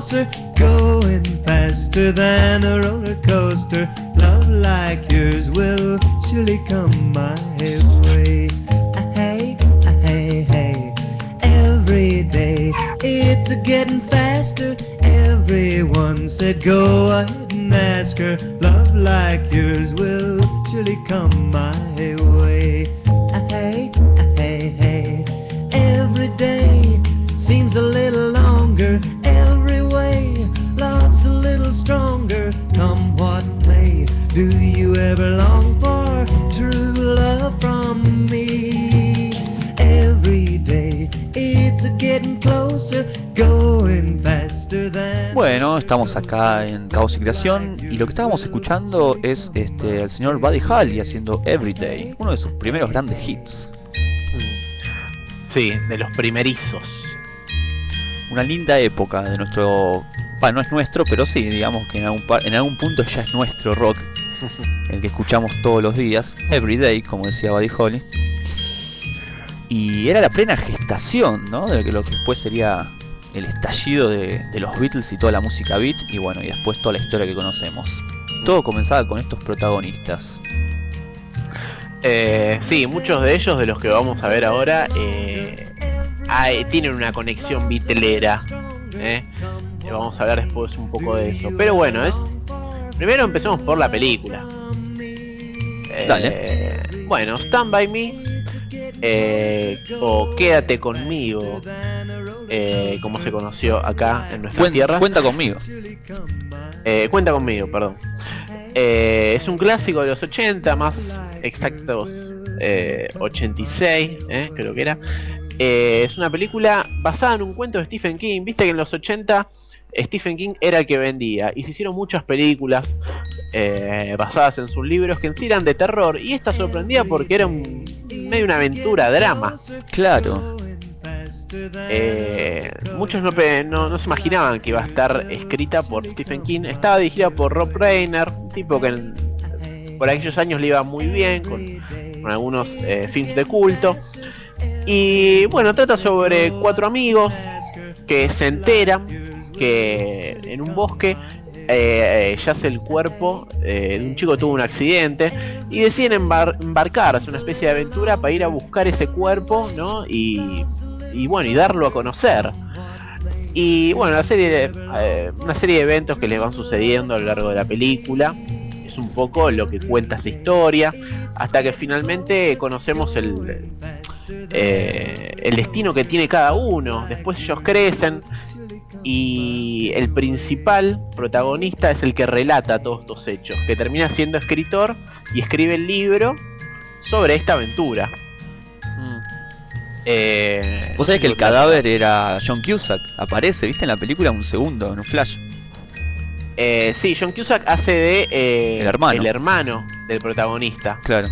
Closer, going faster than a estamos acá en Caos y Creación y lo que estábamos escuchando es este el señor Buddy Holly haciendo Everyday, uno de sus primeros grandes hits. Sí, de los primerizos. Una linda época de nuestro, bah, no es nuestro, pero sí, digamos que en algún, en algún punto ya es nuestro rock, el que escuchamos todos los días, Everyday, como decía Buddy Holly. Y era la plena gestación, ¿no? De lo que después sería el estallido de, de los Beatles y toda la música beat, y bueno, y después toda la historia que conocemos. Todo comenzaba con estos protagonistas. Eh, sí, muchos de ellos, de los que vamos a ver ahora, eh, hay- tienen una conexión vitelera. ¿eh? Vamos a hablar después un poco de eso. Pero bueno, es primero empecemos por la película. Dale. Bueno, Stand By Me o Quédate conmigo, eh, como se conoció acá en nuestra tierra. cuenta conmigo. Eh, cuenta conmigo, perdón. Eh, es un clásico de los 80, más exactos eh, 86, eh, creo que era. Eh, es una película basada en un cuento de Stephen King. Viste que en los 80 Stephen King era el que vendía y se hicieron muchas películas eh, basadas en sus libros que en sí eran de terror y esta sorprendía porque era un, medio una aventura, drama. Claro. Eh, muchos no, no, no se imaginaban que iba a estar escrita por Stephen King. Estaba dirigida por Rob Reiner, un tipo que por aquellos años le iba muy bien con, con algunos eh, films de culto. Y bueno, trata sobre cuatro amigos que se enteran que en un bosque eh, eh, yace el cuerpo eh, de un chico que tuvo un accidente y deciden embar- embarcarse una especie de aventura para ir a buscar ese cuerpo, ¿no? Y, y bueno, y darlo a conocer. Y bueno, una serie, de, eh, una serie de eventos que les van sucediendo a lo largo de la película. Es un poco lo que cuenta esta historia. Hasta que finalmente conocemos el, eh, el destino que tiene cada uno. Después ellos crecen. Y el principal protagonista es el que relata todos estos hechos. Que termina siendo escritor y escribe el libro sobre esta aventura. Eh, Vos sabés que el cadáver era John Cusack. Aparece, viste, en la película un segundo, en un flash. Eh, sí, John Cusack hace de eh, El hermano. el hermano del protagonista. Claro.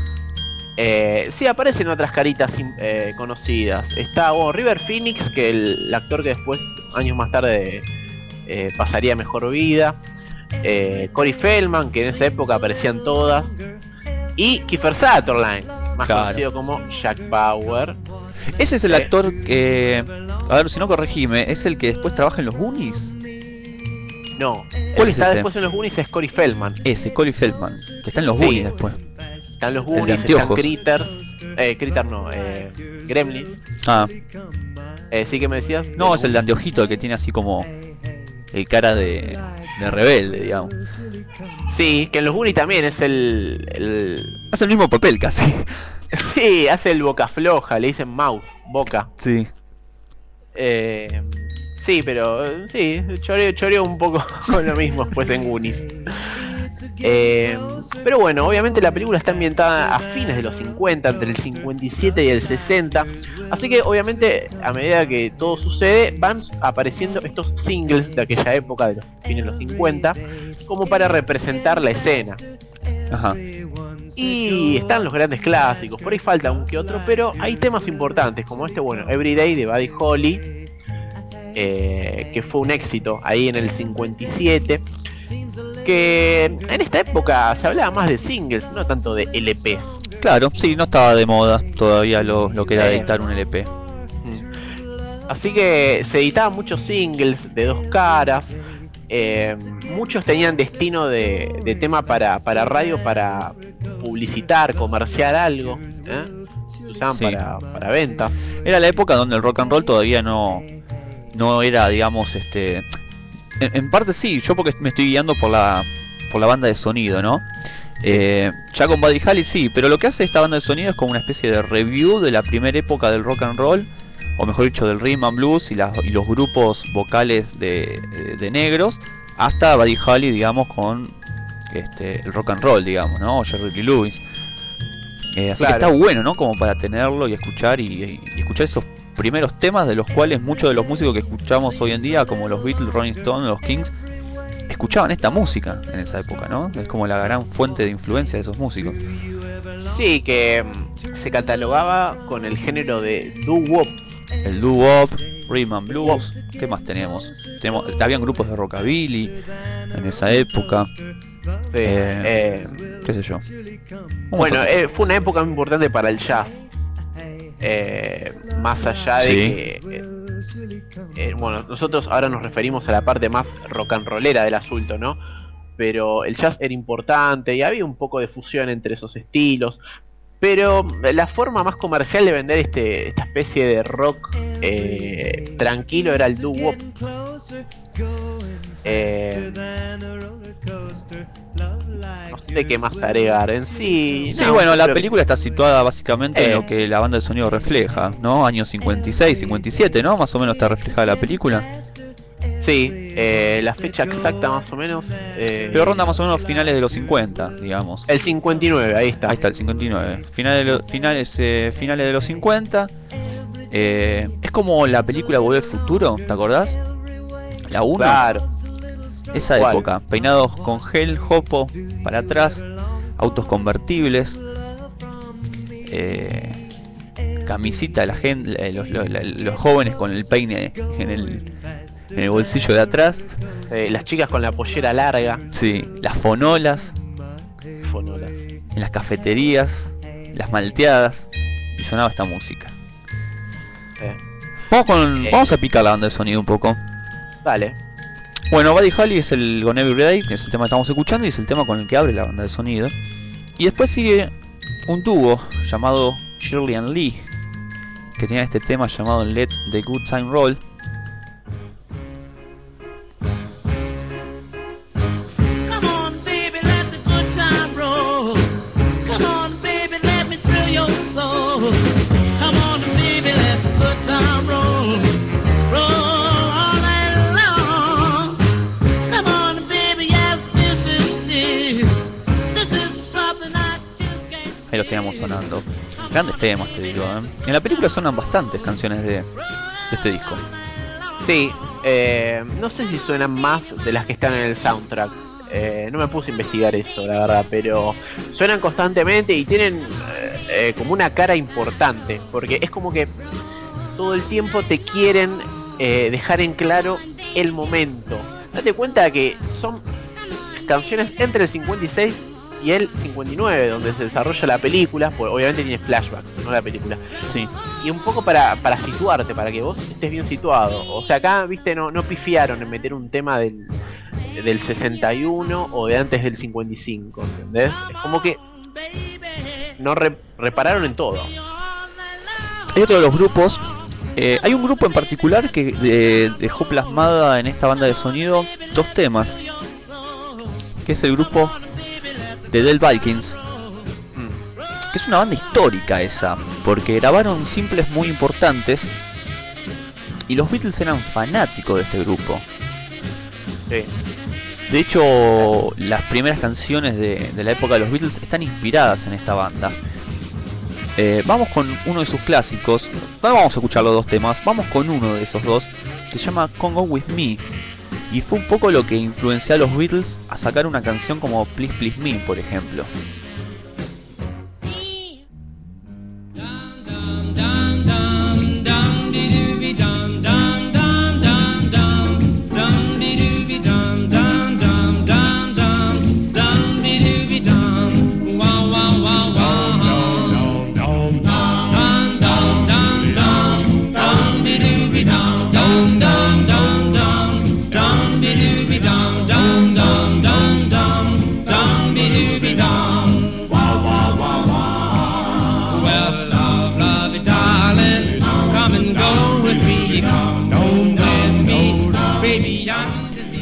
Eh, sí, aparecen otras caritas eh, conocidas. Está bueno, River Phoenix, que el, el actor que después, años más tarde, pasaría mejor vida. Corey Feldman, que en esa época aparecían todas. Y Kiefer Sutherland, más Claro. conocido como Jack Bauer. Ese es el Eh. actor que. A ver, si no corregime, ¿es el que después trabaja en los Goonies? No, el ¿Cuál que es está ese? después en los Goonies es Corey Feldman. Ese, Colin Feldman, que está en los Sí. Goonies después. Están los El Goonies, están. Critters. Eh, Critters no, eh, Gremlins. Ah, Eh, ¿Sí que me decías? no, es el de anteojito, el que tiene así como. El cara de. de rebelde, digamos. Sí, que en los Goonies también es el, el- Hace el mismo papel casi. Sí, hace el boca floja, le dicen mouth, boca. Sí. Eh, sí, pero sí, choreo, choreo un poco con lo mismo después en Goonies. Eh, pero bueno, obviamente la película está ambientada a fines de los 50, entre el 57 y el 60. Así que obviamente a medida que todo sucede van apareciendo estos singles de aquella época, de los fines de los 50, como para representar la escena. Ajá. Y están los grandes clásicos, por ahí falta un que otro, pero hay temas importantes como este, bueno, Everyday de Buddy Holly, eh, que fue un éxito ahí en el 57, que en esta época se hablaba más de singles, no tanto de LPs. Claro, sí, no estaba de moda todavía lo, lo que era editar un LP. Así que se editaban muchos singles de dos caras. Eh, muchos tenían destino de, de tema para, para radio, para publicitar, comerciar algo. ¿eh? Se usaban Sí. para, para venta. Era la época donde el rock and roll todavía no, no era, digamos, este. En, en parte sí, yo porque me estoy guiando por la, por la banda de sonido, ¿no? Eh, ya con Buddy Holly sí, pero lo que hace esta banda de sonido es como una especie de review de la primera época del rock and roll, o mejor dicho, del rhythm and blues y, los grupos vocales de, de- negros, hasta Buddy Holly, digamos, con este, el rock and roll, digamos, ¿no? O Jerry Lee Lewis. Eh, así Claro. que está bueno, ¿no? Como para tenerlo y escuchar y, y escuchar esos primeros temas de los cuales muchos de los músicos que escuchamos hoy en día, como los Beatles, Rolling Stones, los Kings, escuchaban esta música en esa época, ¿no? Es como la gran fuente de influencia de esos músicos. Sí, que mm, se catalogaba con el género de doo-wop. El doo-wop, rhythm and blues, ¿qué más tenemos? tenemos? Habían grupos de rockabilly en esa época. Eh, qué sé yo. Bueno, eh, fue una época muy importante para el jazz. Eh, más allá de Sí. que. eh, eh, bueno, nosotros ahora nos referimos a la parte más rock and rollera del asunto, ¿no? Pero el jazz era importante y había un poco de fusión entre esos estilos. Pero la forma más comercial de vender este, esta especie de rock eh, tranquilo era el doo-wop. Eh, no sé qué más agregar en sí. Sí, no, bueno, la película está situada básicamente en Eh. lo que la banda de sonido refleja, ¿no? Años 56, 57, ¿no? Más o menos está reflejada la película. Sí, eh, la fecha exacta más o menos. eh, Pero ronda más o menos finales de los 50, digamos. El 59, ahí está. Ahí está, el 59. Finales de, lo- finales, eh, finales de los 50. Eh, es como la película Volver al Futuro, ¿te acordás? La 1. Claro. Esa ¿Cuál? época. Peinados con gel, jopo, para atrás. Autos convertibles. eh, camisita de la gente, los, los- los jóvenes con el peine en el, en el bolsillo de atrás. Eh, las chicas con la pollera larga. Sí, las fonolas. Fonolas. en las cafeterías, las malteadas, y sonaba esta música. Eh, Vamos, con, Eh. vamos a picar la banda de sonido un poco. dale. Bueno, Buddy Holly es el Gone Every Day, que es el tema que estamos escuchando, y es el tema con el que abre la banda de sonido. Y después sigue un dúo llamado Shirley and Lee, que tenía este tema llamado Let the Good Time Roll. Teníamos sonando. Grandes temas, te digo. ¿eh? En la película sonan bastantes canciones de, este disco. Sí, eh, no sé si suenan más de las que están en el soundtrack. Eh, no me puse a investigar eso, la verdad, pero suenan constantemente y tienen eh, como una cara importante, porque es como que todo el tiempo te quieren dejar en claro el momento. Date cuenta que son canciones entre el 56 y el 59, donde se desarrolla la película, pues obviamente tiene flashback, no la película. Sí. Y un poco para, para situarte, para que vos estés bien situado. O sea, acá, viste, no, no pifiaron en meter un tema del, del 61 o de antes del 55, ¿entendés? Es como que no re- repararon en todo. Hay otro de los grupos. eh, hay un grupo en particular que de- dejó plasmada en esta banda de sonido dos temas. Que es el grupo de Del Vikings. Que es una banda histórica esa. Porque grabaron simples muy importantes. Y los Beatles eran fanáticos de este grupo. Sí. De hecho, las primeras canciones de, de la época de los Beatles están inspiradas en esta banda. Eh, vamos con uno de sus clásicos. No vamos a escuchar los dos temas, vamos con uno de esos dos, que se llama Congo With Me. Y fue un poco lo que influenció a los Beatles a sacar una canción como Please Please Me, por ejemplo.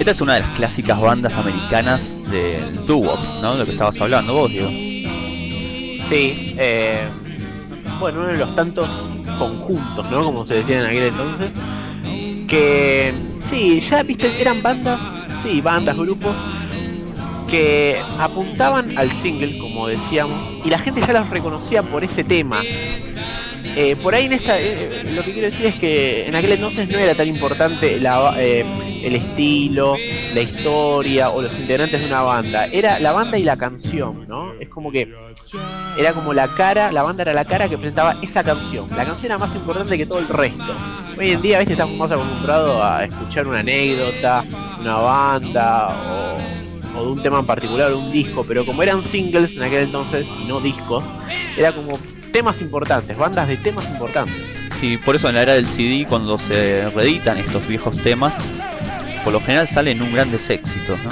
Esta es una de las clásicas bandas americanas del doo-wop, ¿no? De lo que estabas hablando vos, Diego. Sí, eh, bueno, uno de los tantos conjuntos, ¿no? Como se decía en aquel entonces. Que sí, ya viste, eran bandas, sí, bandas, grupos que apuntaban al single, como decíamos, y la gente ya los reconocía por ese tema. Eh, por ahí en esta, eh, lo que quiero decir es que en aquel entonces no era tan importante la, eh, el estilo, la historia o los integrantes de una banda. Era la banda y la canción, ¿no? Es como que era como la cara, la banda era la cara que presentaba esa canción. La canción era más importante que todo el resto. Hoy en día, a veces estamos más acostumbrados a escuchar una anécdota, una banda o, o de un tema en particular, un disco, pero como eran singles en aquel entonces no discos, era como temas importantes, bandas de temas importantes. Sí, por eso en la era del CD, cuando se reeditan estos viejos temas, por lo general salen un grandes éxitos, ¿no?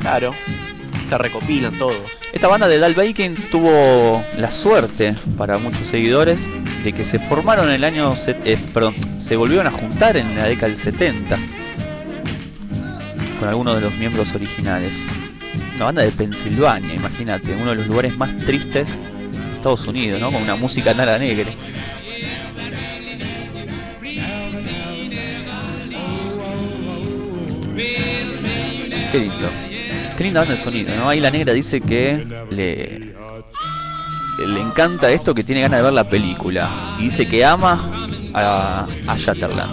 Claro, se recopilan todos. Esta banda de Dal Bacon tuvo la suerte, para muchos seguidores, de que se formaron en el año. eh, perdón, se volvieron a juntar en la década del 70 con algunos de los miembros originales. Una banda de Pensilvania, imagínate, uno de los lugares más tristes Estados Unidos, ¿no? Con una música tan alegre. Qué lindo. Qué linda banda de sonido, ¿no? Ahí la negra dice que le, le encanta esto, que tiene ganas de ver la película. Y dice que ama a, a Shatterland.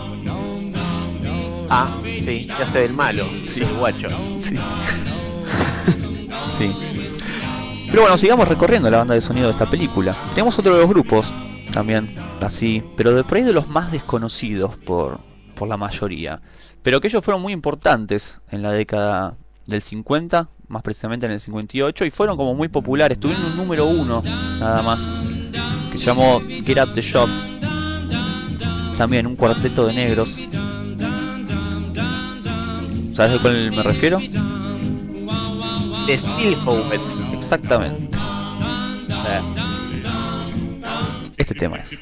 Ah, sí, ya se ve el malo, Sí. el guacho. Sí. sí. Pero bueno, sigamos recorriendo la banda de sonido de esta película. Tenemos otro de los grupos también, así, pero de por ahí de los más desconocidos por, por la mayoría. Pero que ellos fueron muy importantes en la década del 50, más precisamente en el 58, y fueron como muy populares. Tuvieron un número uno, nada más, que se llamó Get Up the Shop. También un cuarteto de negros. ¿Sabes de cuál me refiero? De Steelhovet. Exactamente. Eh, Este tema es.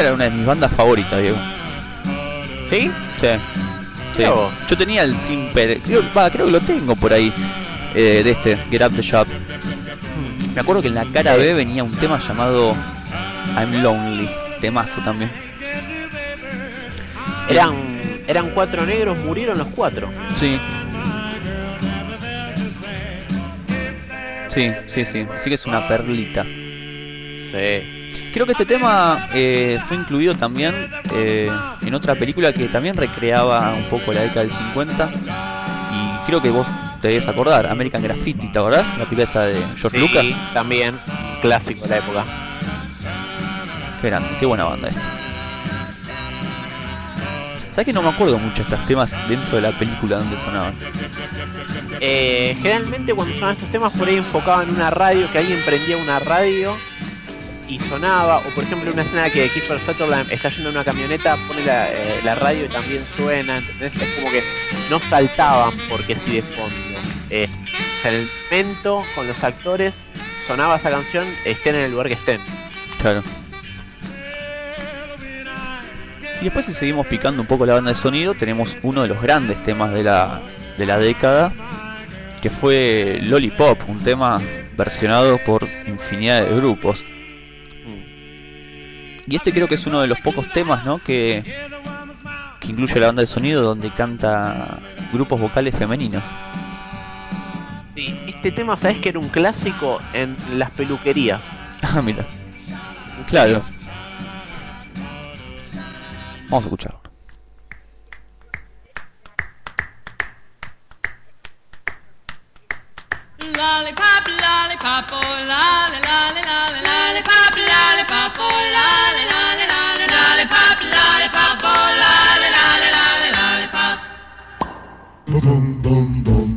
Era una de mis bandas favoritas, Diego. ¿Sí? Sí. Sí. Yo tenía el Simper, creo, creo que lo tengo por ahí, eh, de este, Get Up the Shop. Me acuerdo que en la cara B venía un tema llamado I'm Lonely, temazo también. Eran, eran cuatro negros, murieron los cuatro. Sí. Sí, sí, sí. Sí que es una perlita. Sí. Creo que este tema eh, fue incluido también eh, en otra película que también recreaba un poco la década del 50. Y creo que vos te debes acordar, American Graffiti, ¿te acordás? La película esa de George Sí, Lucas. también, clásico de la época. Qué grande, qué buena banda esta. ¿Sabes que no me acuerdo mucho de estos temas dentro de la película donde sonaban? Eh, generalmente cuando sonaban estos temas por ahí enfocaban una radio, que alguien prendía una radio y sonaba, o por ejemplo una escena que Kiefer Sutherland está yendo en una camioneta, pone la, eh, radio y también suena, ¿entendés? Es como que no saltaban porque sí de fondo. Eh, en el momento, con los actores, sonaba esa canción, estén en el lugar que estén. Claro. Y después si seguimos picando un poco la banda de sonido, tenemos uno de los grandes temas de la, de la década, que fue Lollipop, un tema versionado por infinidad de grupos. Y este creo que es uno de los pocos temas, ¿no? Que, que incluye la banda de sonido donde canta grupos vocales femeninos. Sí, este tema, ¿sabes que era un clásico en las peluquerías? Ah, mira. Claro. Vamos a escucharlo. lollipop, lollipop, oh lollipop, lollipop, oh lollipop, lollipop, oh lollipop. Boom, boom, boom, boom.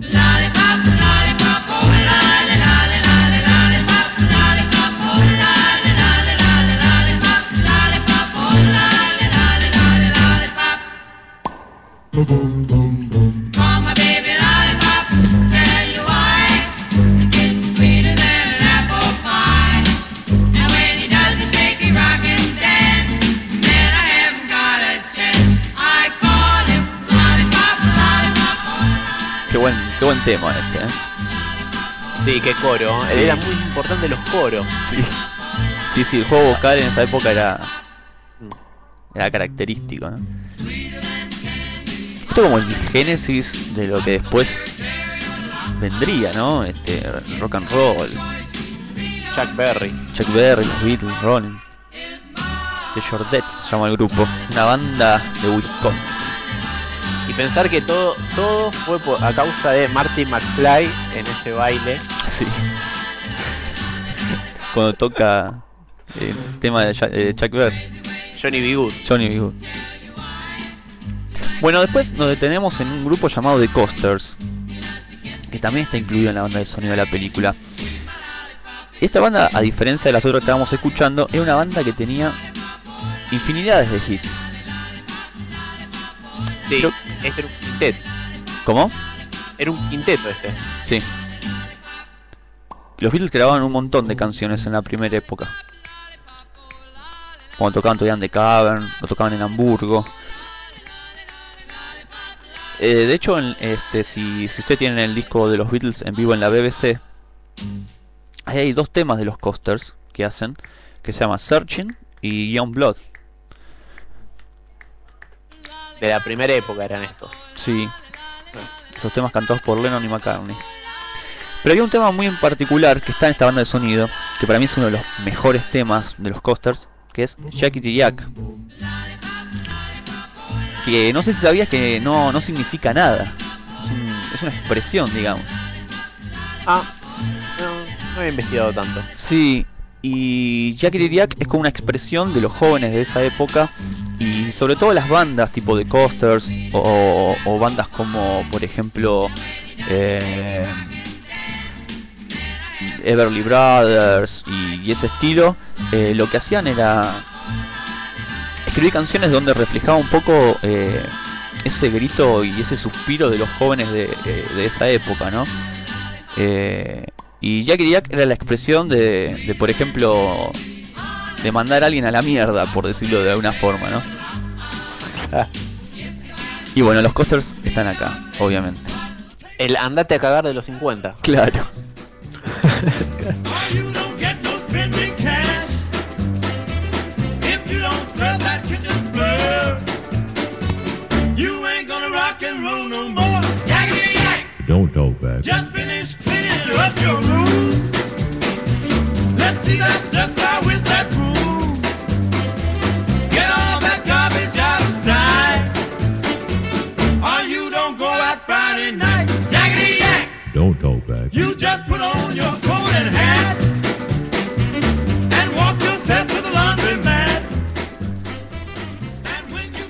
Boom, boom. Qué buen, tema este, ¿eh? Sí, qué coro. Sí. Era muy importante los coros. Sí. Sí, sí, el juego vocal en esa época era. Era característico, ¿no? Esto como el génesis de lo que después vendría, ¿no? Este, rock and roll, Chuck Berry. Chuck Berry, los Beatles, Rolling. The Shortettes se llama el grupo. Una banda de Wisconsin. Y pensar que todo, todo fue por- a causa de Marty McFly en ese baile. Sí. Cuando toca el tema de Chuck Berry. Johnny B. Good. Johnny B. Good. Bueno, después nos detenemos en un grupo llamado The Coasters, que también está incluido en la banda de sonido de la película. Esta banda, a diferencia de las otras que estábamos escuchando, era una banda que tenía infinidades de hits. Sí, Creo- este era un quinteto. ¿Cómo? Era un quinteto este. Sí. Los Beatles grababan un montón de canciones en la primera época. Cuando tocaban todavía en The Cavern, lo tocaban en Hamburgo. Eh, de hecho, este, si, si usted tiene el disco de los Beatles en vivo en la BBC, ahí hay dos temas de los Coasters que hacen, que se llama Searching y Young Blood. De la primera época eran estos. Sí. Esos temas cantados por Lennon y McCartney. Pero había un tema muy en particular que está en esta banda de sonido, que para mí es uno de los mejores temas de los Coasters, que es Jackity Jack. Que no sé si sabías que no, no significa nada. Es, un- es una expresión, digamos. Ah, no, no había investigado tanto. Sí, y Jackity Jack es como una expresión de los jóvenes de esa época y sobre todo las bandas tipo The Coasters o, bandas como por ejemplo eh, Everly Brothers y, ese estilo, eh, lo que hacían era escribir canciones donde reflejaba un poco eh, ese grito y ese suspiro de los jóvenes de, esa época, ¿no? Y Jack Jack era la expresión de, de, por ejemplo, de mandar a alguien a la mierda, por decirlo de alguna forma, ¿no? Y bueno, los coasters están acá, obviamente. El andate a cagar de los 50. Claro. don't scrub that kitchen floor, you ain't gonna rock and roll no more. Yakety yak! Don't talk back. Just finished cleaning up your room. Let's see that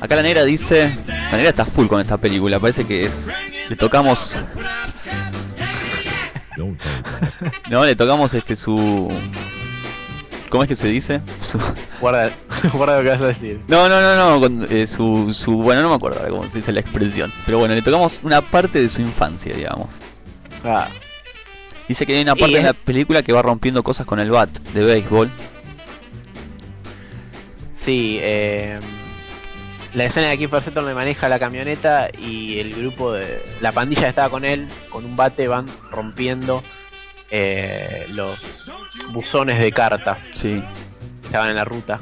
Acá la negra dice. La negra está full con esta película, parece que es. Le tocamos. No, le tocamos este su. ¿Cómo es que se dice? Su... Guarda, guarda lo que vas a decir. No, no, no, no, con, eh, su, su. Bueno, no me acuerdo ahora cómo se dice la expresión. Pero bueno, le tocamos una parte de su infancia, digamos. Ah. Dice que hay una parte es- la película que va rompiendo cosas con el bat de béisbol. Sí, eh, la escena de Kiefer Sutton le maneja la camioneta y el grupo de la pandilla que estaba con él con un bate van rompiendo eh, los buzones de carta. Sí. Estaban en la ruta.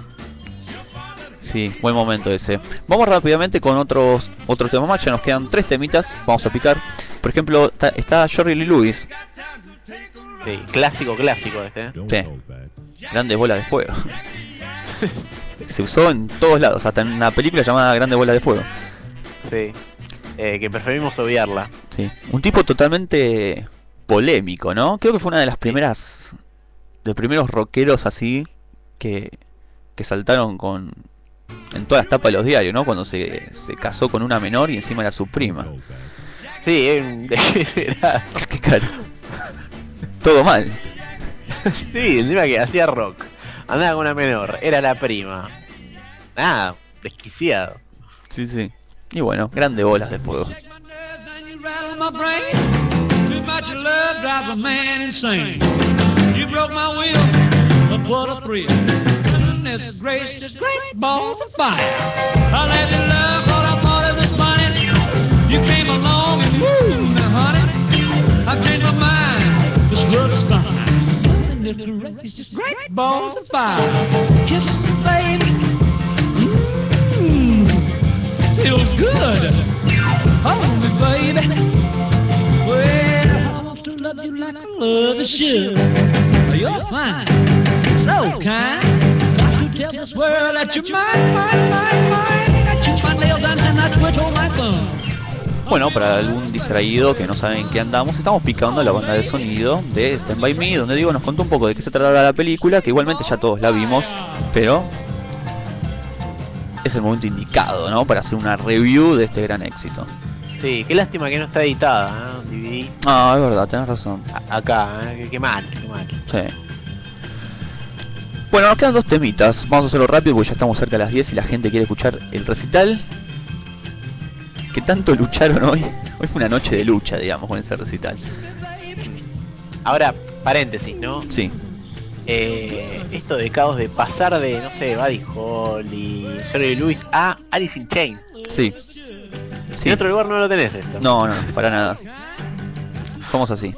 Sí, buen momento ese. Vamos rápidamente con otros otros temas más. Ya nos quedan tres temitas. Vamos a picar. Por ejemplo, está, está Jerry Lee Lewis. Sí, clásico, clásico este. ¿eh? Sí. Grandes bolas de fuego. Se usó en todos lados, hasta en una película llamada Grandes bolas de fuego. Sí. Eh, que preferimos obviarla. Sí. Un tipo totalmente polémico, ¿no? Creo que fue una de las primeras. De primeros rockeros así. Que. Que saltaron con. En todas las tapas de los diarios, ¿no? Cuando se, se casó con una menor y encima era su prima. Sí, degenerado. Qué caro. Todo mal. Sí, encima que hacía rock. Andaba con una menor, era la prima. Nada, desquiciado. Sí, sí. Y bueno, grande bolas de fuego. rattle my brain. Fine. Goodness gracious, great balls of fire. Kisses, baby. Mmm, feels good. Hold me, baby. Well, I want to love you like I love a should. You're fine, so kind. Got to tell this world that you're mine, mine, mine, mine. Got you my nails and I twiddle my thumb. Bueno, para algún distraído que no sabe en qué andamos, estamos picando la banda de sonido de Stand By Me, donde digo nos contó un poco de qué se trataba la película, que igualmente ya todos la vimos, pero es el momento indicado, ¿no? Para hacer una review de este gran éxito. Sí, qué lástima que no está editada, ¿eh? DVD. Ah, es verdad, tenés razón. A- Acá, ¿eh? Qué- qué mal, qué mal. Sí. Bueno, nos quedan dos temitas. Vamos a hacerlo rápido porque ya estamos cerca de las 10 y la gente quiere escuchar el recital. Que tanto lucharon hoy. Hoy fue una noche de lucha, digamos, con ese recital. Ahora, paréntesis, ¿no? Sí. Eh, esto de caos de pasar de, no sé, Buddy Holly, Jerry Lewis a Alice in Chains. Sí. En otro lugar no lo tenés esto. No, no, para nada. Somos así.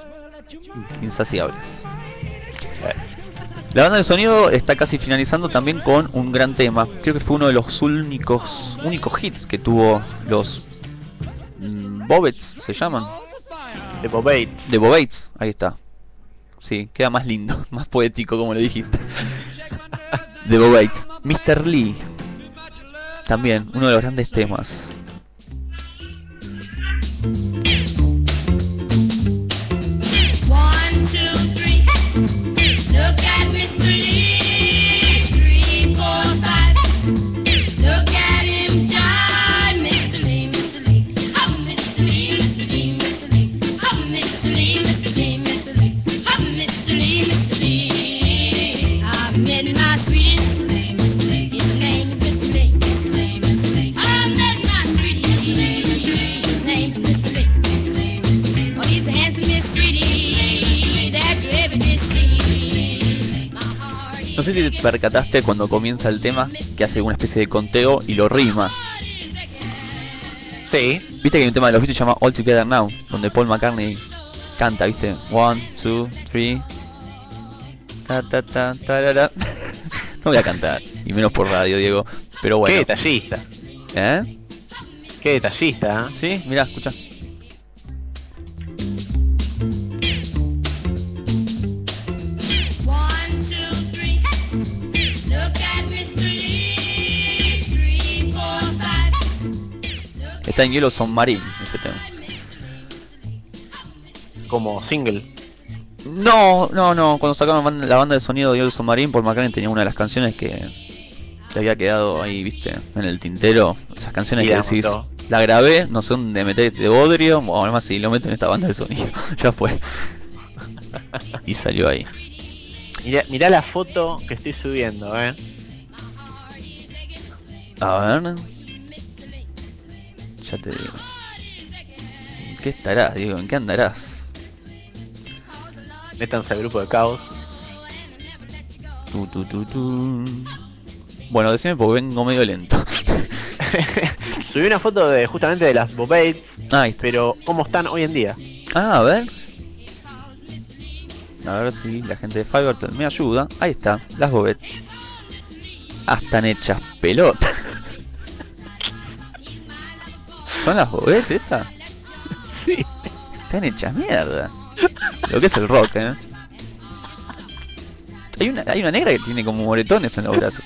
Insaciables. La banda de sonido está casi finalizando también con un gran tema. Creo que fue uno de los únicos únicos hits que tuvo los Bobets, se llaman. De Bobates. De Bobates, ahí está. Sí, queda más lindo, más poético como lo dijiste. De Bobates. Mr. Lee. También, uno de los grandes temas. No sé si te percataste cuando comienza el tema que hace una especie de conteo y lo rima. Sí. Viste que hay un tema de los Beatles que se llama All Together Now, donde Paul McCartney canta, ¿viste? One, two, three. Ta ta ta tarara. No voy a cantar, y menos por radio, Diego. Pero bueno. Qué detallista. ¿Eh? Qué detallista, ¿eh? Sí, mirá, escucha. Está en Yellow Submarine ese tema. Como single. No, no, no. Cuando sacaron la banda- de sonido de Yellow Submarine, Paul McCartney tenía una de las canciones que le había quedado ahí, viste, en el tintero. Esas canciones Y que decís, montó. la grabé, no sé dónde meter este bodrio, o además si lo meto en esta banda de sonido, ya fue. y salió ahí. Mirá, mirá la foto que estoy subiendo, ¿eh? A ver. Ya te digo. ¿En qué estarás, Diego? ¿En qué andarás? Métanse al grupo de caos. Tu, tu, tu, tu. Bueno, decime porque vengo medio lento. Subí una foto de justamente de las Bobates, Ah, pero cómo están hoy en día. Ah, a ver. A ver si la gente de Fiverr me ayuda. Ahí está, las Bobet. Ah, están hechas pelota. ¿Son las Bobet estas? Sí. Están hechas mierda. Lo que es el rock, eh. Hay una, hay una negra que tiene como moretones en los brazos.